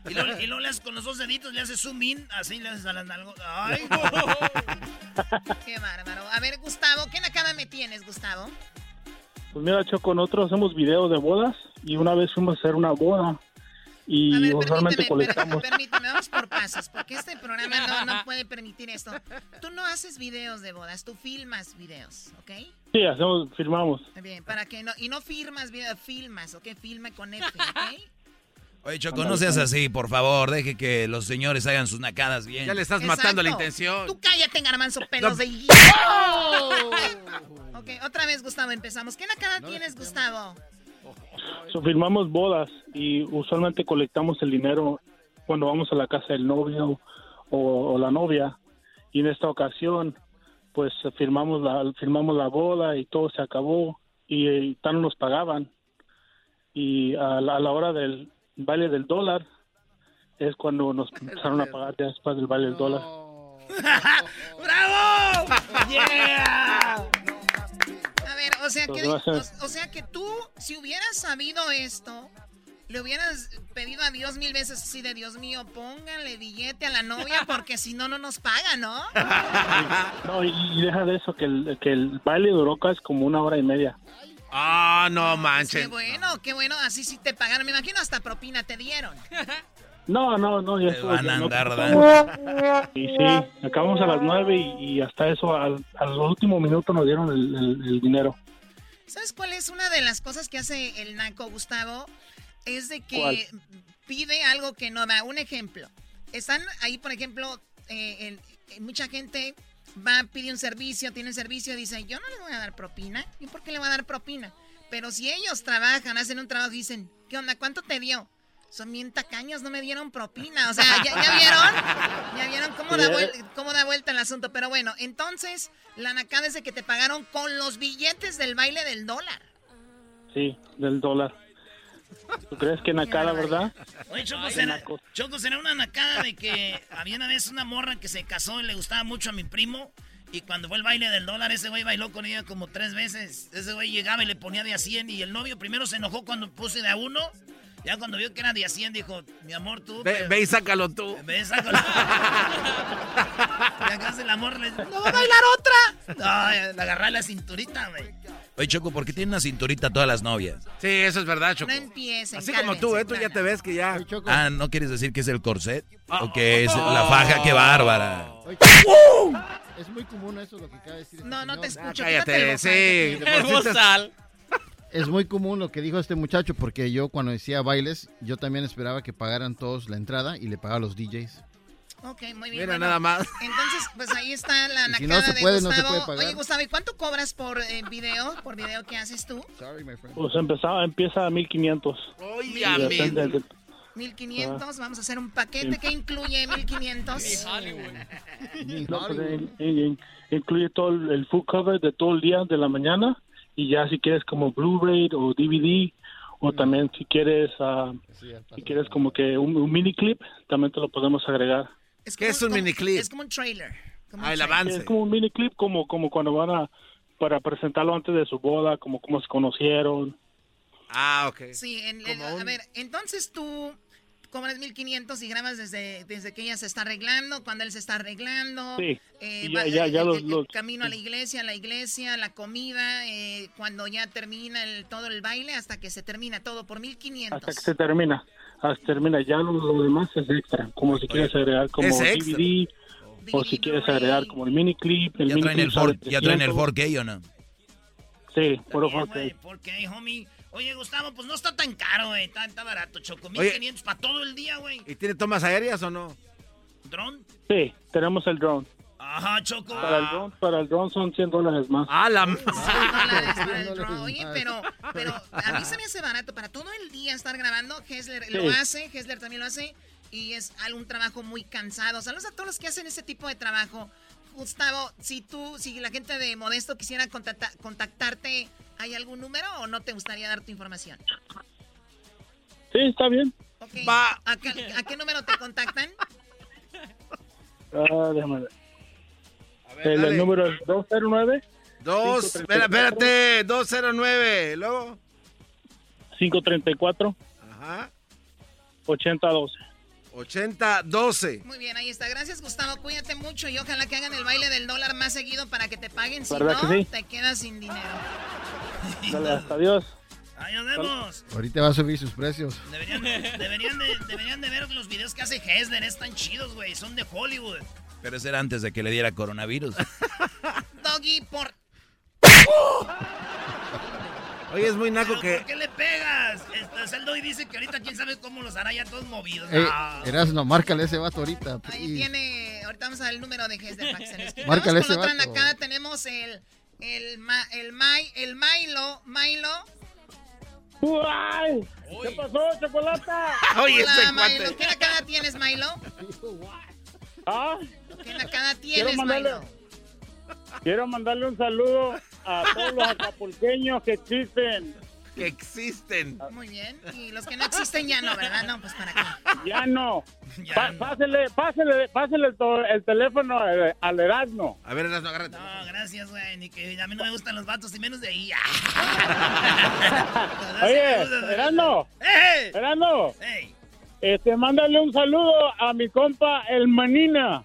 Y luego, y luego le haces con los dos deditos, le haces zoom in, así le haces a las nalgas. ¡Ay, no! [LAUGHS] Qué bárbaro. A ver, Gustavo, ¿qué nakada me tienes, Gustavo? Pues mira Choco, nosotros hacemos videos de bodas y una vez fuimos a hacer una boda y usualmente colectamos. Permíteme, vamos por pasos, porque este [LAUGHS] programa no, no puede permitir esto. Tú no haces videos de bodas, tú filmas videos, ¿ok? Sí, hacemos, firmamos. Bien, para que no, y no firmas videos, filmas, ¿ok? Filma con F, ¿ok? [LAUGHS] Oye, Choco, no seas así, por favor. Deje que los señores hagan sus nacadas bien. Ya le estás Exacto. matando la intención. Tú cállate, garmanzo, pelos No. de hierro. Ok, otra vez, Gustavo, empezamos. ¿Qué nakada tienes, Gustavo? So, firmamos bodas y usualmente colectamos el dinero cuando vamos a la casa del novio o, o la novia. Y en esta ocasión, pues firmamos la, firmamos la boda y todo se acabó y, eh, tan nos pagaban. Y a la, a la hora del baile del dólar es cuando nos [LAUGHS] empezaron a pagar ya después del baile del dólar. [LAUGHS] ¡Bravo! ¡Yeah! A ver, o sea, que, o, o sea que tú, si hubieras sabido esto, le hubieras pedido a Dios mil veces así de Dios mío, pónganle billete a la novia porque si no, no nos paga, ¿no? [LAUGHS] No, y, y deja de eso, que el, que el baile duró casi como una hora y media. Ah, no Qué manchen. bueno, qué bueno, así sí te pagaron. Me imagino hasta propina te dieron. No, no, no, ya Te estuvo, van a no andar ocupamos. Y sí, acabamos a las nueve y, y hasta eso, al, al último minuto nos dieron el, el- el dinero. ¿Sabes cuál es una de las cosas que hace el naco, Gustavo? Es de que ¿Cuál? pide algo que no da. Un ejemplo. Están ahí, por ejemplo, eh, eh, mucha gente va, pide un servicio, tiene un servicio dice, yo no le voy a dar propina. ¿Y por qué le voy a dar propina? Pero si ellos trabajan, hacen un trabajo y dicen, ¿qué onda? ¿Cuánto te dio? Son bien tacaños, no me dieron propina. O sea, ¿ya, ya vieron? ¿Ya vieron cómo da, vuel- cómo da vuelta el asunto? Pero bueno, entonces, la nacada es de que te pagaron con los billetes del baile del dólar. Sí, del dólar. ¿Tú crees que Nakada, verdad? Oye, Choco, será, Choco, será una nacada de que había una vez una morra que se casó y le gustaba mucho a mi primo. Y cuando fue el baile del dólar, ese güey bailó con ella como tres veces. Ese güey llegaba y le ponía de a 100. Y el novio primero se enojó cuando puse de a uno. Ya cuando vio que era de a 100, dijo, mi amor, tú... Ve, pero- ve y sácalo tú. Ve y sácalo. y acá el amor le dice, ¡No va a bailar otra! No, le agarré la cinturita, güey. Oye, Choco, ¿por qué tiene una cinturita todas las novias? Sí, eso es verdad, Choco. No empiecen, Así como tú, ¿eh? Tú ya te ves que ya... Ah, ¿no quieres decir que es el corset? ¿O que es la faja? ¡Qué bárbara! Es muy común eso lo que acaba de decir. No, no te escucho. cállate, quítate el sí, Es muy común lo que dijo este muchacho porque yo cuando decía bailes, yo también esperaba que pagaran todos la entrada y le pagaba a los DJs. Ok, muy bien. Mira, bueno, nada más. Entonces, pues ahí está la [LAUGHS] Y si nacada no se de puede, no se Gustavo. puede pagar. Oye, Gustavo, ¿y cuánto cobras por eh, video? ¿Por video que haces tú? Pues empezaba, empieza a 1500. Y depende de- 1500, vamos a hacer un paquete que incluye 1500. No, pues, in- in- incluye todo el, el full cover de todo el día de la mañana y ya si quieres como Blu-ray o DVD o también si quieres ah, si quieres como que un, un mini clip también te lo podemos agregar. Es ¿Qué es un como- miniclip? Es como un trailer. como Ah, un el trailer. avance. Es como un mini clip como como cuando van a para presentarlo antes de su boda, como cómo se conocieron. Ah, ok. Sí, en- en- a ver, entonces tú cobras 1500 y grabas desde, desde que ella se está arreglando, cuando él se está arreglando. Sí. eh, Ya- va- ya- ya el- los- el- el los- camino a la iglesia, la iglesia, la comida, eh, cuando ya termina el, todo el baile, hasta que se termina todo por 1500. Hasta que se termina. Que termina. Ya lo, lo demás es extra. Como si quieres agregar como Es extra. DVD. O si quieres agregar como el mini clip. El ¿Ya mini traen el, clip sale for- ¿Ya traen el 300. 4K o no? Sí, puro Bien, 4K. güey, ¿Por qué, homie? Oye, Gustavo, pues no está tan caro, güey. Está, está barato, Choco. Oye. 1500 para todo el día, güey. ¿Y tiene tomas aéreas o no? ¿Dron? Sí, tenemos el drone. Ajá, Choco. Para el drone, para el drone son 100 dólares más. Ah, la dólares para el [LAUGHS] drone. Oye, pero, pero a mí se me hace barato para todo el día estar grabando. Hessler lo hace, Hessler también lo hace. Y es algún trabajo muy cansado. Saludos a todos los que hacen ese tipo de trabajo. Gustavo, si tú, si la gente de Modesto quisiera contacta- contactarte, ¿hay algún número o no te gustaría dar tu información? Sí, está bien. Ok. ¿A, qué, a qué número te contactan? Ah, déjame ver. El, el número es 209 Dos, espera, espérate, 209, luego. 534 Ajá. 8012. 8012. Muy bien, ahí está. Gracias, Gustavo. Cuídate mucho y ojalá que hagan el baile del dólar más seguido para que te paguen. Si ¿Verdad no, que sí? te quedas sin dinero. Dale, hasta adiós. Ahí nos vemos. Ahorita va a subir sus precios. Deberían, deberían, de, deberían de ver los videos que hace Hessler. Están chidos, güey. Son de Hollywood. Pero ese era antes de que le diera coronavirus. [LAUGHS] Doggy, por... Oye, es muy naco ¿Pero que. ¿Por qué le pegas? Este, el Doggy dice que ahorita quién sabe cómo los hará ya todos movidos. Eh, No. Erasno, márcale ese vato ahorita. Ahí tiene... Ahorita vamos a ver el número de Hess de en esquina. Márcale Vamos con ese otra vato. nacada. Tenemos el... El, ma- el, Mai- el Milo. Milo. ¡Uay! ¿Qué pasó, Chocolata? Oye, Hola, este Milo. cuate. ¿Qué nacada tienes, Milo? Ah, ¿Qué nacada quiero tienes, mandarle, Milo? quiero mandarle un saludo a todos los acapulqueños que existen. Que existen. Muy bien. Y los que no existen ya no, ¿verdad? No, pues para qué. Ya no. [LAUGHS] Ya Pa- no. Pásele, pásele, pásele el, teléfono al Erasmo. A ver, Erasmo, agárrate. No, gracias, güey. Ni que a mí no me gustan los vatos y menos de ahí. [LAUGHS] Oye, Erasmo, ¡Eh! Erasmo, ¡Ey! este, mándale un saludo a mi compa el Manina.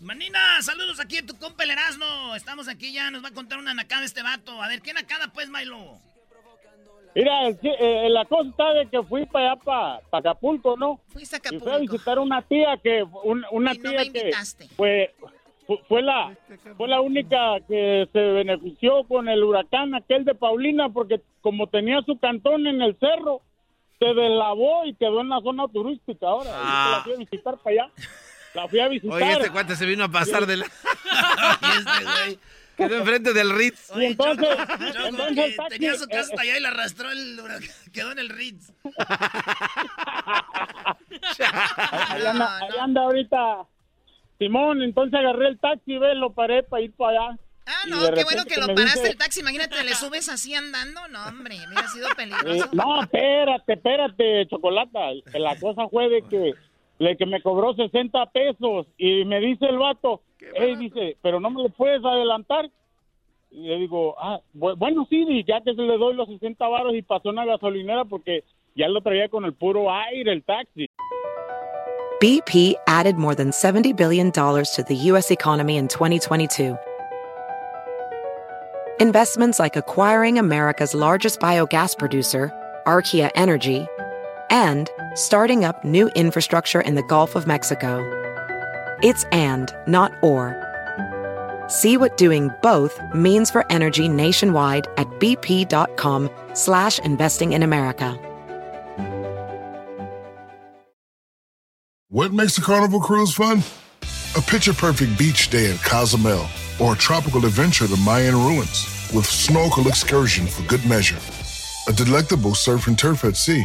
Manina, saludos aquí a tu compa el Erasmo. Estamos aquí ya, nos va a contar una nacada este vato. A ver, ¿qué nacada pues, Milo? Mira, eh, la cosa está de que fui para allá, para Acapulco, ¿no? Fuiste a Y fui a Acapulco. visitar una tía que, un- una Y no tía me que fue, fu- fue la, fue la única que se benefició con el huracán aquel de Paulina porque como tenía su cantón en el cerro, se deslavó y quedó en la zona turística ahora. Y Ah. la fui a visitar para allá. [LAUGHS] La fui a visitar. Oye, este cuate se vino a pasar de la. [LAUGHS] Y este güey. Quedó enfrente del Ritz. Y entonces, Choco, entonces que tenía su casa eh, hasta allá y la arrastró el huracán. Quedó en el Ritz. Ahí [LAUGHS] anda, ahí anda ahorita Simón, entonces agarré el taxi, ve, lo paré para ir para allá. Ah, no, qué bueno que lo paraste dice- el taxi. Imagínate, le subes así andando. No, hombre, hubiera sido Eh, peligroso. no, espérate, espérate, Chocolata. La cosa fue de que, de que me cobró 60 pesos y me dice el vato, hey, dice, pero no me lo puedes adelantar. Y le digo, ah, bu- bueno, sí, ya que se le doy los 60 varos y pasó una gasolinera porque ya lo traía con el puro aire el taxi. BP added more than $70 billion to the U.S. economy in 2022. Investments like acquiring America's largest biogas producer, Archaea Energy, and starting up new infrastructure in the Gulf of Mexico. It's and, not or. See what doing both means for energy nationwide at bp.com slash investing in America. What makes a carnival cruise fun? A picture perfect beach day at Cozumel or a tropical adventure to Mayan ruins with snorkel excursion for good measure. A delectable surf and turf at sea,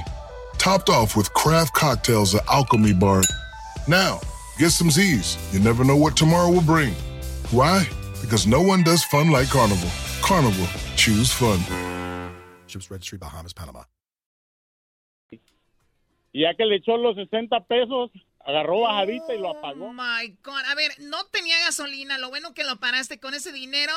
topped off with craft cocktails at Alchemy Bar. Now, get some Z's. You never know what tomorrow will bring. Why? Because no one does fun like Carnival. Carnival, choose fun. Ships Registry, Bahamas, Panama. Ya que le echó los 60 pesos, agarró bajadita y lo apagó. Oh my God. A ver, no tenía gasolina. Lo bueno que lo paraste con ese dinero.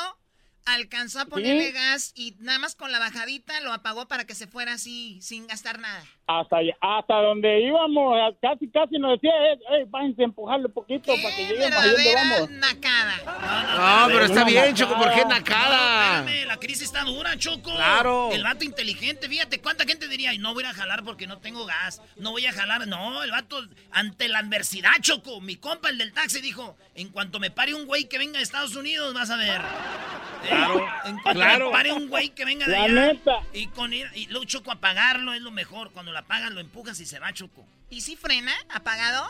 Alcanzó a ponerle gas y nada más con la bajadita lo apagó para que se fuera así sin gastar nada. Hasta, hasta donde íbamos, casi casi nos decía, eh, eh, váyanse a empujarle un poquito para que lleguemos a donde vamos. nacada. No, pero está bien, Choco, ¿por qué nacada? Espérame, la crisis está dura, Choco. Claro. El vato inteligente, fíjate, ¿cuánta gente diría, "Ay, no voy a jalar porque no tengo gas? No voy a jalar. No, el vato, ante la adversidad, Choco, mi compa, el del taxi, dijo, en cuanto me pare un güey que venga de Estados Unidos, vas a ver. [LAUGHS] Claro, En cuanto claro. pare un güey que venga de La allá. neta. Y, con ir- y luego, Choco, apagarlo es lo mejor. Cuando lo apagas, lo empujas y se va, Choco. ¿Y si frena? ¿Apagado?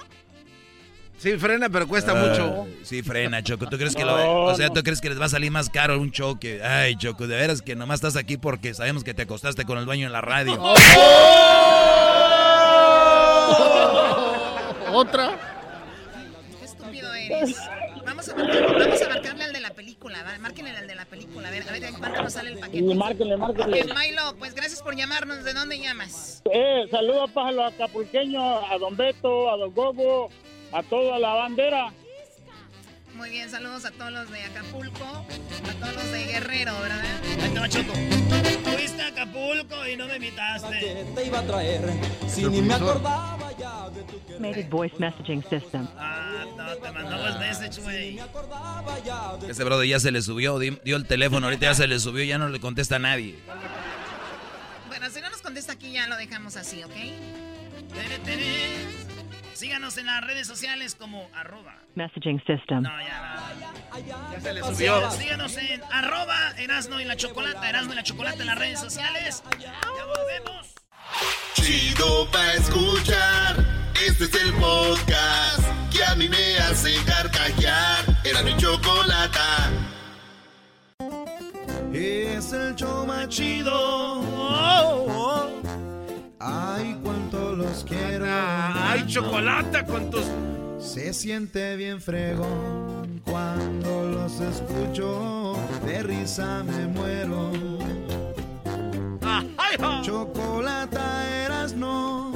Sí, frena, pero cuesta Ah, mucho. Sí, frena, Choco. ¿Tú crees que lo, [LAUGHS] o sea, no. tú crees que les va a salir más caro un choque? Ay, Choco, de veras que nomás estás aquí porque sabemos que te acostaste con el dueño en la radio. [LAUGHS] Otra. Qué estúpido eres. Vamos a, marcar- vamos a marcarle al de la película. ¿va? Márquenle al de la película. A ver, a ver en cuánto nos sale el paquete. Márquenle, márquenle. Milo, pues gracias por llamarnos. ¿De dónde llamas? Eh, saludos para los acapulqueños, a Don Beto, a Don Gogo, a toda la bandera. Muy bien, saludos a todos los de Acapulco, a todos los de Guerrero, ¿verdad? Ahí te va, Choco. Fuiste a Acapulco y no me invitaste. Te iba a traer, si ni me acordaba ya Automated voice messaging system. Ah, no, te mandamos message, güey. Ese brother ya se le subió, di- dio el teléfono, ahorita ya se le subió, ya no le contesta a nadie. Bueno, si no nos contesta aquí ya lo dejamos así, ¿ok? Tere, tere. Síganos en las redes sociales como arroba. Messaging system. No, ya, Ya se le subió. Síganos en arroba Erasno y la Chocolata, Erasno y la Chocolata en las redes sociales. Ya volvemos. Chido pa' escuchar. Este es el podcast que a mí me hace carcajear. Era mi chocolata. Es el show más chido. Oh, oh. Ay, cuánto los quiero. Ay, chocolate con tus. Se siente bien fregón cuando los escucho. De risa me muero. Chocolata eras no.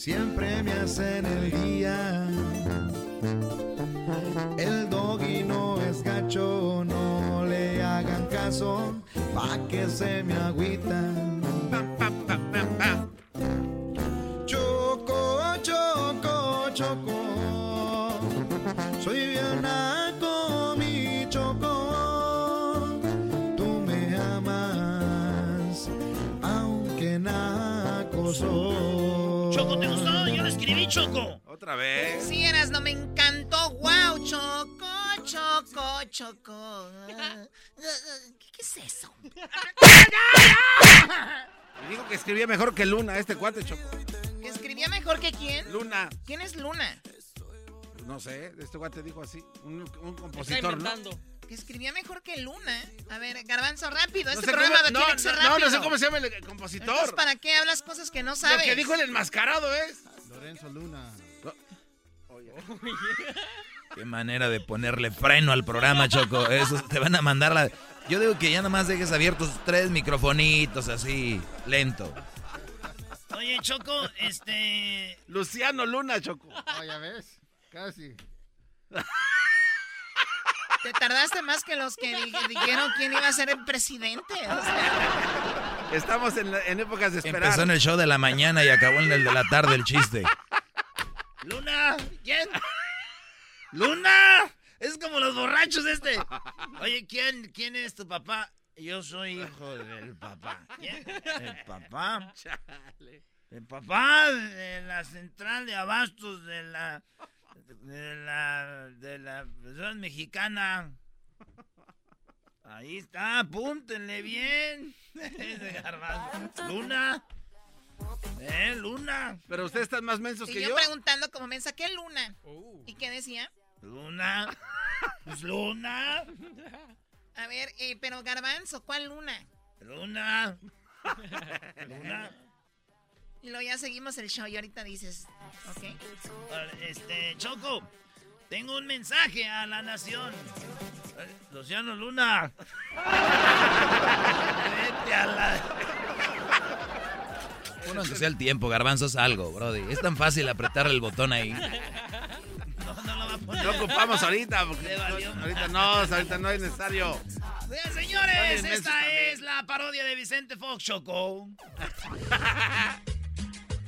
Siempre me hacen el día. El doggy no es gacho, no le hagan caso, pa' que se me agüitan. Choco, choco, choco, soy bien naco, mi choco. Tú me amas, aunque naco soy. ¿Te gustó? Yo lo escribí, Choco. Otra vez. Sí, eras, no me encantó. ¡Wow! Choco, choco, choco. ¿Qué, qué es eso? Me dijo que escribía mejor que Luna, este cuate, Choco. ¿Escribía mejor que quién? Luna. ¿Quién es Luna? No sé, este cuate dijo así. Un, un compositor, ¿no? Escribía mejor que Luna. A ver, Garbanzo, rápido. No Este sé programa cómo- lo tiene que ser no, no, rápido. no sé cómo se llama el el compositor. Entonces, ¿para qué hablas cosas que no sabes? Lo que dijo el enmascarado es. Lorenzo Luna. Qué manera de ponerle freno al programa, Choco. Eso te van a mandar la. Yo digo que ya nomás dejes abiertos tres microfonitos así, lento. Oye, Choco, este. Luciano Luna, Choco. Oh, ya ves, casi. Te tardaste más que los que di- dijeron quién iba a ser el presidente. O sea, Estamos en, la- en épocas de esperar. Empezó en el show de la mañana y acabó en el de la tarde el chiste. Luna, ¿quién? Luna, es como los borrachos este. Oye, ¿quién, quién es tu papá? Yo soy hijo del papá. ¿Quién? El papá. El papá de la central de abastos de la de la de la Federación mexicana. Ahí está, apúntenle bien. Ese garbanzo. Luna. Eh, Luna. Pero ustedes están más mensos y que yo, yo. preguntando como mensa, ¿qué Luna? ¿Y qué decía? Luna. Pues Luna. A ver, eh, pero Garbanzo, ¿cuál Luna? Luna. [LAUGHS] Luna. Y luego ya seguimos el show y ahorita dices, ¿ok? Este, Choco, tengo un mensaje a la nación. Luciano Luna. Vete a la... Uno que sea el tiempo, garbanzos algo, brody. Es tan fácil apretar el botón ahí. No, no lo va a poner. No ocupamos ahorita. Porque ahorita no, ahorita no es necesario. Bien, señores, esta es la parodia de Vicente Fox Choco. [LAUGHS]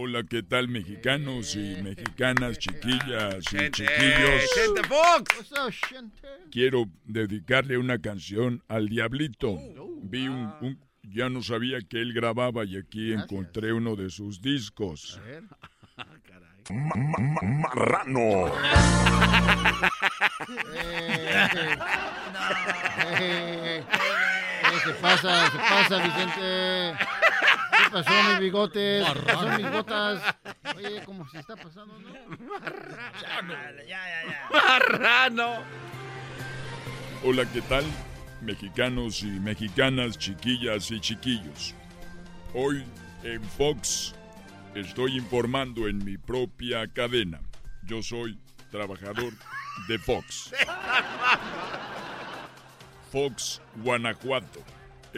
Hola, ¿qué tal mexicanos y mexicanas, chiquillas y chiquillos? Quiero dedicarle una canción al Diablito. Vi un, un- ya no sabía que él grababa y aquí encontré uno de sus discos. Marrano. Eh, eh, se pasa, se pasa, Vicente. ¿Qué pasó, mis bigotes? ¿Qué pasó, mis botas? Oye, ¿cómo se está pasando, no? Ya, ya, ya. Marrano. Hola, ¿qué tal? Mexicanos y mexicanas, chiquillas y chiquillos. Hoy en Fox estoy informando en mi propia cadena. Yo soy trabajador de Fox. [LAUGHS] Fox, Guanajuato.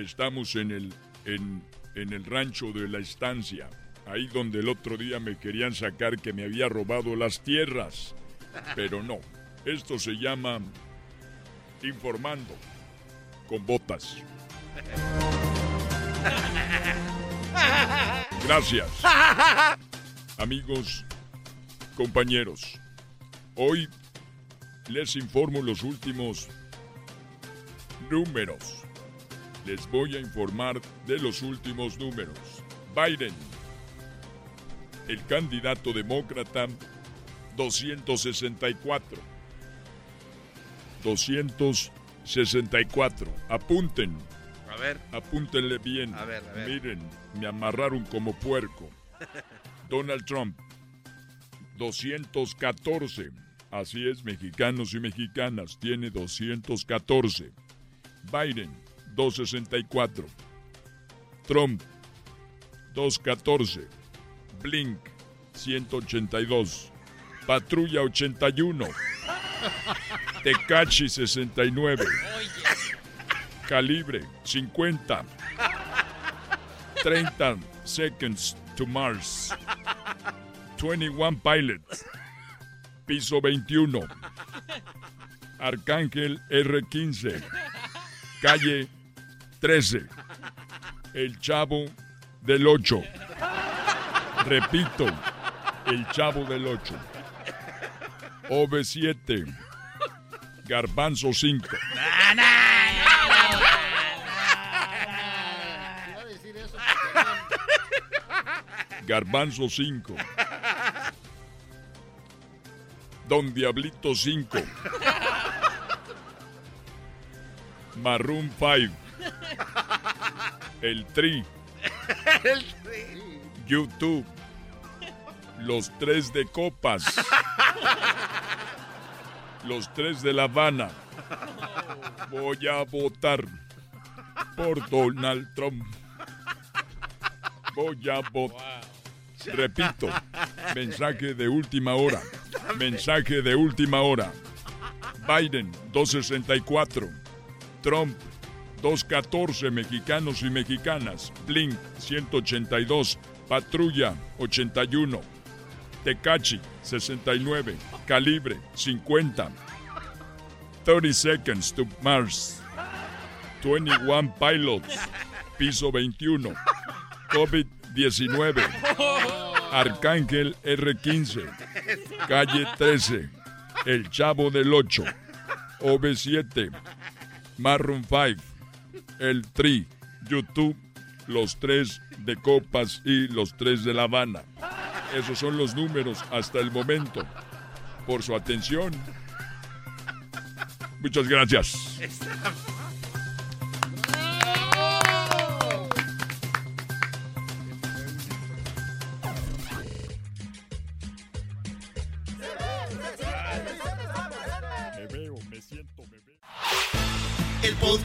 Estamos en el, en, en el rancho de la estancia. Ahí donde el otro día me querían sacar que me había robado las tierras. Pero no. Esto se llama informando con botas. Gracias. Amigos, compañeros, hoy les informo los últimos números. Les voy a informar de los últimos números. Biden, el candidato demócrata, 264. 264. Apunten. A ver. Apúntenle bien. A ver, a ver. Miren, me amarraron como puerco. [LAUGHS] Donald Trump, 214. Así es, mexicanos y mexicanas, tiene 214. Biden, 264. Trump, 214. Blink, 182. Patrulla 81. Tecachi 69. Calibre 50. 30 Seconds to Mars. 21 Pilots. Piso 21. Arcángel R15. Calle 13. El Chavo del 8. Repito, el Chavo del 8. OV7. Garbanzo 5. Garbanzo 5. Don Diablito 5. Maroon 5. El Tri. [LAUGHS] El YouTube. Los tres de copas. Los tres de La Habana. Voy a votar por Donald Trump. Voy a votar. Repito, [LAUGHS] mensaje de última hora. Mensaje de última hora. Biden 264. Trump 214 mexicanos y mexicanas. Blink 182. Patrulla 81. Tecachi 69. Calibre 50. 30 Seconds to Mars. 21 Pilots. Piso 21. COVID-19. Arcángel R15. Calle 13. El Chavo del 8. OV7. Maroon 5. El Tri. YouTube. Los tres de Copas y los tres de La Habana. Esos son los números hasta el momento. Por su atención. Muchas gracias.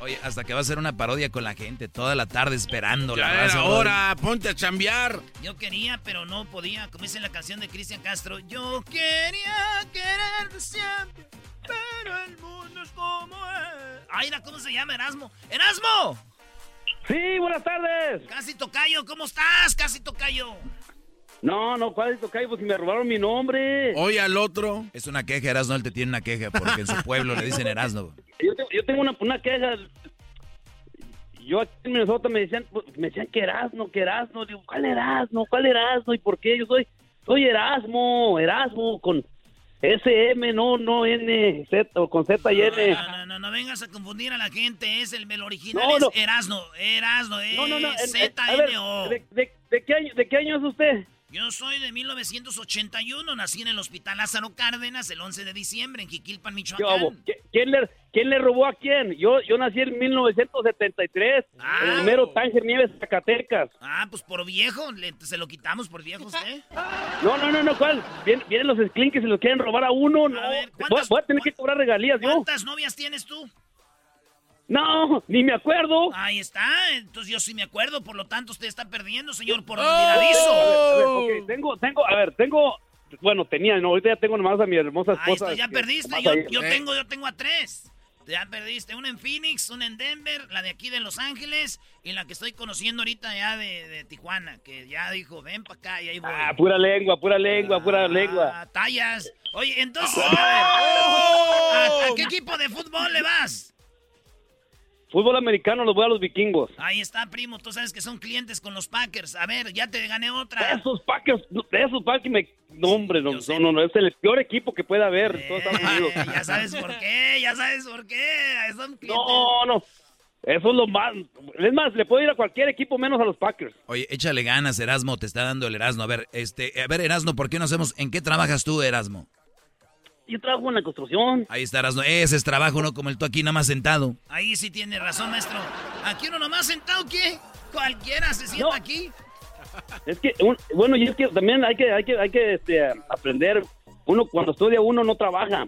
Oye, hasta que va a ser una parodia con la gente toda la tarde esperando Ya la era raza, hora, ponte a chambear. Yo quería, pero no podía. Como dice la canción de Cristian Castro. Yo quería quererte siempre, pero el mundo es como es. Ay, mira, ¿cómo se llama Erasmo? ¡Erasmo! Sí, buenas tardes. Casi Tocayo, ¿cómo estás? Casi Tocayo. No, no, ¿cuál es Tocayo? Pues si me robaron mi nombre. Oye al otro. Es una queja, Erasno, él te tiene una queja porque en su pueblo le dicen Erasno. Yo tengo, yo tengo una, una queja. Yo aquí en Minnesota me decían, pues, me decían que Erasmo, que Erasmo. Digo, ¿cuál Erasmo? ¿Cuál Erasmo? ¿Y por qué? Yo soy, soy Erasmo, Erasmo con SM, no, no N, Z, o con Z y N. No, no, no, no vengas a confundir a la gente. Es el, original No, es no. Erasno. Erasno, ver, Z-N-O. ¿de, de, de qué año, ¿De qué año es usted? Yo soy de 1981, nací en el Hospital Lázaro Cárdenas el 11 de diciembre en Jiquilpan, ¿Qué Michoacán. ¿Quién le, ¿Quién le robó a quién? Yo, yo nací en 1973, en el mero Tánger Nieves, Zacatecas. Ah, pues por viejo, le- se lo quitamos por viejo usted. No, no, no, no, ¿cuál? Vienen, vienen los sklinks y los quieren robar a uno, no. voy, voy a tener que cobrar regalías, ¿yo? ¿Cuántas novias tienes tú? No, ni me acuerdo. Ahí está, entonces yo sí me acuerdo, por lo tanto usted está perdiendo, señor, por A ver, a ver, olvidadizo. ok, tengo, tengo, a ver, tengo, bueno, tenía, no, ahorita ya tengo nomás a mi hermosa Ahí esposa. está, ya perdiste, yo, ahí. yo tengo, yo tengo a tres. Ya perdiste, una en Phoenix, una en Denver, la de aquí de Los Ángeles y la que estoy conociendo ahorita ya de, de Tijuana, que ya dijo, ven para acá y ahí voy. Ah, pura lengua, pura lengua, pura lengua. Ah, tallas. Oye, entonces, ¡Oh! a ver, ¿a, a qué equipo de fútbol le vas? Fútbol americano los voy a los vikingos. Ahí está, primo, tú sabes que son clientes con los Packers. A ver, ya te gané otra. Esos Packers, esos Packers me... No, hombre, no, no, no, no, es el peor equipo que puede haber en todo Estados Unidos. Eh, [LAUGHS] ya sabes por qué, ya sabes por qué. Son clientes. No, no, eso es lo más... Es más, le puedo ir a cualquier equipo menos a los Packers. Oye, échale ganas, Erasmo, te está dando el Erasmo. A ver, este, a ver, Erasmo, ¿por qué no hacemos? ¿En qué trabajas tú, Erasmo? Yo trabajo en la construcción. Ahí está, Erasmo. Ese es trabajo, no como el tú aquí nada más sentado. Ahí sí tiene razón, maestro. Aquí uno nomás sentado, ¿qué? Cualquiera se sienta aquí. Es que, un- bueno, y es que también hay que, hay que, hay que este, aprender. Uno, cuando estudia, uno no trabaja.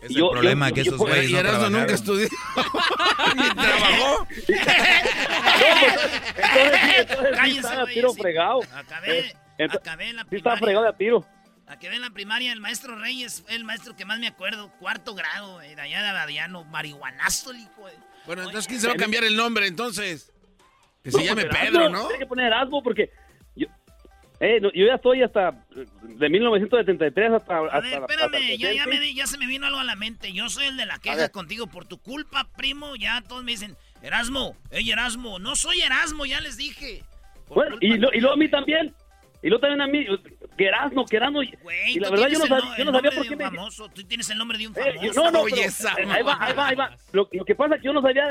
Es el problema que esos güeyes no Erasmo nunca trabajaron. estudió. [LAUGHS] Ni trabajó. [LAUGHS] Entonces, entonces sí Cállense, estaba a tiro sí. fregado. Acabé, Eh, acabé en la sí estaba fregado de a tiro. Acabé en la primaria, el maestro Reyes fue el maestro que más me acuerdo. Cuarto grado, güey, de allá de Abadiano. Marihuanazo, el hijo. de- Bueno, entonces, ¿quién se va a cambiar el nombre entonces? Que No, se llame Pedro, Erasmo, ¿no? Tiene que poner Erasmo porque yo, eh, no, yo ya estoy hasta de 1973 hasta, A hasta, ver, hasta espérame, el ya, ya, 70. me, ya se me vino algo a la mente. Yo soy el de la queja contigo por tu culpa, primo. Ya todos me dicen, Erasmo, ey, Erasmo. No soy Erasmo, ya les dije. Bueno, y, lo- y luego a mí también. Y luego también a mí, que Erasmo. Y, Güey, y la verdad yo no, sabía, no- yo no sabía por qué me... famoso. Tú tienes el nombre de un Eh, famoso. no, no, Oye, pero, esa eh, ahí va, ahí va, ahí va. Lo, lo que pasa es que yo no sabía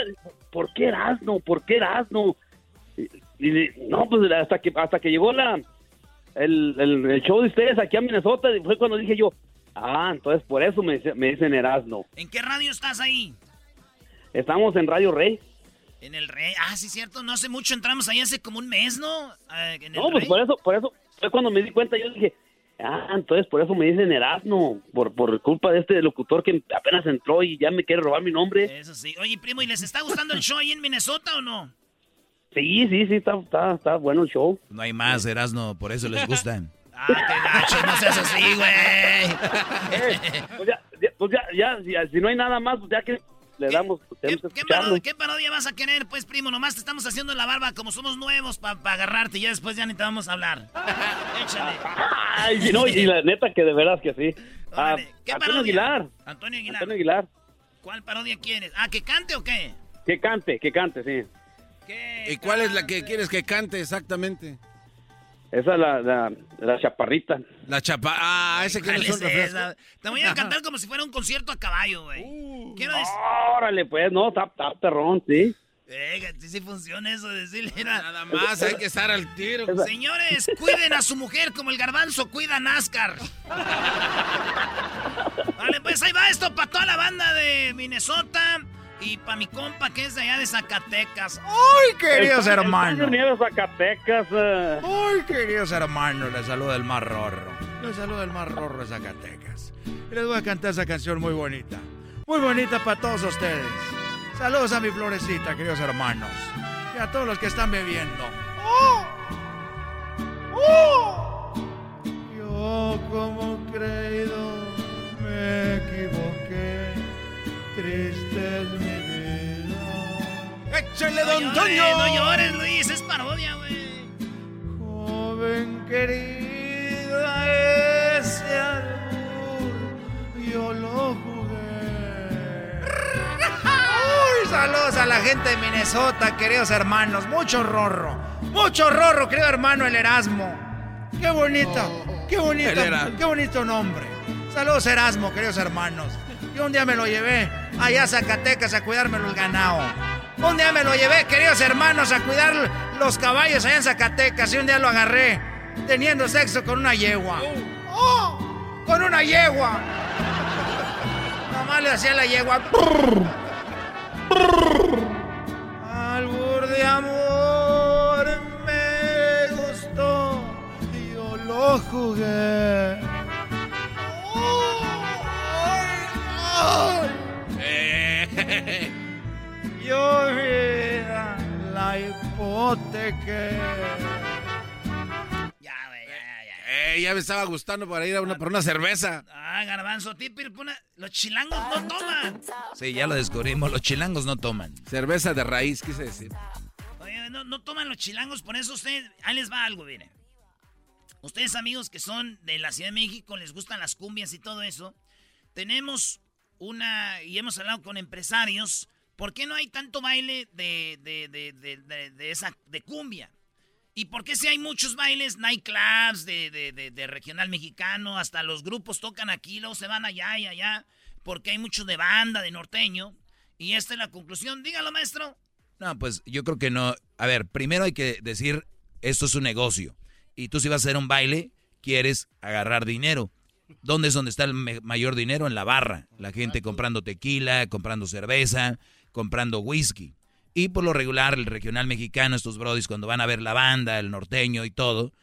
por qué Erasmo, por qué Erasmo. Y, y- no, pues hasta que hasta que llegó la el, el, el show de ustedes aquí a Minnesota, fue cuando dije yo, ah, entonces por eso me, me dicen Erasmo. ¿En qué radio estás ahí? Estamos en Radio Rey. En el Rey. Ah, sí, cierto. No hace mucho entramos ahí hace como un mes, ¿no? Ah, en el No, pues Rey. por eso, por eso, fue cuando me di cuenta, yo dije, ah, entonces por eso me dicen Erasmo, por, por culpa de este locutor que apenas entró y ya me quiere robar mi nombre. Eso sí. Oye, primo, ¿y les está gustando el show ahí en Minnesota o no? Sí, sí, sí, está, está, está bueno el show. No hay más, Erasmo, por eso les gusta. [LAUGHS] Ah, qué gacho, no seas así, güey. [LAUGHS] Pues ya, ya, pues ya, ya, si no hay nada más, pues ya que le damos, ¿Qué, escucharlo. parodia, qué parodia vas a querer, pues, primo? Nomás te estamos haciendo la barba como somos nuevos para agarrarte y ya después ya ni te vamos a hablar. [LAUGHS] Échale. Ay, no, y la neta que de veras que sí. Ah, Órale, ¿Qué Antonio parodia? Aguilar. Antonio Aguilar. Antonio Aguilar. ¿Cuál parodia quieres? Ah, ¿que cante o qué? Que cante, que cante, sí. ¿Y cuál es la que quieres que cante exactamente? Esa es la, la, la chaparrita. La chapa. Ah, ese que no ¿Cuál son es esa? Te voy a [LAUGHS] cantar como si fuera un concierto a caballo, güey. Uh, Quiero decir... Órale, pues, no, está, está perrón, sí. Eh, sí, sí funciona eso, decirle. Nada más, hay que estar al tiro. Señores, cuiden a su mujer como el garbanzo cuida a NASCAR. [LAUGHS] Vale, pues ahí va esto para toda la banda de Minnesota y para mi compa que es de allá de Zacatecas. ¡Ay, queridos hermanos! Unidos, Zacatecas. eh. ¡Ay, queridos hermanos! Les saluda el más rorro. Les saluda el más rorro de Zacatecas. Y les voy a cantar esa canción muy bonita. Muy bonita para todos ustedes. Saludos a mi florecita, queridos hermanos. Y a todos los que están bebiendo. ¡Oh! ¡Oh! Yo como creído me equivoqué. Triste. ¡Échale, No don llores, Toño! no llores, Luis, es parodia, güey. Joven querida, ese albur yo lo jugué. Uy, saludos a la gente de Minnesota, queridos hermanos. Mucho rorro, mucho rorro, querido hermano, el Erasmo. Qué bonito, qué bonito, qué bonito nombre. Saludos, Erasmo, queridos hermanos. Yo un día me lo llevé allá a Zacatecas a cuidármelo el ganado. Un día me lo llevé, queridos hermanos, a cuidar los caballos allá en Zacatecas y un día lo agarré teniendo sexo con una yegua. ¡Oh! ¡Con una yegua! Nomás le hacía la yegua. Albur de amor me gustó y yo lo jugué. ¡Ay! Eh, [LAUGHS] Yo vida la hipoteca. eh, ya me estaba gustando para ir a una, por una cerveza. Ah, garbanzo, típico, puna- los chilangos no toman. Sí, ya lo descubrimos. Los chilangos no toman. Cerveza de raíz, quise decir. Oye, no, no toman los chilangos, por eso ustedes, ahí les va algo, miren. Ustedes amigos que son de la Ciudad de México, les gustan las cumbias y todo eso. Tenemos una, y hemos hablado con empresarios, ¿por qué no hay tanto baile de, de, de, de, de- de esa, de cumbia? ¿Y por qué si hay muchos bailes, nightclubs de, de, de, de regional mexicano, hasta los grupos tocan aquí, luego se van allá y allá, porque hay mucho de banda, de norteño? Y esta es la conclusión. Dígalo, maestro. No, pues yo creo que no. A ver, primero hay que decir, esto es un negocio. Y tú si vas a hacer un baile, quieres agarrar dinero. ¿Dónde es donde está el mayor dinero? En la barra. La gente comprando tequila, comprando cerveza, comprando whisky. Y por lo regular, el regional mexicano, estos brodis, cuando van a ver la banda, el norteño y todo,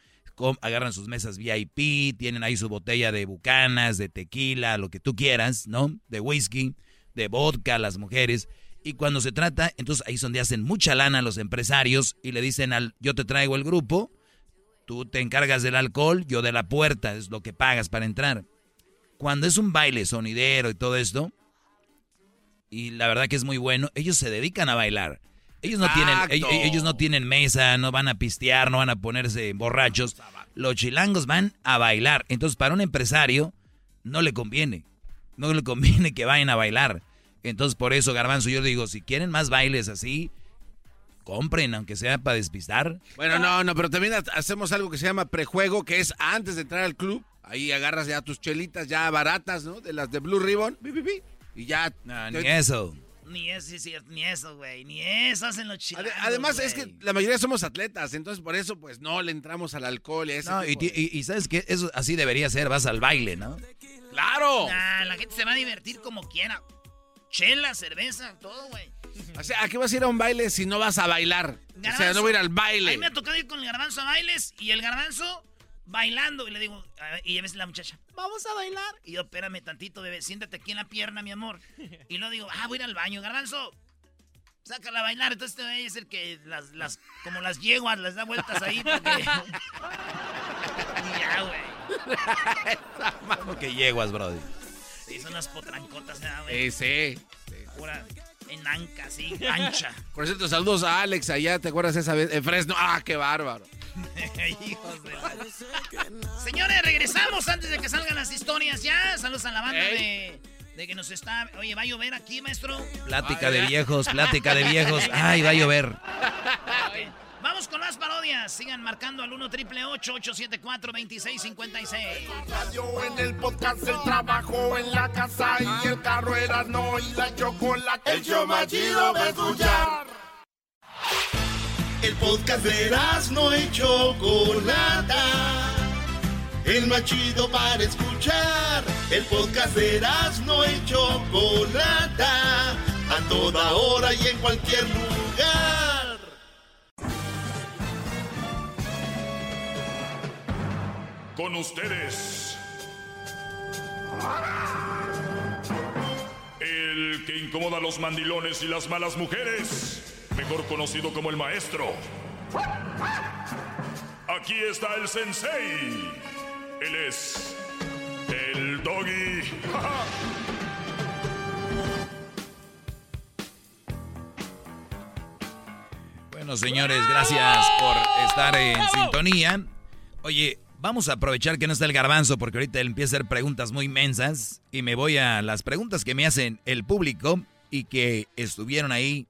agarran sus mesas VIP, tienen ahí su botella de bucanas, de tequila, lo que tú quieras, ¿no? De whisky, de vodka, las mujeres. Y cuando se trata, entonces ahí es donde hacen mucha lana los empresarios y le dicen al, yo te traigo el grupo, tú te encargas del alcohol, yo de la puerta, es lo que pagas para entrar. Cuando es un baile sonidero y todo esto, y la verdad que es muy bueno, ellos se dedican a bailar. Ellos no, tienen, ellos, ellos no tienen mesa, no van a pistear, no van a ponerse borrachos. Los chilangos van a bailar. Entonces, para un empresario, no le conviene. No le conviene que vayan a bailar. Entonces, por eso, Garbanzo, yo digo, si quieren más bailes así, compren, aunque sea para despistar. Bueno, no, no, pero también ha- hacemos algo que se llama prejuego, que es antes de entrar al club. Ahí agarras ya tus chelitas ya baratas, ¿no? De las de Blue Ribbon. pi, y ya. ni eso. Ni eso, sí, sí, ni eso, güey. Ni eso hacen los chilangos, Además, es que la mayoría somos atletas, entonces por eso, pues no le entramos al alcohol y a ese No, y, tipo de- y- y sabes que eso así debería ser, vas al baile, ¿no? ¡Claro! Nah, la gente se va a divertir como quiera. Chela, cerveza, todo, güey. O sea, ¿a qué vas a ir a un baile si no vas a bailar? O sea, no voy a ir al A mí baile. me ha tocado ir con el garbanzo a bailes y el garbanzo bailando. Y le digo, y a veces la muchacha, vamos a bailar. Y yo, espérame tantito, bebé, siéntate aquí en la pierna, mi amor. [LAUGHS] Y luego digo, ah, voy a ir al baño, garbanzo. Sácala a bailar. Entonces este es el que las, las, como las yeguas, las da vueltas ahí. Porque... [LAUGHS] [LAUGHS] ya, güey. ¿Cómo que yeguas, brody? Sí, son unas potrancotas, ¿verdad, güey? Sí, sí. Pura enanca, así, ancha. [LAUGHS] Por cierto, saludos a Alex allá, ¿te acuerdas esa vez? En Fresno. ¡Ah, qué bárbaro! [LAUGHS] Hijos de la- Señores, regresamos antes de que salgan las historias ya. Saludos a la banda de, de que nos está. Oye, ¿va a llover aquí, maestro? Plática de viejos, plática de [LAUGHS] viejos. Ay, va a llover. Vamos con más parodias. Sigan marcando al 1 triple 874 2656 Radio en el podcast, el trabajo en la casa y el carro era no y la chocolate. El show más chido va a escuchar. El podcast de no y Chocolata. el más chido para escuchar. El podcast de Erasmo y Chocolata, a toda hora y en cualquier lugar. Con ustedes. El que incomoda a los mandilones y las malas mujeres, mejor conocido como el maestro. Aquí está el sensei. Él es el doggy. [LAUGHS] Bueno, señores, gracias por estar en sintonía. Oye, vamos a aprovechar que no está el garbanzo porque ahorita él empieza a hacer preguntas muy mensas y me voy a las preguntas que me hacen el público y que estuvieron ahí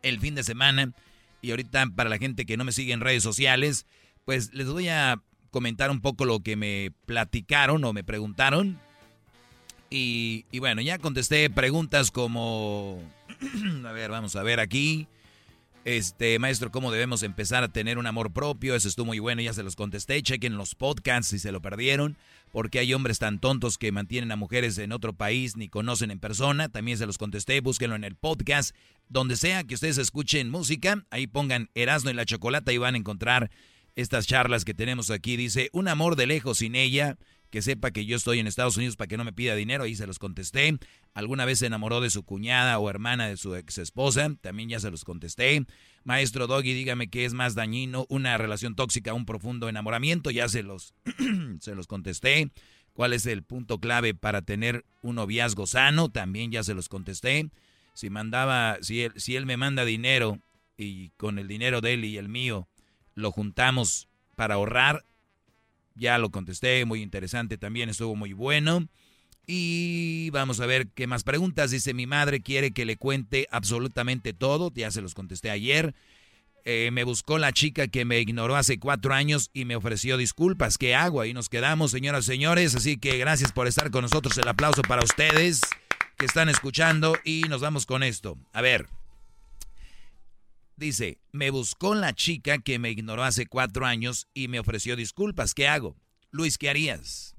el fin de semana. Y ahorita para la gente que no me sigue en redes sociales, pues les voy a comentar un poco lo que me platicaron o me preguntaron. Y, y bueno, ya contesté preguntas como... [CLEARS THROAT] a ver, vamos a ver aquí. Este, maestro, ¿cómo debemos empezar a tener un amor propio? Eso estuvo muy bueno, ya se los contesté. Chequen los podcasts si se lo perdieron. Porque hay hombres tan tontos que mantienen a mujeres en otro país ni conocen en persona. También se los contesté. Búsquenlo en el podcast. Donde sea que ustedes escuchen música, ahí pongan Erasmo y la Chocolata y van a encontrar estas charlas que tenemos aquí. Dice, un amor de lejos sin ella, que sepa que yo estoy en Estados Unidos para que no me pida dinero, ahí se los contesté. Alguna vez se enamoró de su cuñada o hermana de su ex esposa, también ya se los contesté. Maestro Doggy, dígame qué es más dañino, una relación tóxica, un profundo enamoramiento, ya se los, [CLEARS THROAT] se los contesté. ¿Cuál es el punto clave para tener un noviazgo sano? También ya se los contesté. Si mandaba, si él, si él me manda dinero y con el dinero de él y el mío lo juntamos para ahorrar. Ya lo contesté, muy interesante también, estuvo muy bueno. Y vamos a ver qué más preguntas. Dice, mi madre quiere que le cuente absolutamente todo, ya se los contesté ayer. Eh, me buscó la chica que me ignoró hace cuatro años y me ofreció disculpas. ¿Qué hago? Ahí nos quedamos, señoras y señores. Así que gracias por estar con nosotros. El aplauso para ustedes que están escuchando y nos vamos con esto. A ver, Dice, me buscó la chica que me ignoró hace cuatro años y me ofreció disculpas. ¿Qué hago? Luis, ¿qué harías?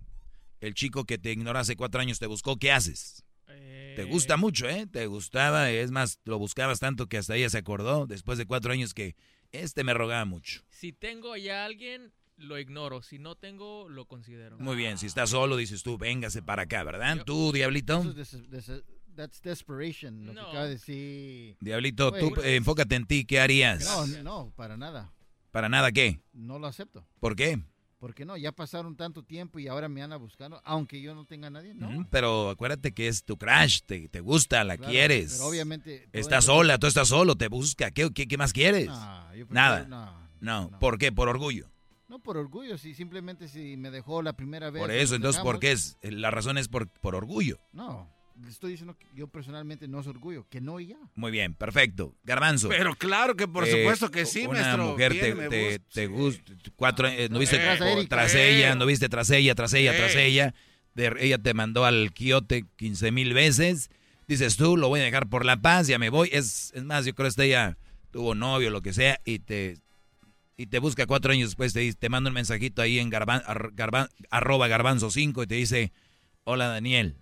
El chico que te ignoró hace cuatro años te buscó, ¿qué haces? Te gusta mucho, ¿eh? Te gustaba, es más, lo buscabas tanto que hasta ella se acordó después de cuatro años que este me rogaba mucho. Si tengo ya a alguien, lo ignoro. Si no tengo, lo considero. Muy bien, si estás solo, dices tú, véngase para acá, ¿verdad? ¿Tú, Diablito? Eso es des- des- that's desperation, lo que acaba de decir. Diablito, tú eh, enfócate en ti, ¿qué harías? No, no, para nada. ¿Para nada qué? No lo acepto. ¿Por qué? Porque no, ya pasaron tanto tiempo y ahora me anda buscando, aunque yo no tenga a nadie, ¿no? Ujú, Pero acuérdate que es tu crush, te, te gusta, la Claro, quieres. pero obviamente Estás eso- sola, tú estás solo, te busca. ¿Qué, qué, qué más quieres? No, yo prefiero- Nada. no, no, ¿por qué? Por orgullo. No por orgullo, si simplemente si me dejó la primera vez. Por eso, entonces, ¿por qué es? La razón es por, por orgullo. No, estoy diciendo que yo personalmente no es orgullo, que no y ya. Muy bien, perfecto. Garbanzo. Pero claro que por Eh, supuesto que sí, una maestro. mujer te, te, te gusta, cuatro, eh, no viste Tras Eh. ella, no viste tras ella, tras ella, tras Eh. ella. De- ella te mandó al quiote 15 mil veces. Dices tú, lo voy a dejar por la paz, ya me voy. Es, es más, yo creo que ella tuvo novio, lo que sea, y te, y te busca cuatro años después, te, dice- te manda un mensajito ahí en garban, ar- garban- arroba garbanzo 5 y te dice, hola Daniel,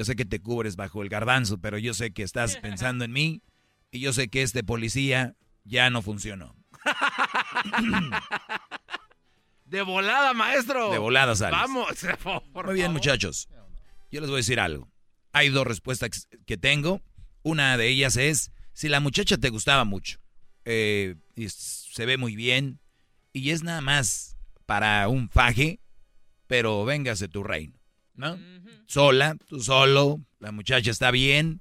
yo sé que te cubres bajo el garbanzo, pero yo sé que estás [LAUGHS] pensando en mí y yo sé que este policía ya no funcionó. [LAUGHS] De volada, maestro. De volada sales. Vamos, [LAUGHS] por Muy bien, favor. muchachos. Yo les voy a decir algo. Hay dos respuestas que tengo. Una de ellas es, si la muchacha te gustaba mucho, eh, y se ve muy bien, y es nada más para un faje, pero véngase tu reino, ¿no? Sola, tú solo, la muchacha está bien,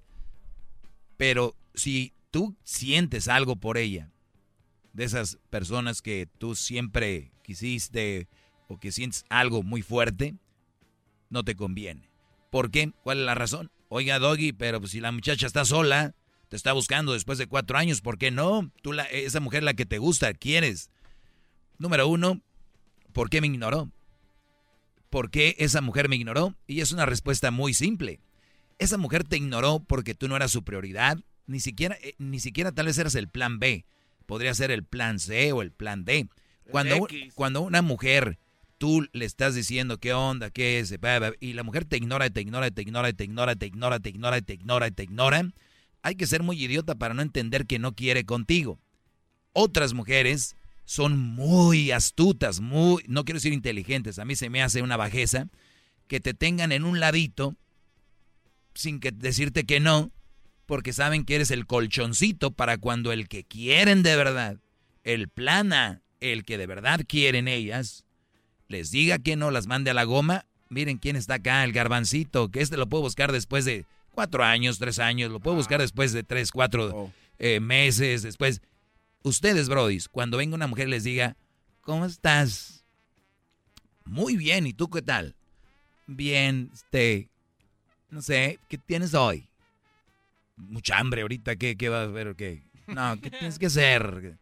pero si tú sientes algo por ella, de esas personas que tú siempre quisiste o que sientes algo muy fuerte, no te conviene. ¿Por qué? ¿Cuál es la razón? Oiga, Doggy, pero si la muchacha está sola, te está buscando después de cuatro años, ¿por qué no? Tú, la, esa mujer la que te gusta, quieres. Número uno, ¿por qué me ignoró? ¿Por qué esa mujer me ignoró? Y es una respuesta muy simple. Esa mujer te ignoró porque tú no eras su prioridad, ni siquiera, eh, ni siquiera tal vez eras el plan B. Podría ser el plan C o el plan D. Cuando, cuando una mujer tú le estás diciendo qué onda, qué es, y la mujer te ignora, te ignora, te ignora, te ignora, te ignora, te ignora, te ignora, te ignora, hay que ser muy idiota para no entender que no quiere contigo. Otras mujeres son muy astutas, muy, no quiero decir inteligentes, a mí se me hace una bajeza que te tengan en un ladito sin que decirte que no, porque saben que eres el colchoncito para cuando el que quieren de verdad, el plana, el que de verdad quieren ellas, les diga que no, las mande a la goma. Miren quién está acá, el garbancito, que este lo puedo buscar después de cuatro años, tres años, lo puedo buscar después de tres, cuatro Oh. eh, meses, después. Ustedes, brodis, cuando venga una mujer les diga, ¿cómo estás? Muy bien, ¿y tú qué tal? Bien, este, no sé, ¿qué tienes hoy? Mucha hambre ahorita, ¿qué, qué va a haber? ¿Qué? No, ¿qué [LAUGHS] tienes que hacer?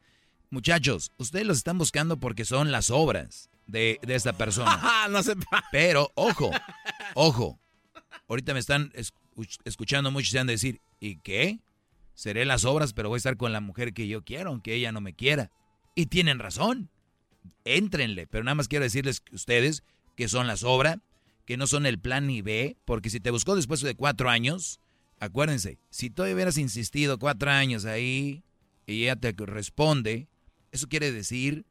Muchachos, ustedes los están buscando porque son las obras de, de esta persona. [LAUGHS] no se Pero, ojo, ojo. Ahorita me están escu- escuchando muchos y se han de decir, ¿y qué? Seré las obras, pero voy a estar con la mujer que yo quiero, aunque ella no me quiera. Y tienen razón. Éntrenle, pero nada más quiero decirles que ustedes que son las obras, que no son el plan ni B, porque si te buscó después de cuatro años, acuérdense, si tú hubieras insistido cuatro años ahí y ella te responde, eso quiere decir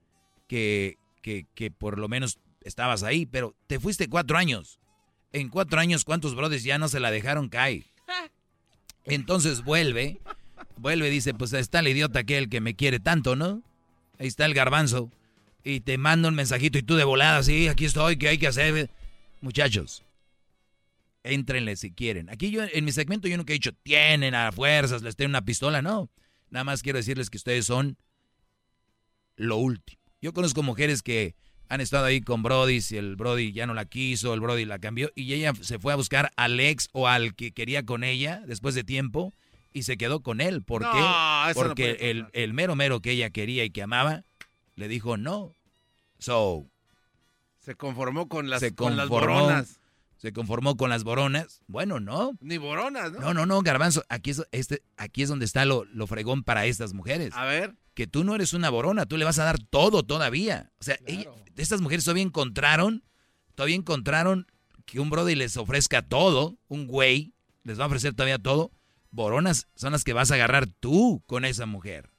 que, que, que por lo menos estabas ahí, pero te fuiste cuatro años. En cuatro años, ¿cuántos brothers ya no se la dejaron caer? Entonces vuelve, vuelve y dice, pues está el idiota aquel que me quiere tanto, ¿no? Ahí está el garbanzo. Y te manda un mensajito y tú de volada, sí, aquí estoy, ¿qué hay que hacer? Muchachos, éntrenle si quieren. Aquí yo, en mi segmento yo nunca he dicho, tienen a fuerzas, les tengo una pistola, no. Nada más quiero decirles que ustedes son lo último. Yo conozco mujeres que han estado ahí con Brody, si el Brody ya no la quiso, el Brody la cambió, y ella se fue a buscar al ex o al que quería con ella después de tiempo y se quedó con él. ¿Por No, qué? no Porque el, el mero mero que ella quería y que amaba, le dijo no. So, Se conformó con las, se con las conformó, boronas. se conformó con las boronas. Bueno, no. Ni boronas, ¿no? No, no, no, Garbanzo, aquí es, este, aquí es donde está lo, lo fregón para estas mujeres. A ver. Que tú no eres una borona, tú le vas a dar todo todavía. O sea, ella- estas mujeres todavía encontraron, todavía encontraron que un brody les ofrezca todo, un güey les va a ofrecer todavía todo. Boronas son las que vas a agarrar tú con esa mujer.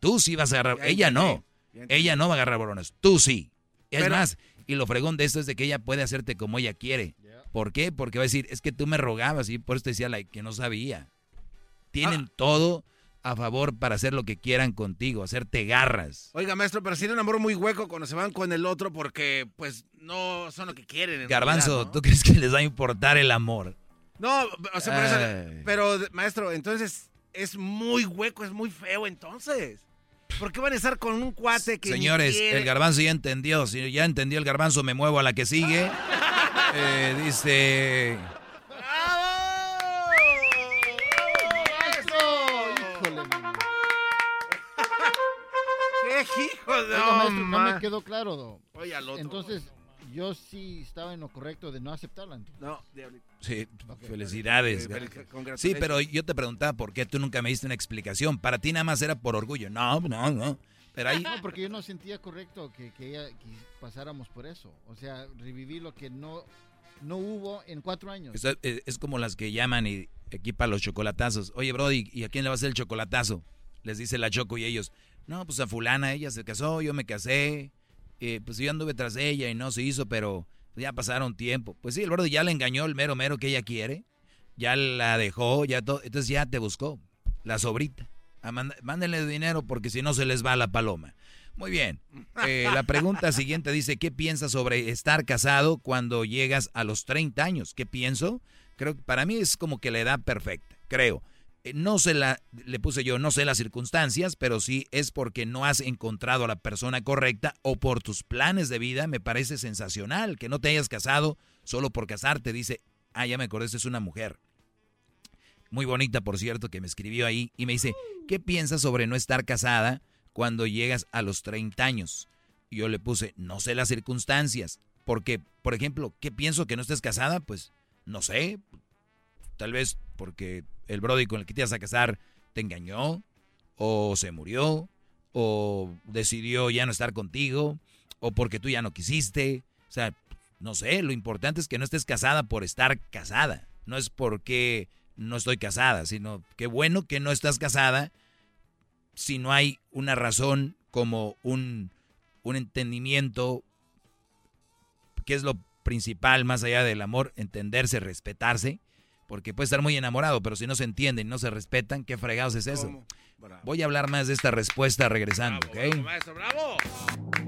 Tú sí vas a agarrar, Ya ella entendí, no. Ella no va a agarrar boronas, tú sí. Es Pero- más, y lo fregón de esto es de que ella puede hacerte como ella quiere. ¿Por qué? Porque va a decir, es que tú me rogabas y por eso te decía like, que no sabía. Tienen todo a favor para hacer lo que quieran contigo, hacerte garras. Oiga, maestro, pero si un amor muy hueco cuando se van con el otro porque, pues, no son lo que quieren. en Garbanzo, realidad, ¿tú crees que les va a importar el amor? ¿No? No, o sea, por eso- pero, maestro, entonces es muy hueco, es muy feo, entonces. ¿Por qué van a estar con un cuate que ni Señores, quiere? el garbanzo ya entendió. Si ya entendió el garbanzo, me muevo a la que sigue. [LAUGHS] Eh, dice... ¡Qué hijo de Oiga, maestro, no me quedó claro. Oye, al otro. Entonces, yo sí estaba en lo correcto de no aceptarla. entonces. No, diablito. Sí, felicidades. Eh. Sí, pero yo te preguntaba por qué tú nunca me diste una explicación. Para ti nada más era por orgullo. No, no, no. Pero ahí... No, porque yo no sentía correcto que, que ella que pasáramos por eso. O sea, revivir lo que no, no hubo en cuatro años. Es, es- es como las que llaman y equipan los chocolatazos. Oye, Brody, ¿y a quién le va a hacer el chocolatazo? Les dice la Choco y ellos, no, pues a fulana, ella se casó, yo me casé, eh, pues yo anduve tras ella y no se hizo, pero ya pasaron tiempo. Pues sí, el Brody ya le engañó el mero mero que ella quiere, ya la dejó, ya todo, entonces ya te buscó, la sobrita. Mándenle dinero porque si no se les va la paloma. Muy bien. Eh, la pregunta siguiente dice, ¿qué piensas sobre estar casado cuando llegas a los 30 años? ¿Qué pienso? Creo que para mí es como que la edad perfecta, creo. Eh, No sé la, le puse yo, no sé las circunstancias, pero sí es porque no has encontrado a la persona correcta o por tus planes de vida, me parece sensacional que no te hayas casado solo por casarte. Dice, ah, ya me acordé, es una mujer. Muy bonita, por cierto, que me escribió ahí y me dice, ¿qué piensas sobre no estar casada cuando llegas a los 30 años? Y yo le puse, no sé las circunstancias. Porque, por ejemplo, ¿qué pienso que no estés casada? Pues, no sé. Tal vez porque el Brody con el que te ibas a casar te engañó, o se murió, o decidió ya no estar contigo, o porque tú ya no quisiste, O sea, no sé, lo importante es que no estés casada por estar casada. No es porque no estoy casada, sino qué bueno que no estás casada si no hay una razón como un, un entendimiento, que es lo principal más allá del amor, entenderse, respetarse, porque puede estar muy enamorado, pero si no se entienden y no se respetan, ¿qué fregados es eso? Voy a hablar más de esta respuesta regresando, ¿ok? Maestro, bravo.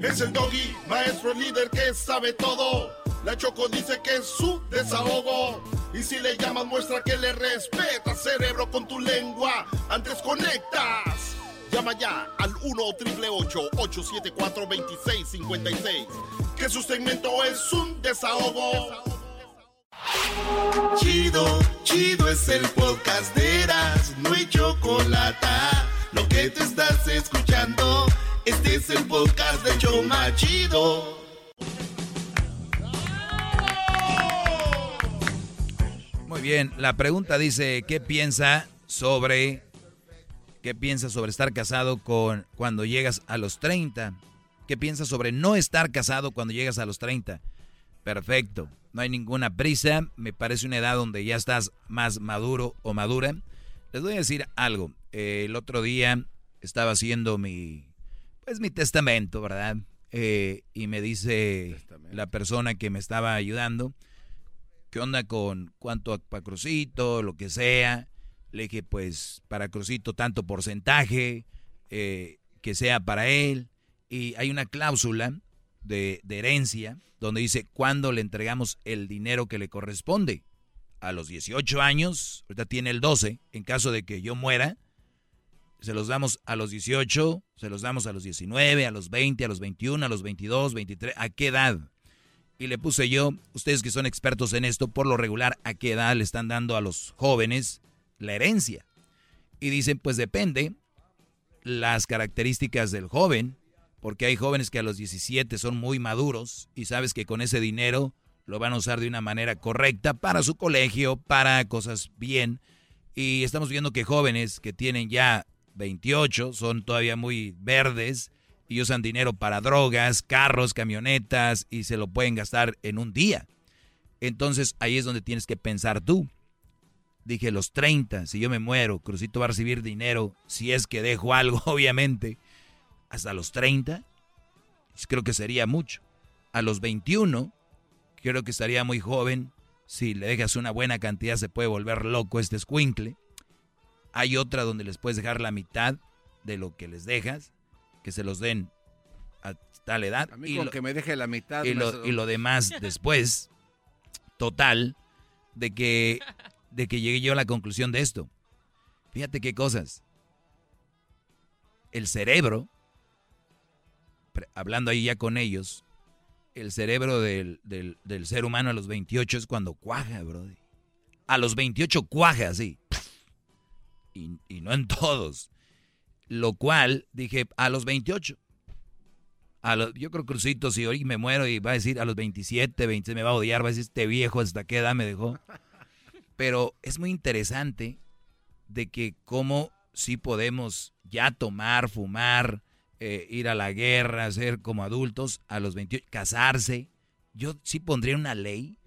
Es el doggy, maestro líder que sabe todo. La Choco dice que es su desahogo. Y si le llamas, muestra que le respeta, cerebro, con tu lengua. Antes conectas. Llama ya al 1-888-874-2656. Que su segmento es un desahogo. Chido, chido es el podcast de Eras, no hay chocolate. Lo que te estás escuchando, este es el podcast de Choma Chido. Muy bien, la pregunta dice, ¿qué piensa sobre qué piensa sobre estar casado con cuando llegas a los 30? ¿Qué piensa sobre no estar casado cuando llegas a los 30? Perfecto, no hay ninguna prisa, me parece una edad donde ya estás más maduro o madura. Les voy a decir algo, eh, el otro día estaba haciendo mi, pues mi testamento, ¿verdad? Eh, y me dice la persona que me estaba ayudando, ¿qué onda con cuánto para Crucito, lo que sea? Le dije, pues para Crucito tanto porcentaje, eh, que sea para él. Y hay una cláusula de, de herencia donde dice cuándo le entregamos el dinero que le corresponde. A los 18 años, ahorita tiene el 12, en caso de que yo muera, se los damos a los 18, se los damos a los 19, a los 20, a los 21, a los 22, 23, ¿a qué edad? Y le puse yo, ustedes que son expertos en esto, por lo regular, ¿a qué edad le están dando a los jóvenes la herencia? Y dicen, pues depende las características del joven, porque hay jóvenes que a los 17 son muy maduros y sabes que con ese dinero lo van a usar de una manera correcta para su colegio, para cosas bien. Y estamos viendo que jóvenes que tienen ya 28 son todavía muy verdes y usan dinero para drogas, carros, camionetas y se lo pueden gastar en un día. Entonces ahí es donde tienes que pensar tú. Dije los 30, si yo me muero, Crucito va a recibir dinero, si es que dejo algo, [LAUGHS] obviamente hasta los 30, creo que sería mucho. A los 21, creo que estaría muy joven. Si le dejas una buena cantidad, se puede volver loco este escuincle. Hay otra donde les puedes dejar la mitad de lo que les dejas, que se los den a tal edad. A mí y con lo, que me deje la mitad. y lo- y lo demás [LAUGHS] después. Total, de que, de que llegué yo a la conclusión de esto. Fíjate qué cosas. El cerebro, hablando ahí ya con ellos, el cerebro del, del- ser humano a los 28 es cuando cuaja, brody. A los 28 cuaja, sí. Y, y no en todos. Lo cual, dije, a los 28. A yo creo Crucito, si hoy me muero y va a decir a los 27, 26 me va a odiar, va a decir este viejo hasta qué edad me dejó. Pero es muy interesante de que cómo sí podemos ya tomar, fumar, eh, ir a la guerra, ser como adultos a los 28, casarse. Yo sí pondría una ley,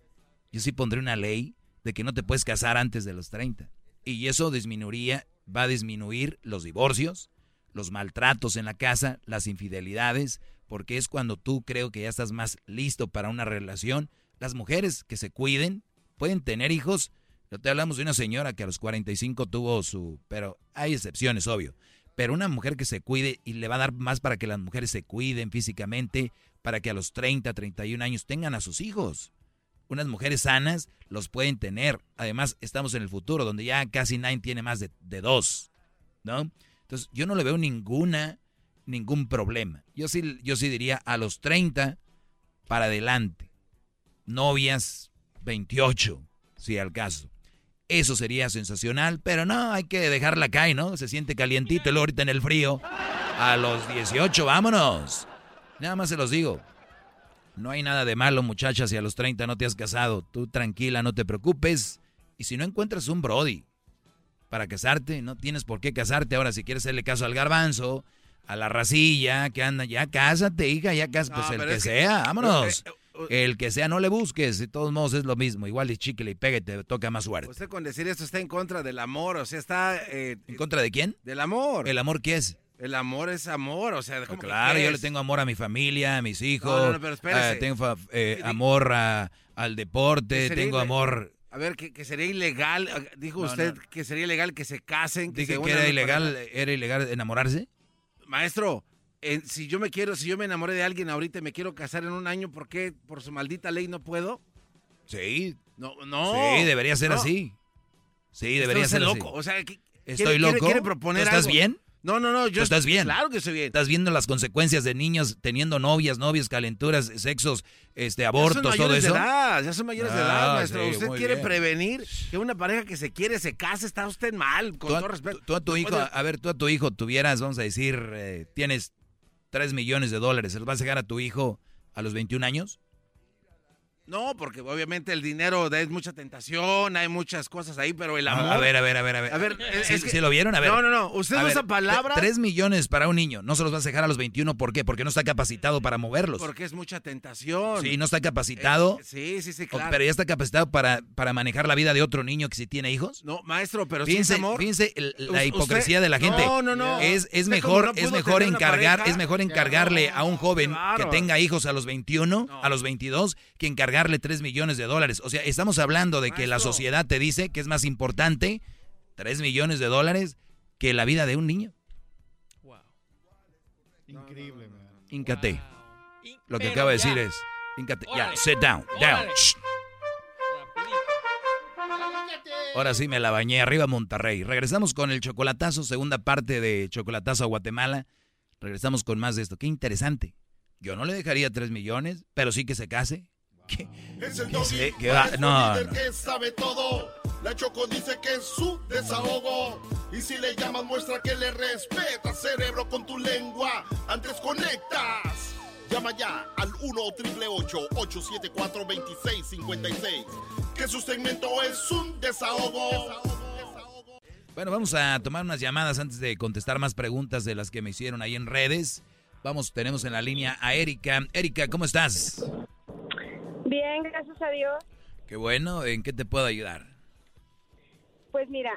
yo sí pondría una ley de que no te puedes casar antes de los 30. Y eso disminuiría, va a disminuir los divorcios, los maltratos en la casa, las infidelidades, porque es cuando tú creo que ya estás más listo para una relación. Las mujeres que se cuiden pueden tener hijos. No te hablamos de una señora que a los 45 tuvo su... Pero hay excepciones, obvio. Pero una mujer que se cuide y le va a dar más para que las mujeres se cuiden físicamente, para que a los 30, 31 años tengan a sus hijos. Unas mujeres sanas los pueden tener. Además, estamos en el futuro, donde ya casi nadie tiene más de, dos, ¿no? Entonces, yo no le veo ninguna, ningún problema. Yo sí, yo sí diría a los 30 para adelante. Novias 28, si al caso. Eso sería sensacional, pero no, hay que dejarla caer, ¿no? Se siente calientito el ahorita en el frío. A los 18, vámonos. Nada más se los digo. No hay nada de malo, muchachas, si a los 30 no te has casado. Tú tranquila, no te preocupes. Y si no encuentras un Brody para casarte, no tienes por qué casarte. Ahora, si quieres hacerle caso al garbanzo, a la racilla que anda, ya cásate, hija, ya cásate. No, Pues el que sea, vámonos. eh, el que sea, no le busques. De todos modos es lo mismo. Igual y chicle y pegue, te toca más suerte. Usted con decir esto está en contra del amor, o sea, está... eh, ¿En contra de quién? del amor. ¿El amor qué es? El amor es amor, o sea, ¿cómo que Claro, yo le tengo amor a mi familia, a mis hijos. No, no, no, pero espérese. eh, tengo eh, amor a- al deporte, tengo amor. A ver, que, que sería ilegal, ah, dijo usted que sería ilegal que se casen. Que Dije se que era ilegal, era ilegal enamorarse. Maestro, en- si yo me quiero, si yo me enamoré de alguien ahorita y me quiero casar en un año, ¿por qué por su maldita ley no puedo? Sí. No, no. Sí, debería ser No. así. Sí, debería ser loco. así. O sea, ¿qué- Estoy quiere- loco. quiere- quiere proponer ¿Tú estás algo? bien? No, no, no. ¿Tú Yo estás bien? Claro que estoy bien. Estás viendo las consecuencias de niños teniendo novias, novios, calenturas, sexos, este, Ya abortos, son todo mayores eso. de edad, ya son mayores de edad, Ah, maestro. sí, usted quiere bien. prevenir que una pareja que se quiere se case, está usted mal, con todo respeto. tú a tu hijo, a ver, tú a tu hijo tuvieras, vamos a decir, eh, tienes 3 millones de dólares, ¿se los vas a dejar a tu hijo a los 21 años? No, porque obviamente el dinero es mucha tentación, hay muchas cosas ahí, pero el amor. A ver, a ver, a ver, a ver. A ver, ¿Sí, es que- sí lo vieron? A ver. No, no, no. Usted usa ver, palabras. 3 millones para un niño, no se los vas a dejar a los 21, ¿por qué? Porque no está capacitado para moverlos. Porque es mucha tentación. Sí, no está capacitado. Eh, sí, sí, sí, claro. Pero ya está capacitado para, para manejar la vida de otro niño que si tiene hijos. No, maestro, pero si Fíjense, es amor. fíjense la hipocresía usted- de la gente. No, no, no. Es, es mejor, no es mejor encargar, es mejor encargarle a un joven Claro. que tenga hijos a los 21, a los 22, que encargarle 3 millones de dólares. O sea, estamos hablando de que la sociedad te dice que es más importante 3 millones de dólares que la vida de un niño. Increíble, man. Íncate. Lo que Pero acaba de decir es, íncate. Ya, sit down, down. Ahora sí me la bañé, arriba Monterrey. Regresamos con el chocolatazo, segunda parte de Chocolatazo a Guatemala. Regresamos con más de esto. Qué interesante. Yo no le dejaría 3 millones, pero sí que se case. ¿Qué? Es el ¿Qué Doggy, se- qué va? No, líder no. que sabe todo. La Choco dice que es su desahogo. Y si le llamas, muestra que le respeta, cerebro, con tu lengua. Antes conectas. Llama ya al 1-888-874-2656. Que su segmento es un desahogo. Bueno, vamos a tomar unas llamadas antes de contestar más preguntas de las que me hicieron ahí en redes. Vamos, tenemos en la línea a Erika. Erika, ¿cómo estás? Bien, gracias a Dios. Qué bueno, ¿en qué te puedo ayudar? Pues mira,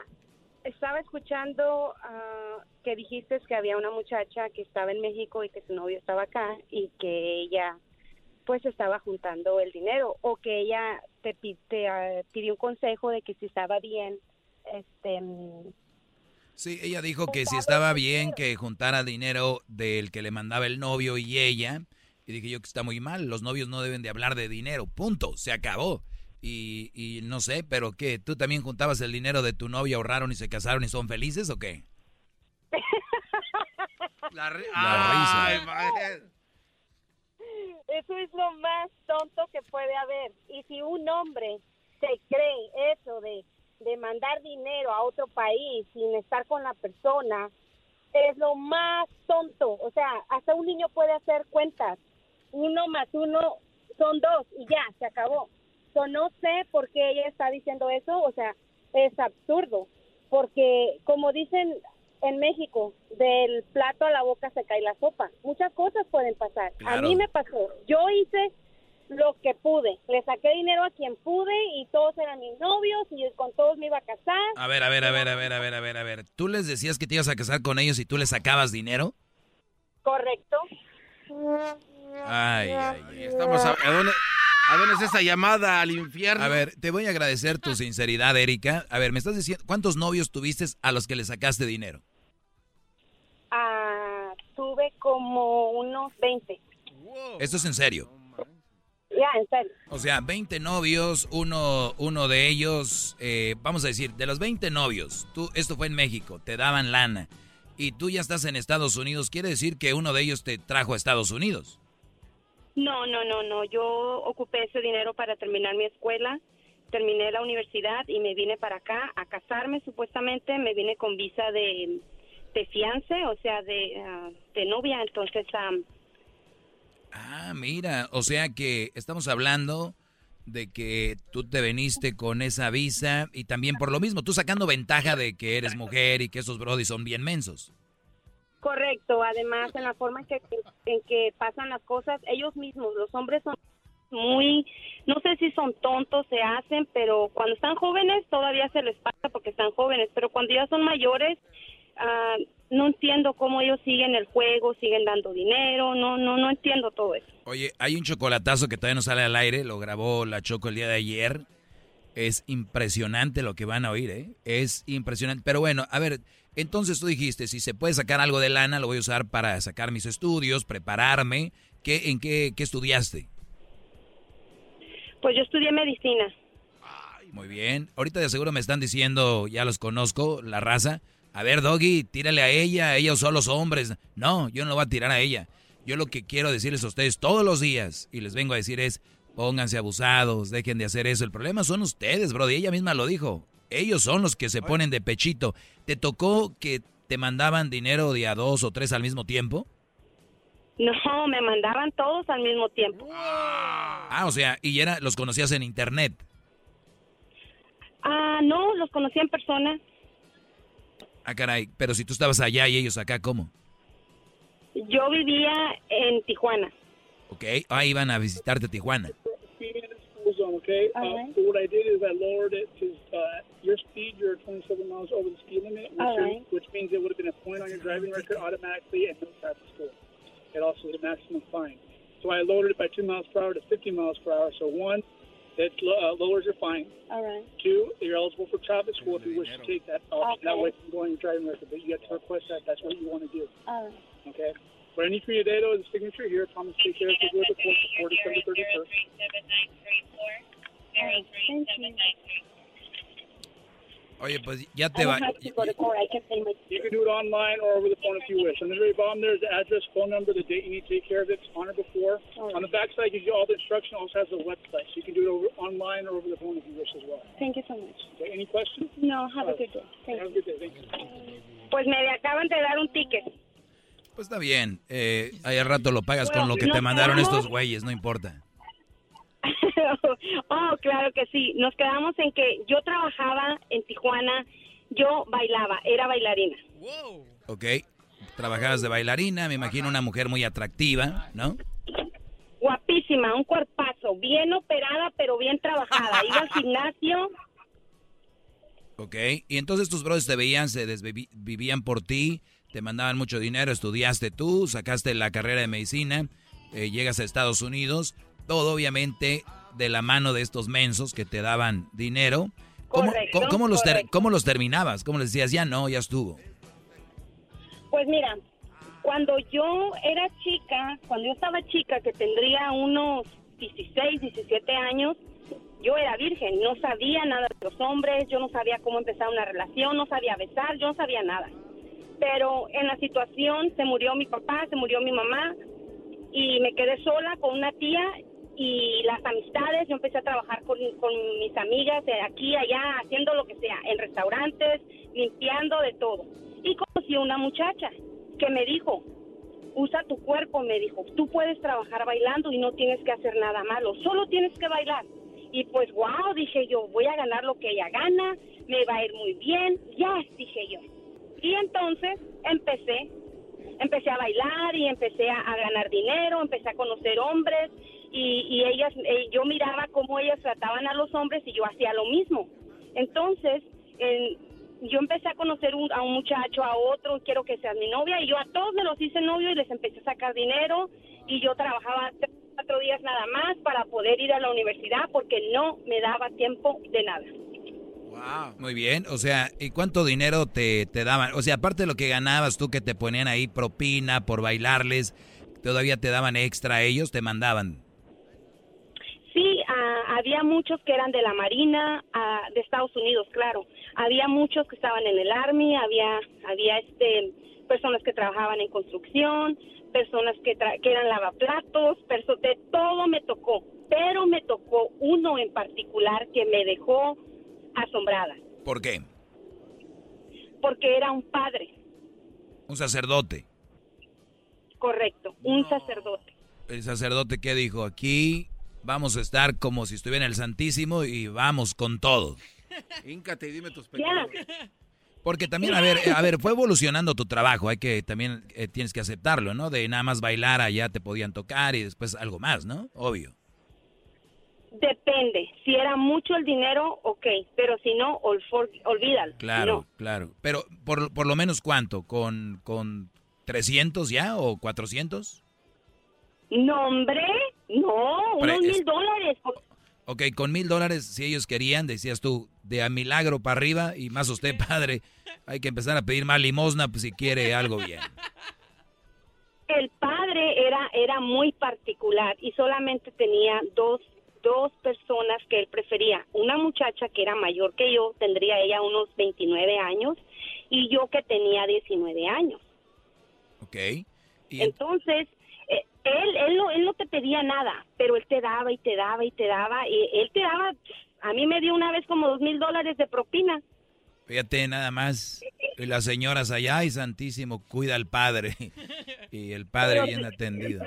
estaba escuchando ah, que dijiste que había una muchacha que estaba en México y que su novio estaba acá y que ella pues estaba juntando el dinero o que ella te, te, ah, pidió un consejo de que si estaba bien este mm, Sí, ella dijo que si estaba bien que juntara dinero del que le mandaba el novio y ella. Y dije yo que está muy mal, los novios no deben de hablar de dinero, punto, se acabó. Y, y no sé, pero ¿qué? ¿Tú también juntabas el dinero de tu novia, ahorraron y se casaron y son felices o qué? [LAUGHS] La, ri- La Ay, risa. Eso es lo más tonto que puede haber. Y si un hombre se cree eso de, de mandar dinero a otro país sin estar con la persona, es lo más tonto. O sea, hasta un niño puede hacer cuentas. Uno más uno son dos y ya, se acabó. So, no sé por qué ella está diciendo eso. O sea, es absurdo. Porque, como dicen en México, del plato a la boca se cae la sopa. Muchas cosas pueden pasar. A mí me pasó. Yo hice lo que pude. Le saqué dinero a quien pude y todos eran mis novios y con todos me iba a casar. A ver, a ver, a ver, a ver, a ver, a ver, a ver. ¿Tú les decías que te ibas a casar con ellos y tú les sacabas dinero? Correcto. Ay, ay, ay. Estamos a, ¿a dónde, ¿A dónde es esa llamada al infierno? A ver, te voy a agradecer tu sinceridad, Erika. A ver, me estás diciendo, ¿cuántos novios tuviste a los que le sacaste dinero? Ah, tuve como unos 20. Esto es en serio. Ya, en serio. O sea, 20 novios, uno, uno de ellos, eh, vamos a decir, de los 20 novios, tú, esto fue en México, te daban lana y tú ya estás en Estados Unidos, quiere decir que uno de ellos te trajo a Estados Unidos. No, no, no, no. Yo ocupé ese dinero para terminar mi escuela. Terminé la universidad y me vine para acá a casarme supuestamente. Me vine con visa de, de fiance, o sea, de, ah, de novia. Entonces, am, Ah, mira, o sea que estamos hablando de que tú te veniste con esa visa y también por lo mismo, tú sacando ventaja de que eres mujer y que esos brodis son bien mensos. Correcto. Además, en la forma en que, en que pasan las cosas, ellos mismos, los hombres son muy, no sé si son tontos, se hacen, pero cuando están jóvenes todavía se les pasa porque están jóvenes, pero cuando ya son mayores, ah, no entiendo cómo ellos siguen el juego, siguen dando dinero, no, no, no entiendo todo eso. Oye, hay un chocolatazo que todavía no sale al aire, lo grabó la Choco el día de ayer. Es impresionante lo que van a oír, ¿eh? Es impresionante. Pero bueno, a ver, entonces tú dijiste, si se puede sacar algo de lana, lo voy a usar para sacar mis estudios, prepararme. ¿Qué, ¿En qué, qué estudiaste? Pues yo estudié medicina. Muy bien. Ahorita de seguro me están diciendo, ya los conozco, la raza. A ver, Doggy, tírale a ella, ella usó a los hombres. No, yo no lo voy a tirar a ella. Yo lo que quiero decirles a ustedes todos los días, y les vengo a decir es, pónganse abusados, dejen de hacer eso. El problema son ustedes, bro, y ella misma lo dijo. Ellos son los que se ponen de pechito. ¿Te tocó que te mandaban dinero de a dos o tres al mismo tiempo? No, me mandaban todos al mismo tiempo. Ah, o sea, y era, los conocías en internet. Ah, no, los conocí en persona. Ah, caray, pero si tú estabas allá y ellos acá, ¿cómo? Yo vivía en Tijuana. Ok, ah, iban a visitarte a Tijuana. Okay? Uh, so what I did is I lowered it to uh, your speed. You're 27 miles over the speed limit, which, is- right. which means it would have been a point on your driving record automatically and no traffic score. It also is a maximum fine. So I lowered it by two miles per hour to 50 miles per hour. So one, it uh, lowers your fine. All right. Two, you're eligible for traffic school if you wish to take that option. That Okay. way from going your driving record, but you have to request that. That's what you want to do. All right. Okay. What I need from you today, though, is signature here. Promise to take care of it with the court before December 31st. Thank you. Oye, pues ya I te don't va. have to go to court. I can. You can do it online or over the phone if you wish. On the very bottom, there's the address, phone number, the date you need to take care of it. It's on or before. Oh. On the back side, gives you all the instruction. Also has a website, so you can do it over online or over the phone if you wish as well. Thank you so much. Okay, any questions? No, have a good day. Thank Have a good day. Thank you. Pues me acaban de dar un ticket. Pues está bien. Eh, ahí al rato lo pagas con lo que te mandaron estos güeyes, no importa. [LAUGHS] oh, claro que sí. Nos quedamos en que yo trabajaba en Tijuana, yo bailaba, era bailarina. Ok. Trabajabas de bailarina, me imagino una mujer muy atractiva, ¿no? Guapísima, un cuerpazo, bien operada, pero bien trabajada. Iba al gimnasio. Ok. Y entonces tus brothers te veían, se desvivían vivían por ti, te mandaban mucho dinero, estudiaste tú, sacaste la carrera de medicina, eh, llegas a Estados Unidos, todo obviamente de la mano de estos mensos que te daban dinero. ¿Cómo, Correcto, cómo- cómo los ter- cómo los terminabas? ¿Cómo les decías, ya no, ya estuvo? Pues mira, cuando yo era chica, cuando yo estaba chica, que tendría unos 16, 17 años, yo era virgen, no sabía nada de los hombres, yo no sabía cómo empezar una relación, no sabía besar, yo no sabía nada. Pero en la situación se murió mi papá, se murió mi mamá y me quedé sola con una tía y las amistades, yo empecé a trabajar con, con mis amigas de aquí, allá, haciendo lo que sea, en restaurantes, limpiando de todo. Y conocí a una muchacha que me dijo, usa tu cuerpo, me dijo, tú puedes trabajar bailando y no tienes que hacer nada malo, solo tienes que bailar. Y pues, wow, dije yo, voy a ganar lo que ella gana, me va a ir muy bien, ya, dije yo. Y entonces empecé, empecé a bailar y empecé a, ganar dinero, empecé a conocer hombres y, y ellas, eh, yo miraba cómo ellas trataban a los hombres y yo hacía lo mismo. Entonces, en- yo empecé a conocer un- a un muchacho, a otro, quiero que seas mi novia, y yo a todos me los hice novio y les empecé a sacar dinero, y yo trabajaba tres, cuatro días nada más para poder ir a la universidad porque no me daba tiempo de nada. Muy bien, o sea, ¿y cuánto dinero te, te daban? O sea, aparte de lo que ganabas tú que te ponían ahí propina por bailarles, todavía te daban extra ellos, te mandaban. Sí, ah, había muchos que eran de la Marina, ah, de Estados Unidos, claro. Había muchos que estaban en el Army, había, había este, personas que trabajaban en construcción, personas que, tra- que eran lavaplatos, perso- de todo me tocó. Pero me tocó uno en particular que me dejó asombrada, ¿Por qué? porque era un padre, Un sacerdote. correcto, un sacerdote. El sacerdote que dijo, aquí vamos a estar como si estuviera en el Santísimo y vamos con todo. [LAUGHS] Híncate y dime tus pecados. Porque también, a ver, a ver, fue evolucionando tu trabajo, hay que también eh, tienes que aceptarlo, ¿no? De nada más bailar allá te podían tocar y después algo más, ¿no? Obvio. Depende. Si era mucho el dinero, ok. Pero si no, ol- for- olvídalo. Claro, claro. Pero por, por lo menos cuánto, con, con 300 ya o 400? No, hombre. No, unos mil dólares. Ok, con mil dólares, si ellos querían, decías tú, de a milagro para arriba y más usted, [LAUGHS] padre, hay que empezar a pedir más limosna pues, si quiere algo bien. El padre era, era muy particular y solamente tenía dos, dos personas que él prefería. Una muchacha que era mayor que yo, tendría ella unos 29 años, y yo que tenía 19 años. Ok. Entonces, eh, él, él, no, él no te pedía nada, pero él te daba y te daba y te daba, y él te daba, a mí me dio una vez como dos mil dólares de propina. Fíjate nada más. Y las señoras allá, ay santísimo, cuida al padre. [LAUGHS] Y el padre bien atendido.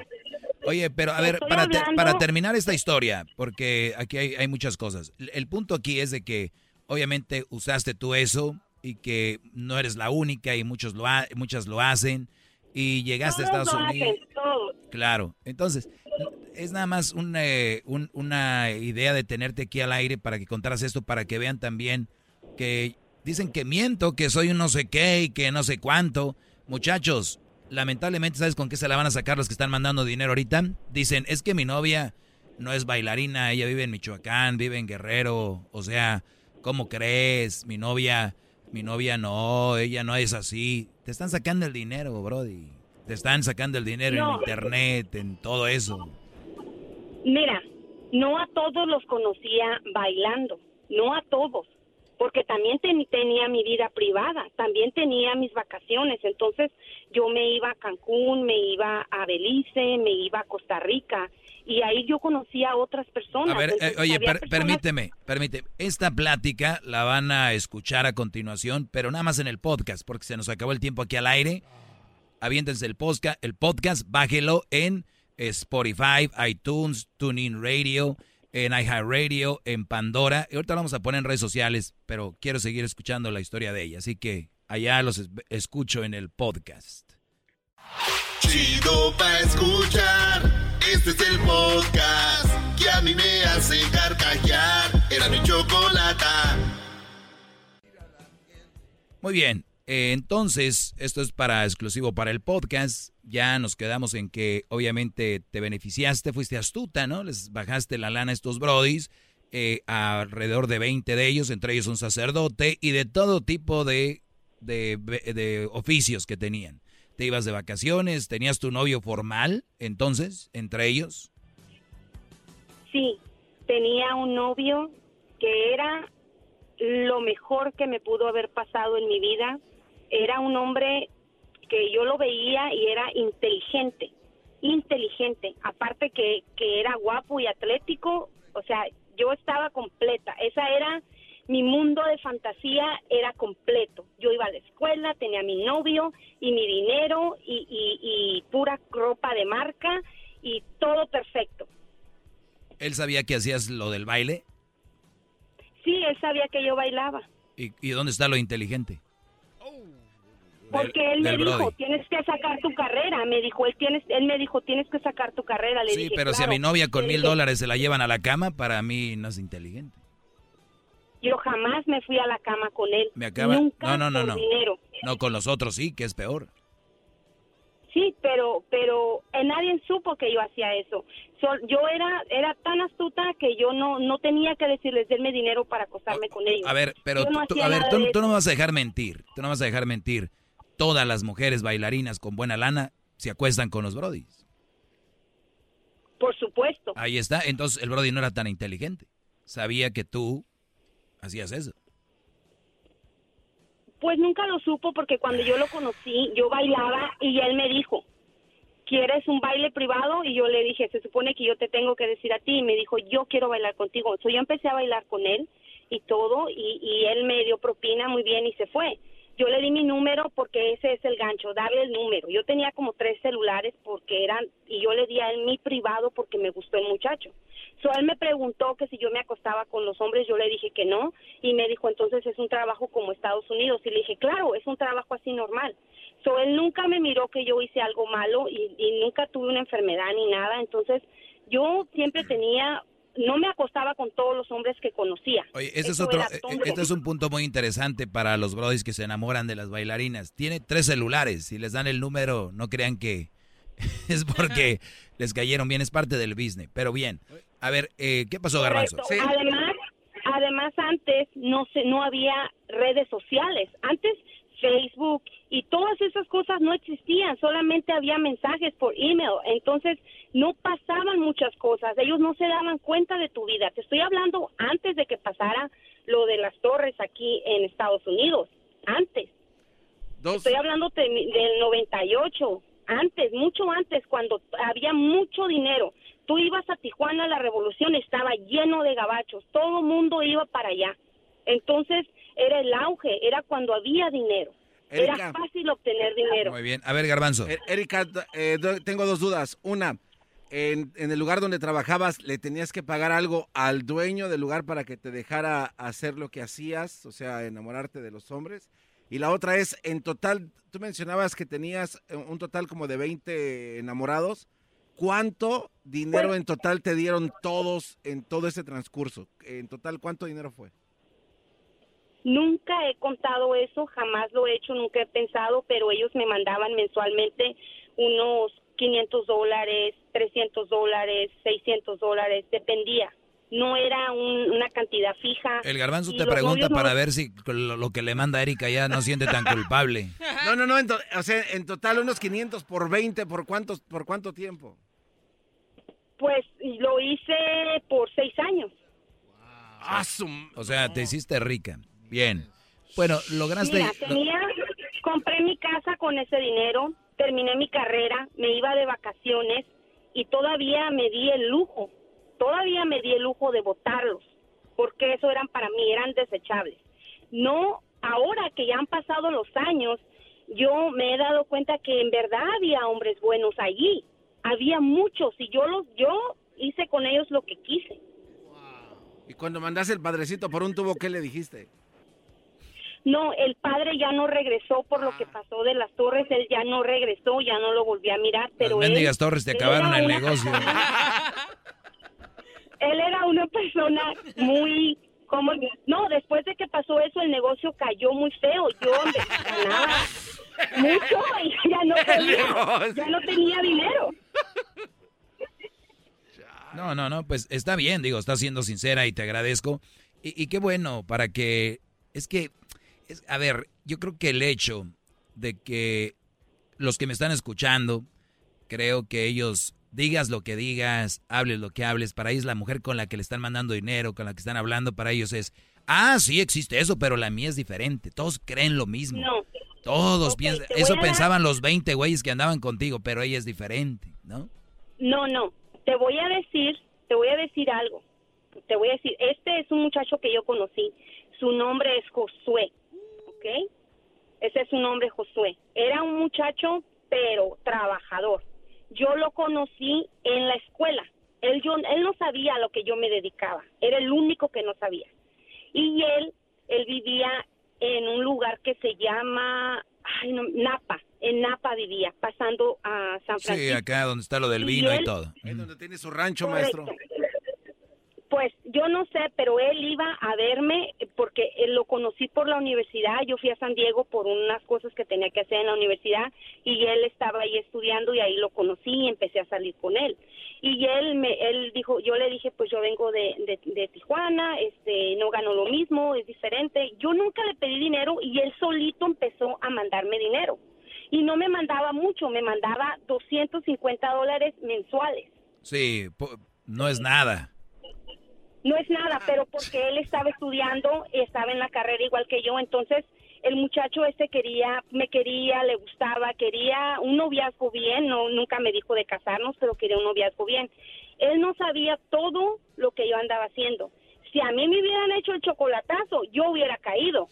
Oye, pero a ver, para, te- para terminar esta historia, porque aquí hay, hay muchas cosas. El, punto aquí es de que obviamente usaste tú eso y que no eres la única y muchos lo ha- muchas lo hacen y llegaste a Todos Estados lo Unidos. hacen, todos. Claro, entonces es nada más un, eh, un- una idea de tenerte aquí al aire para que contaras esto, para que vean también que dicen que miento, que soy un no sé qué y que no sé cuánto. Muchachos, lamentablemente, ¿sabes con qué se la van a sacar los que están mandando dinero ahorita? Dicen, es que mi novia no es bailarina, ella vive en Michoacán, vive en Guerrero, o sea, ¿cómo crees? Mi novia, mi novia no, ella no es así. Te están sacando el dinero, Brody. Te están sacando el dinero en internet, en todo eso. Mira, no a todos los conocía bailando, no a todos, porque también ten- tenía mi vida privada, también tenía mis vacaciones, entonces yo me iba a Cancún, me iba a Belice, me iba a Costa Rica y ahí yo conocía a otras personas. A ver, eh, oye, había per- personas- permíteme, permíteme. Esta plática la van a escuchar a continuación, pero nada más en el podcast, porque se nos acabó el tiempo aquí al aire. Aviéntense el podcast, el podcast, bájelo en Spotify, iTunes, TuneIn Radio, en iHeartRadio, en Pandora. Y ahorita lo vamos a poner en redes sociales, pero quiero seguir escuchando la historia de ella, así que allá los es- escucho en el podcast. Chido pa' escuchar. Este es el podcast que a mí me hace carcajear. Era mi chocolata. Muy bien, eh, entonces esto es para exclusivo para el podcast. Ya nos quedamos en que obviamente te beneficiaste, fuiste astuta, ¿no? Les bajaste la lana a estos brodis, eh, alrededor de 20 de ellos, entre ellos un sacerdote y de todo tipo de, de, de oficios que tenían. Te ibas de vacaciones, tenías tu novio formal, entonces, entre ellos. Sí, tenía un novio que era lo mejor que me pudo haber pasado en mi vida. Era un hombre que yo lo veía y era inteligente, inteligente. Aparte que, que era guapo y atlético, o sea, yo estaba completa. Esa era mi mundo de fantasía, era completo. Yo iba a la escuela, tenía mi novio y mi dinero y, y, y pura ropa de marca y todo perfecto. Él sabía que hacías lo del baile. Sí, él sabía que yo bailaba. ¿Y, y dónde está lo inteligente? Porque él me dijo, Brody. tienes que sacar tu carrera. Me dijo, él, tienes, él me dijo, tienes que sacar tu carrera. Le Sí, dije, pero si a mi novia con mil dólares se la llevan a la cama, para mí no es inteligente. Yo jamás me fui a la cama con él. Me acaba... Nunca No, no, no, no. dinero. No, con los otros sí, que es peor. Sí, pero pero eh, nadie supo que yo hacía eso. So- yo era era tan astuta que yo no no tenía que decirles denme dinero para acostarme con ellos. A ver, pero no tú, a ver, tú, no me vas a dejar mentir. Tú no vas a dejar mentir. Todas las mujeres bailarinas con buena lana se acuestan con los brodis. Por supuesto. Ahí está. Entonces el brody no era tan inteligente. Sabía que tú hacías eso. Pues nunca lo supo porque cuando yo lo conocí, yo bailaba y él me dijo, ¿quieres un baile privado? Y yo le dije, se supone que yo te tengo que decir a ti. Y me dijo, yo quiero bailar contigo. So, yo empecé a bailar con él y todo y, y él me dio propina muy bien y se fue. Yo le di mi número porque ese es el gancho, darle el número. Yo tenía como tres celulares porque eran, y yo le di a él mi privado porque me gustó el muchacho. So, él me preguntó que si yo me acostaba con los hombres, yo le dije que no, y me dijo, entonces es un trabajo como Estados Unidos. Y le dije, claro, es un trabajo así normal. So, él nunca me miró que yo hice algo malo y, y nunca tuve una enfermedad ni nada. Entonces, yo siempre tenía no me acostaba con todos los hombres que conocía. Oye, ese es otro, eh, este es un punto muy interesante para los brodis que se enamoran de las bailarinas. Tiene tres celulares. Si les dan el número, no crean que [LAUGHS] es porque [LAUGHS] les cayeron bien. Es parte del business. Pero bien. A ver, eh, ¿qué pasó, Garbanzo? Además, además antes no se, no había redes sociales. Antes Facebook y todas esas cosas no existían, solamente había mensajes por email. Entonces no pasaban muchas cosas. Ellos no se daban cuenta de tu vida. Te estoy hablando antes de que pasara lo de las torres aquí en Estados Unidos. Antes. Estoy hablando de del 98, antes, mucho antes, cuando había mucho dinero. Tú ibas a Tijuana, la revolución estaba lleno de gabachos, todo mundo iba para allá. Entonces era el auge, era cuando había dinero. Erika. Era fácil obtener dinero. Muy bien. A ver, Garbanzo. Eh, Erika, eh, tengo dos dudas. Una, en, en el lugar donde trabajabas, ¿le tenías que pagar algo al dueño del lugar para que te dejara hacer lo que hacías? O sea, enamorarte de los hombres. Y la otra es, en total, tú mencionabas que tenías eh, un total como de 20 enamorados. ¿Cuánto dinero en total te dieron todos en todo ese transcurso? En total, ¿cuánto dinero fue? Nunca he contado eso, jamás lo he hecho, nunca he pensado, pero ellos me mandaban mensualmente unos 500 dólares, 300 dólares, 600 dólares, dependía. No era un- una cantidad fija. El Garbanzo te pregunta no- para ver si lo, lo que le manda Erika ya no siente tan culpable. [LAUGHS] No, no, no, en to- o sea, en total unos 500 por 20, ¿por, cuántos, por cuánto tiempo? Pues lo hice por seis años. O sea, te hiciste rica. Bien. Bueno, lograste... Mira, tenía, compré mi casa con ese dinero, terminé mi carrera, me iba de vacaciones y todavía me di el lujo, todavía me di el lujo de botarlos, porque eso eran para mí, eran desechables. No, ahora que ya han pasado los años, yo me he dado cuenta que en verdad había hombres buenos allí, había muchos y yo los, yo hice con ellos lo que quise. Y cuando mandaste el padrecito por un tubo, ¿qué le dijiste? No, el padre ya no regresó por lo que pasó de las torres, él ya no regresó, ya no lo volví a mirar, Las pero él, mendigas torres te él acabaron era el una- negocio. [LAUGHS] él era una persona muy como no, después de que pasó eso el negocio cayó muy feo, yo me ganaba mucho y ya no [LAUGHS] podía, ya no tenía dinero. No, no, no, pues está bien, digo, estás siendo sincera y te agradezco. Y, y qué bueno, para que, es que, es- a ver, yo creo que el hecho de que los que me están escuchando, creo que ellos, digas lo que digas, hables lo que hables, para ellos la mujer con la que le están mandando dinero, con la que están hablando, para ellos es, ah, sí existe eso, pero la mía es diferente. Todos creen lo mismo. No. Todos piensan, eso dar- pensaban los 20 güeyes que andaban contigo, pero ella es diferente, ¿no? No, no, te voy a decir, te voy a decir algo. Te voy a decir, este es un muchacho que yo conocí. Su nombre es Josué, ¿ok? Ese es su nombre, Josué. Era un muchacho, pero trabajador. Yo lo conocí en la escuela. Él, yo, él no sabía a lo que yo me dedicaba. Era el único que no sabía. Y él, él vivía en un lugar que se llama ay, no, Napa. En Napa vivía, pasando a San Sí, Francisco. acá donde está lo del vino y él- todo. Ahí donde tiene su rancho, Correcto. maestro. Pues yo no sé, pero él iba a verme porque él lo conocí por la universidad. Yo fui a San Diego por unas cosas que tenía que hacer en la universidad y él estaba ahí estudiando y ahí lo conocí y empecé a salir con él. Y él me, él dijo, yo le dije, pues yo vengo de, Tijuana, este, no gano lo mismo, es diferente. Yo nunca le pedí dinero y él solito empezó a mandarme dinero. Y no me mandaba mucho, me mandaba 250 dólares mensuales. Sí, no es nada. No es nada, pero porque él estaba estudiando, estaba en la carrera igual que yo, entonces el muchacho ese quería, me quería, le gustaba, quería un noviazgo bien, no nunca me dijo de casarnos, pero quería un noviazgo bien. Él no sabía todo lo que yo andaba haciendo. Si a mí me hubieran hecho el chocolatazo, yo hubiera caído.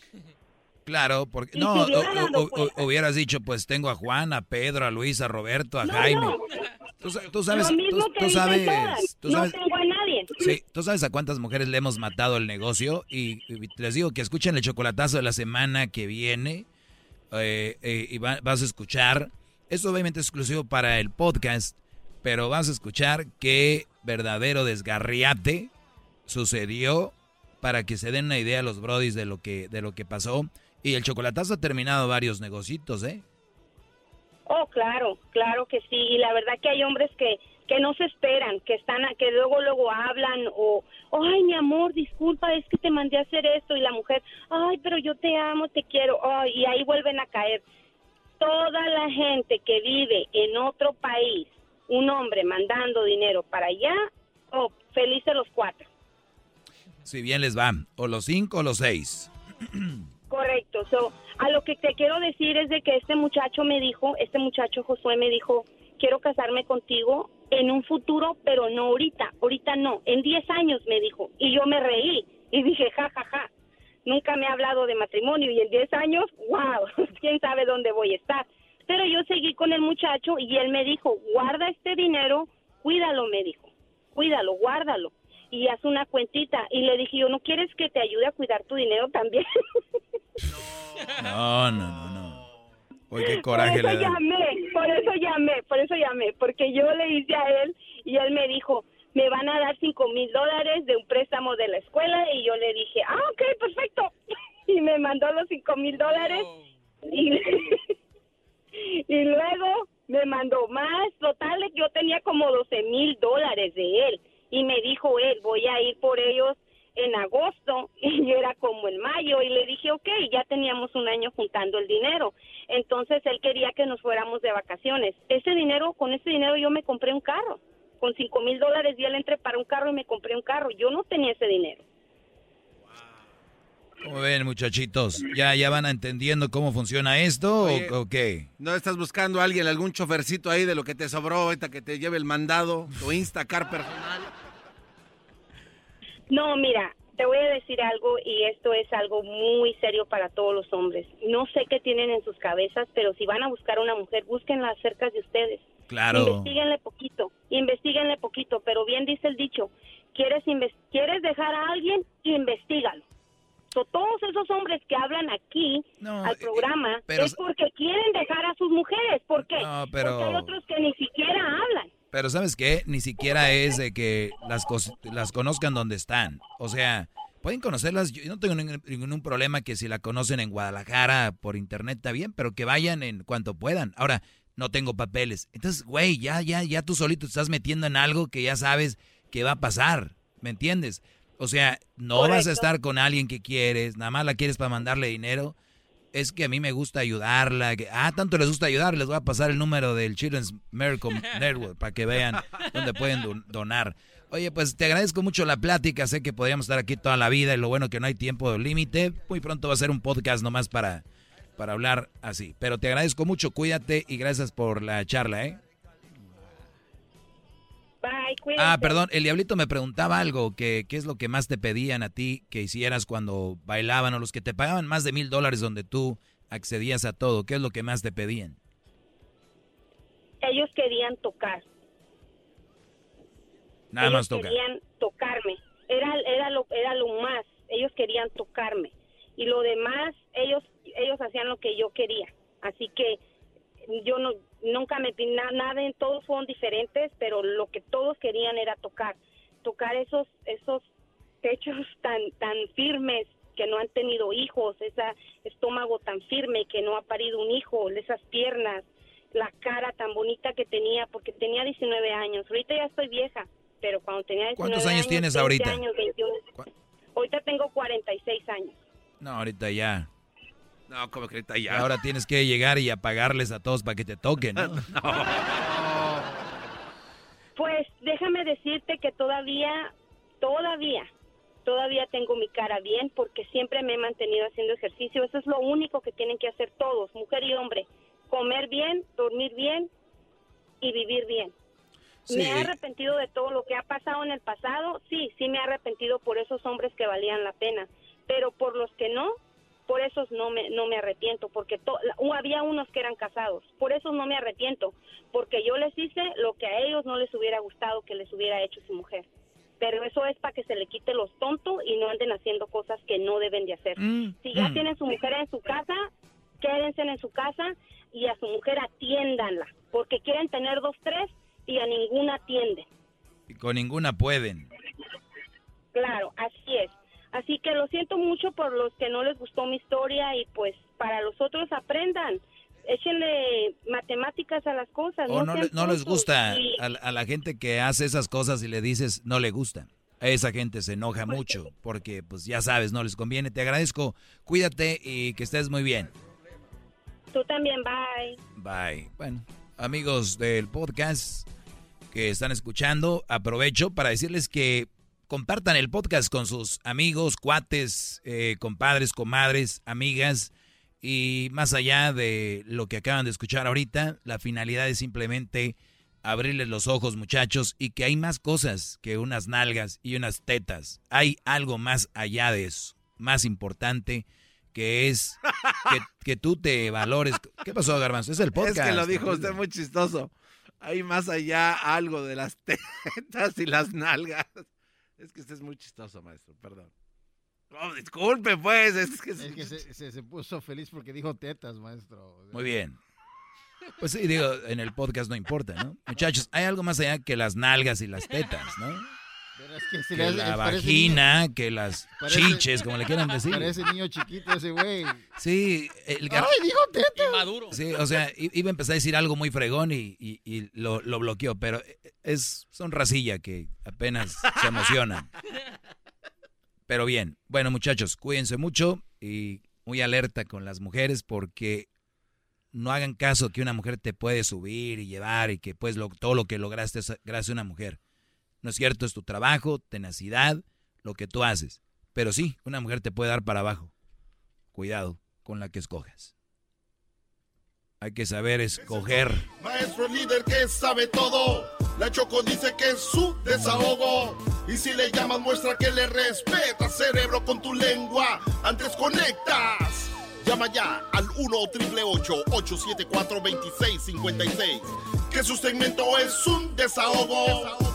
Claro, porque no, o- o- o- hubieras dicho, pues tengo a Juan, a Pedro, a Luis, a Roberto, a No, Jaime. no. Tú, sa- tú sabes, Lo mismo tú, que tú sabes, tú no sabes- tengo a nadie. Sí, [LAUGHS] tú sabes a cuántas mujeres le hemos matado el negocio y, y les digo que escuchen el chocolatazo de la semana que viene eh, eh, y va- vas a escuchar, esto obviamente es exclusivo para el podcast, pero vas a escuchar qué verdadero desgarriate sucedió para que se den una idea a los brodis de lo que, de lo que pasó. Y el chocolatazo ha terminado varios negocitos, ¿eh? Oh, claro, claro que sí. Y la verdad que hay hombres que, que no se esperan, que están, que luego luego hablan o, ay, mi amor, disculpa, es que te mandé a hacer esto y la mujer, ay, pero yo te amo, te quiero, y ahí vuelven a caer. Toda la gente que vive en otro país, un hombre mandando dinero para allá, oh, felices los cuatro. Si bien les va, o los cinco o los seis. Correcto. So, a lo que te quiero decir es de que este muchacho me dijo, este muchacho Josué me dijo, quiero casarme contigo en un futuro, pero no ahorita, ahorita no, en 10 años me dijo. Y yo me reí y dije, ja, ja, ja, nunca me ha hablado de matrimonio y en 10 años, wow, [LAUGHS] quién sabe dónde voy a estar. Pero yo seguí con el muchacho y él me dijo, guarda este dinero, cuídalo, me dijo, cuídalo, guárdalo y haz una cuentita. Y le dije, yo, ¿no quieres que te ayude a cuidar tu dinero también? [LAUGHS] No, no, no, no. Oye, qué coraje por eso le da. llamé, por eso llamé, por eso llamé, porque yo le hice a él y él me dijo, me van a dar cinco mil dólares de un préstamo de la escuela y yo le dije, ah, ok, perfecto. [LAUGHS] Y me mandó los cinco mil dólares y, [LAUGHS] y luego me mandó más. Total, yo tenía como 12 mil dólares de él y me dijo él, voy a ir por ellos en agosto [LAUGHS] y yo era como en mayo y le dije, ok, ya teníamos un año juntando el dinero. Entonces él quería que nos fuéramos de vacaciones. Ese dinero, con ese dinero yo me compré un carro. Con cinco mil dólares y él entré para un carro y me compré un carro. Yo no tenía ese dinero. ¿Cómo ven, muchachitos? ¿Ya, ya van entendiendo cómo funciona esto Oye, o qué? ¿No estás buscando a alguien, algún chofercito ahí de lo que te sobró ahorita que te lleve el mandado, tu Instacar personal? No, mira, te voy a decir algo y esto es algo muy serio para todos los hombres. No sé qué tienen en sus cabezas, pero si van a buscar a una mujer, búsquenla cerca de ustedes. Claro. Investíguenle poquito, investiguenle poquito, pero bien dice el dicho, ¿quieres, ¿quieres dejar a alguien? Investígalo. So, todos esos hombres que hablan aquí al programa pero- es porque quieren dejar a sus mujeres. ¿Por qué? No, pero- Porque hay otros que ni siquiera hablan. Pero ¿sabes qué? Ni siquiera es de que las, las conozcan donde están. O sea, pueden conocerlas. Yo no tengo ningún, ningún problema que si la conocen en Guadalajara por internet está bien, pero que vayan en cuanto puedan. Ahora, no tengo papeles. Entonces, güey, ya, ya, ya tú solito te estás metiendo en algo que ya sabes que va a pasar. ¿Me entiendes? O sea, no vas a estar con alguien que quieres, nada más la quieres para mandarle dinero. Es que a mí me gusta ayudarla. que- ah, tanto les gusta ayudar, les voy a pasar el número del Children's Miracle [LAUGHS] Network para que vean dónde pueden don- donar. Oye, pues te agradezco mucho la plática. Sé que podríamos estar aquí toda la vida y lo bueno que no hay tiempo límite. Muy pronto va a ser un podcast nomás para, para hablar así. Pero te agradezco mucho, cuídate y gracias por la charla, ¿eh? Bye, cuídense. Ah, perdón, el diablito me preguntaba algo, que qué es lo que más te pedían a ti que hicieras cuando bailaban o los que te pagaban más de mil dólares donde tú accedías a todo, ¿qué es lo que más te pedían? Ellos querían tocar. Nada ellos más tocar. querían tocarme. Era, era, lo, era lo más. Ellos querían tocarme. Y lo demás, ellos, ellos hacían lo que yo quería. Así que yo no, nunca me na- nada, en todos fueron diferentes, pero lo que todos querían era tocar. Tocar esos, esos pechos [LAUGHS] tan, tan firmes que no han tenido hijos, ese estómago tan firme que no ha parido un hijo, esas piernas, la cara tan bonita que tenía, porque tenía 19 años. Ahorita ya estoy vieja, pero cuando tenía 19 ¿Cuántos años tienes 20 ahorita? años, 21. Ahorita tengo 46 años. No, ahorita ya. No, como que ahorita ya. Ahora tienes que llegar y apagarles a todos para que te toquen, [LAUGHS] ¿no? Pues déjame decirte que todavía, todavía, todavía tengo mi cara bien porque siempre me he mantenido haciendo ejercicio. Eso es lo único que tienen que hacer todos, mujer y hombre. Comer bien, dormir bien y vivir bien. Sí. ¿Me he arrepentido de todo lo que ha pasado en el pasado? Sí, sí me he arrepentido por esos hombres que valían la pena, pero por los que no, por esos no me, no me arrepiento, porque to- había unos que eran casados, por esos no me arrepiento, porque yo les hice lo que a ellos no les hubiera gustado que les hubiera hecho su mujer. Pero eso es para que se le quite los tontos y no anden haciendo cosas que no deben de hacer. si ya mm. tienen su mujer en su casa, quédense en su casa y a su mujer atiéndanla, porque quieren tener dos, tres y a ninguna atienden. Y con ninguna pueden. Claro, así es. Así que lo siento mucho por los que no les gustó mi historia y pues para los otros aprendan. Échenle matemáticas a las cosas. O no, sean le- no les gusta Y- a, a la gente que hace esas cosas y le dices no le gusta. A esa gente se enoja Pues mucho porque pues ya sabes, no les conviene. Te agradezco, cuídate y que estés muy bien. Tú también, bye. Bye. Bueno, amigos del podcast que están escuchando, aprovecho para decirles que compartan el podcast con sus amigos, cuates, eh, compadres, comadres, amigas. Y más allá de lo que acaban de escuchar ahorita, la finalidad es simplemente abrirles los ojos, muchachos, y que hay más cosas que unas nalgas y unas tetas. Hay algo más allá de eso, más importante, que es que, que tú te valores. ¿Qué pasó, Garbanzo? Es el podcast. Es que lo dijo usted muy chistoso. Hay más allá algo de las [LAUGHS] tetas y las nalgas. Es que usted es muy chistoso, maestro, perdón. Oh, disculpe, pues. Es que, Es que se, se- se puso feliz porque dijo tetas, maestro. Muy bien. Pues sí, digo, en el podcast no importa, ¿no? Muchachos, hay algo más allá que las nalgas y las tetas, ¿no? Pero es que se Que le hace- la vagina, niño- que las parece- chiches, como le quieran decir. Parece niño chiquito ese güey. Sí, el gar- ¡Ay, dijo tetas! Maduro. Sí, o sea, iba a empezar a decir algo muy fregón y, y- y lo, lo bloqueó, pero es son racilla que apenas se emocionan. Pero bien, bueno muchachos, cuídense mucho y muy alerta con las mujeres porque no hagan caso que una mujer te puede subir y llevar y que pues lo- todo lo que lograste es gracias a una mujer. No es cierto, es tu trabajo, tenacidad, lo que tú haces. Pero sí, una mujer te puede dar para abajo. Cuidado con la que escojas. Hay que saber escoger. Maestro líder que sabe todo. La Choco dice que es su desahogo. Y si le llamas, muestra que le respeta, cerebro, con tu lengua. Antes conectas. Llama ya al 1-888-874-2656. Que su segmento es un desahogo.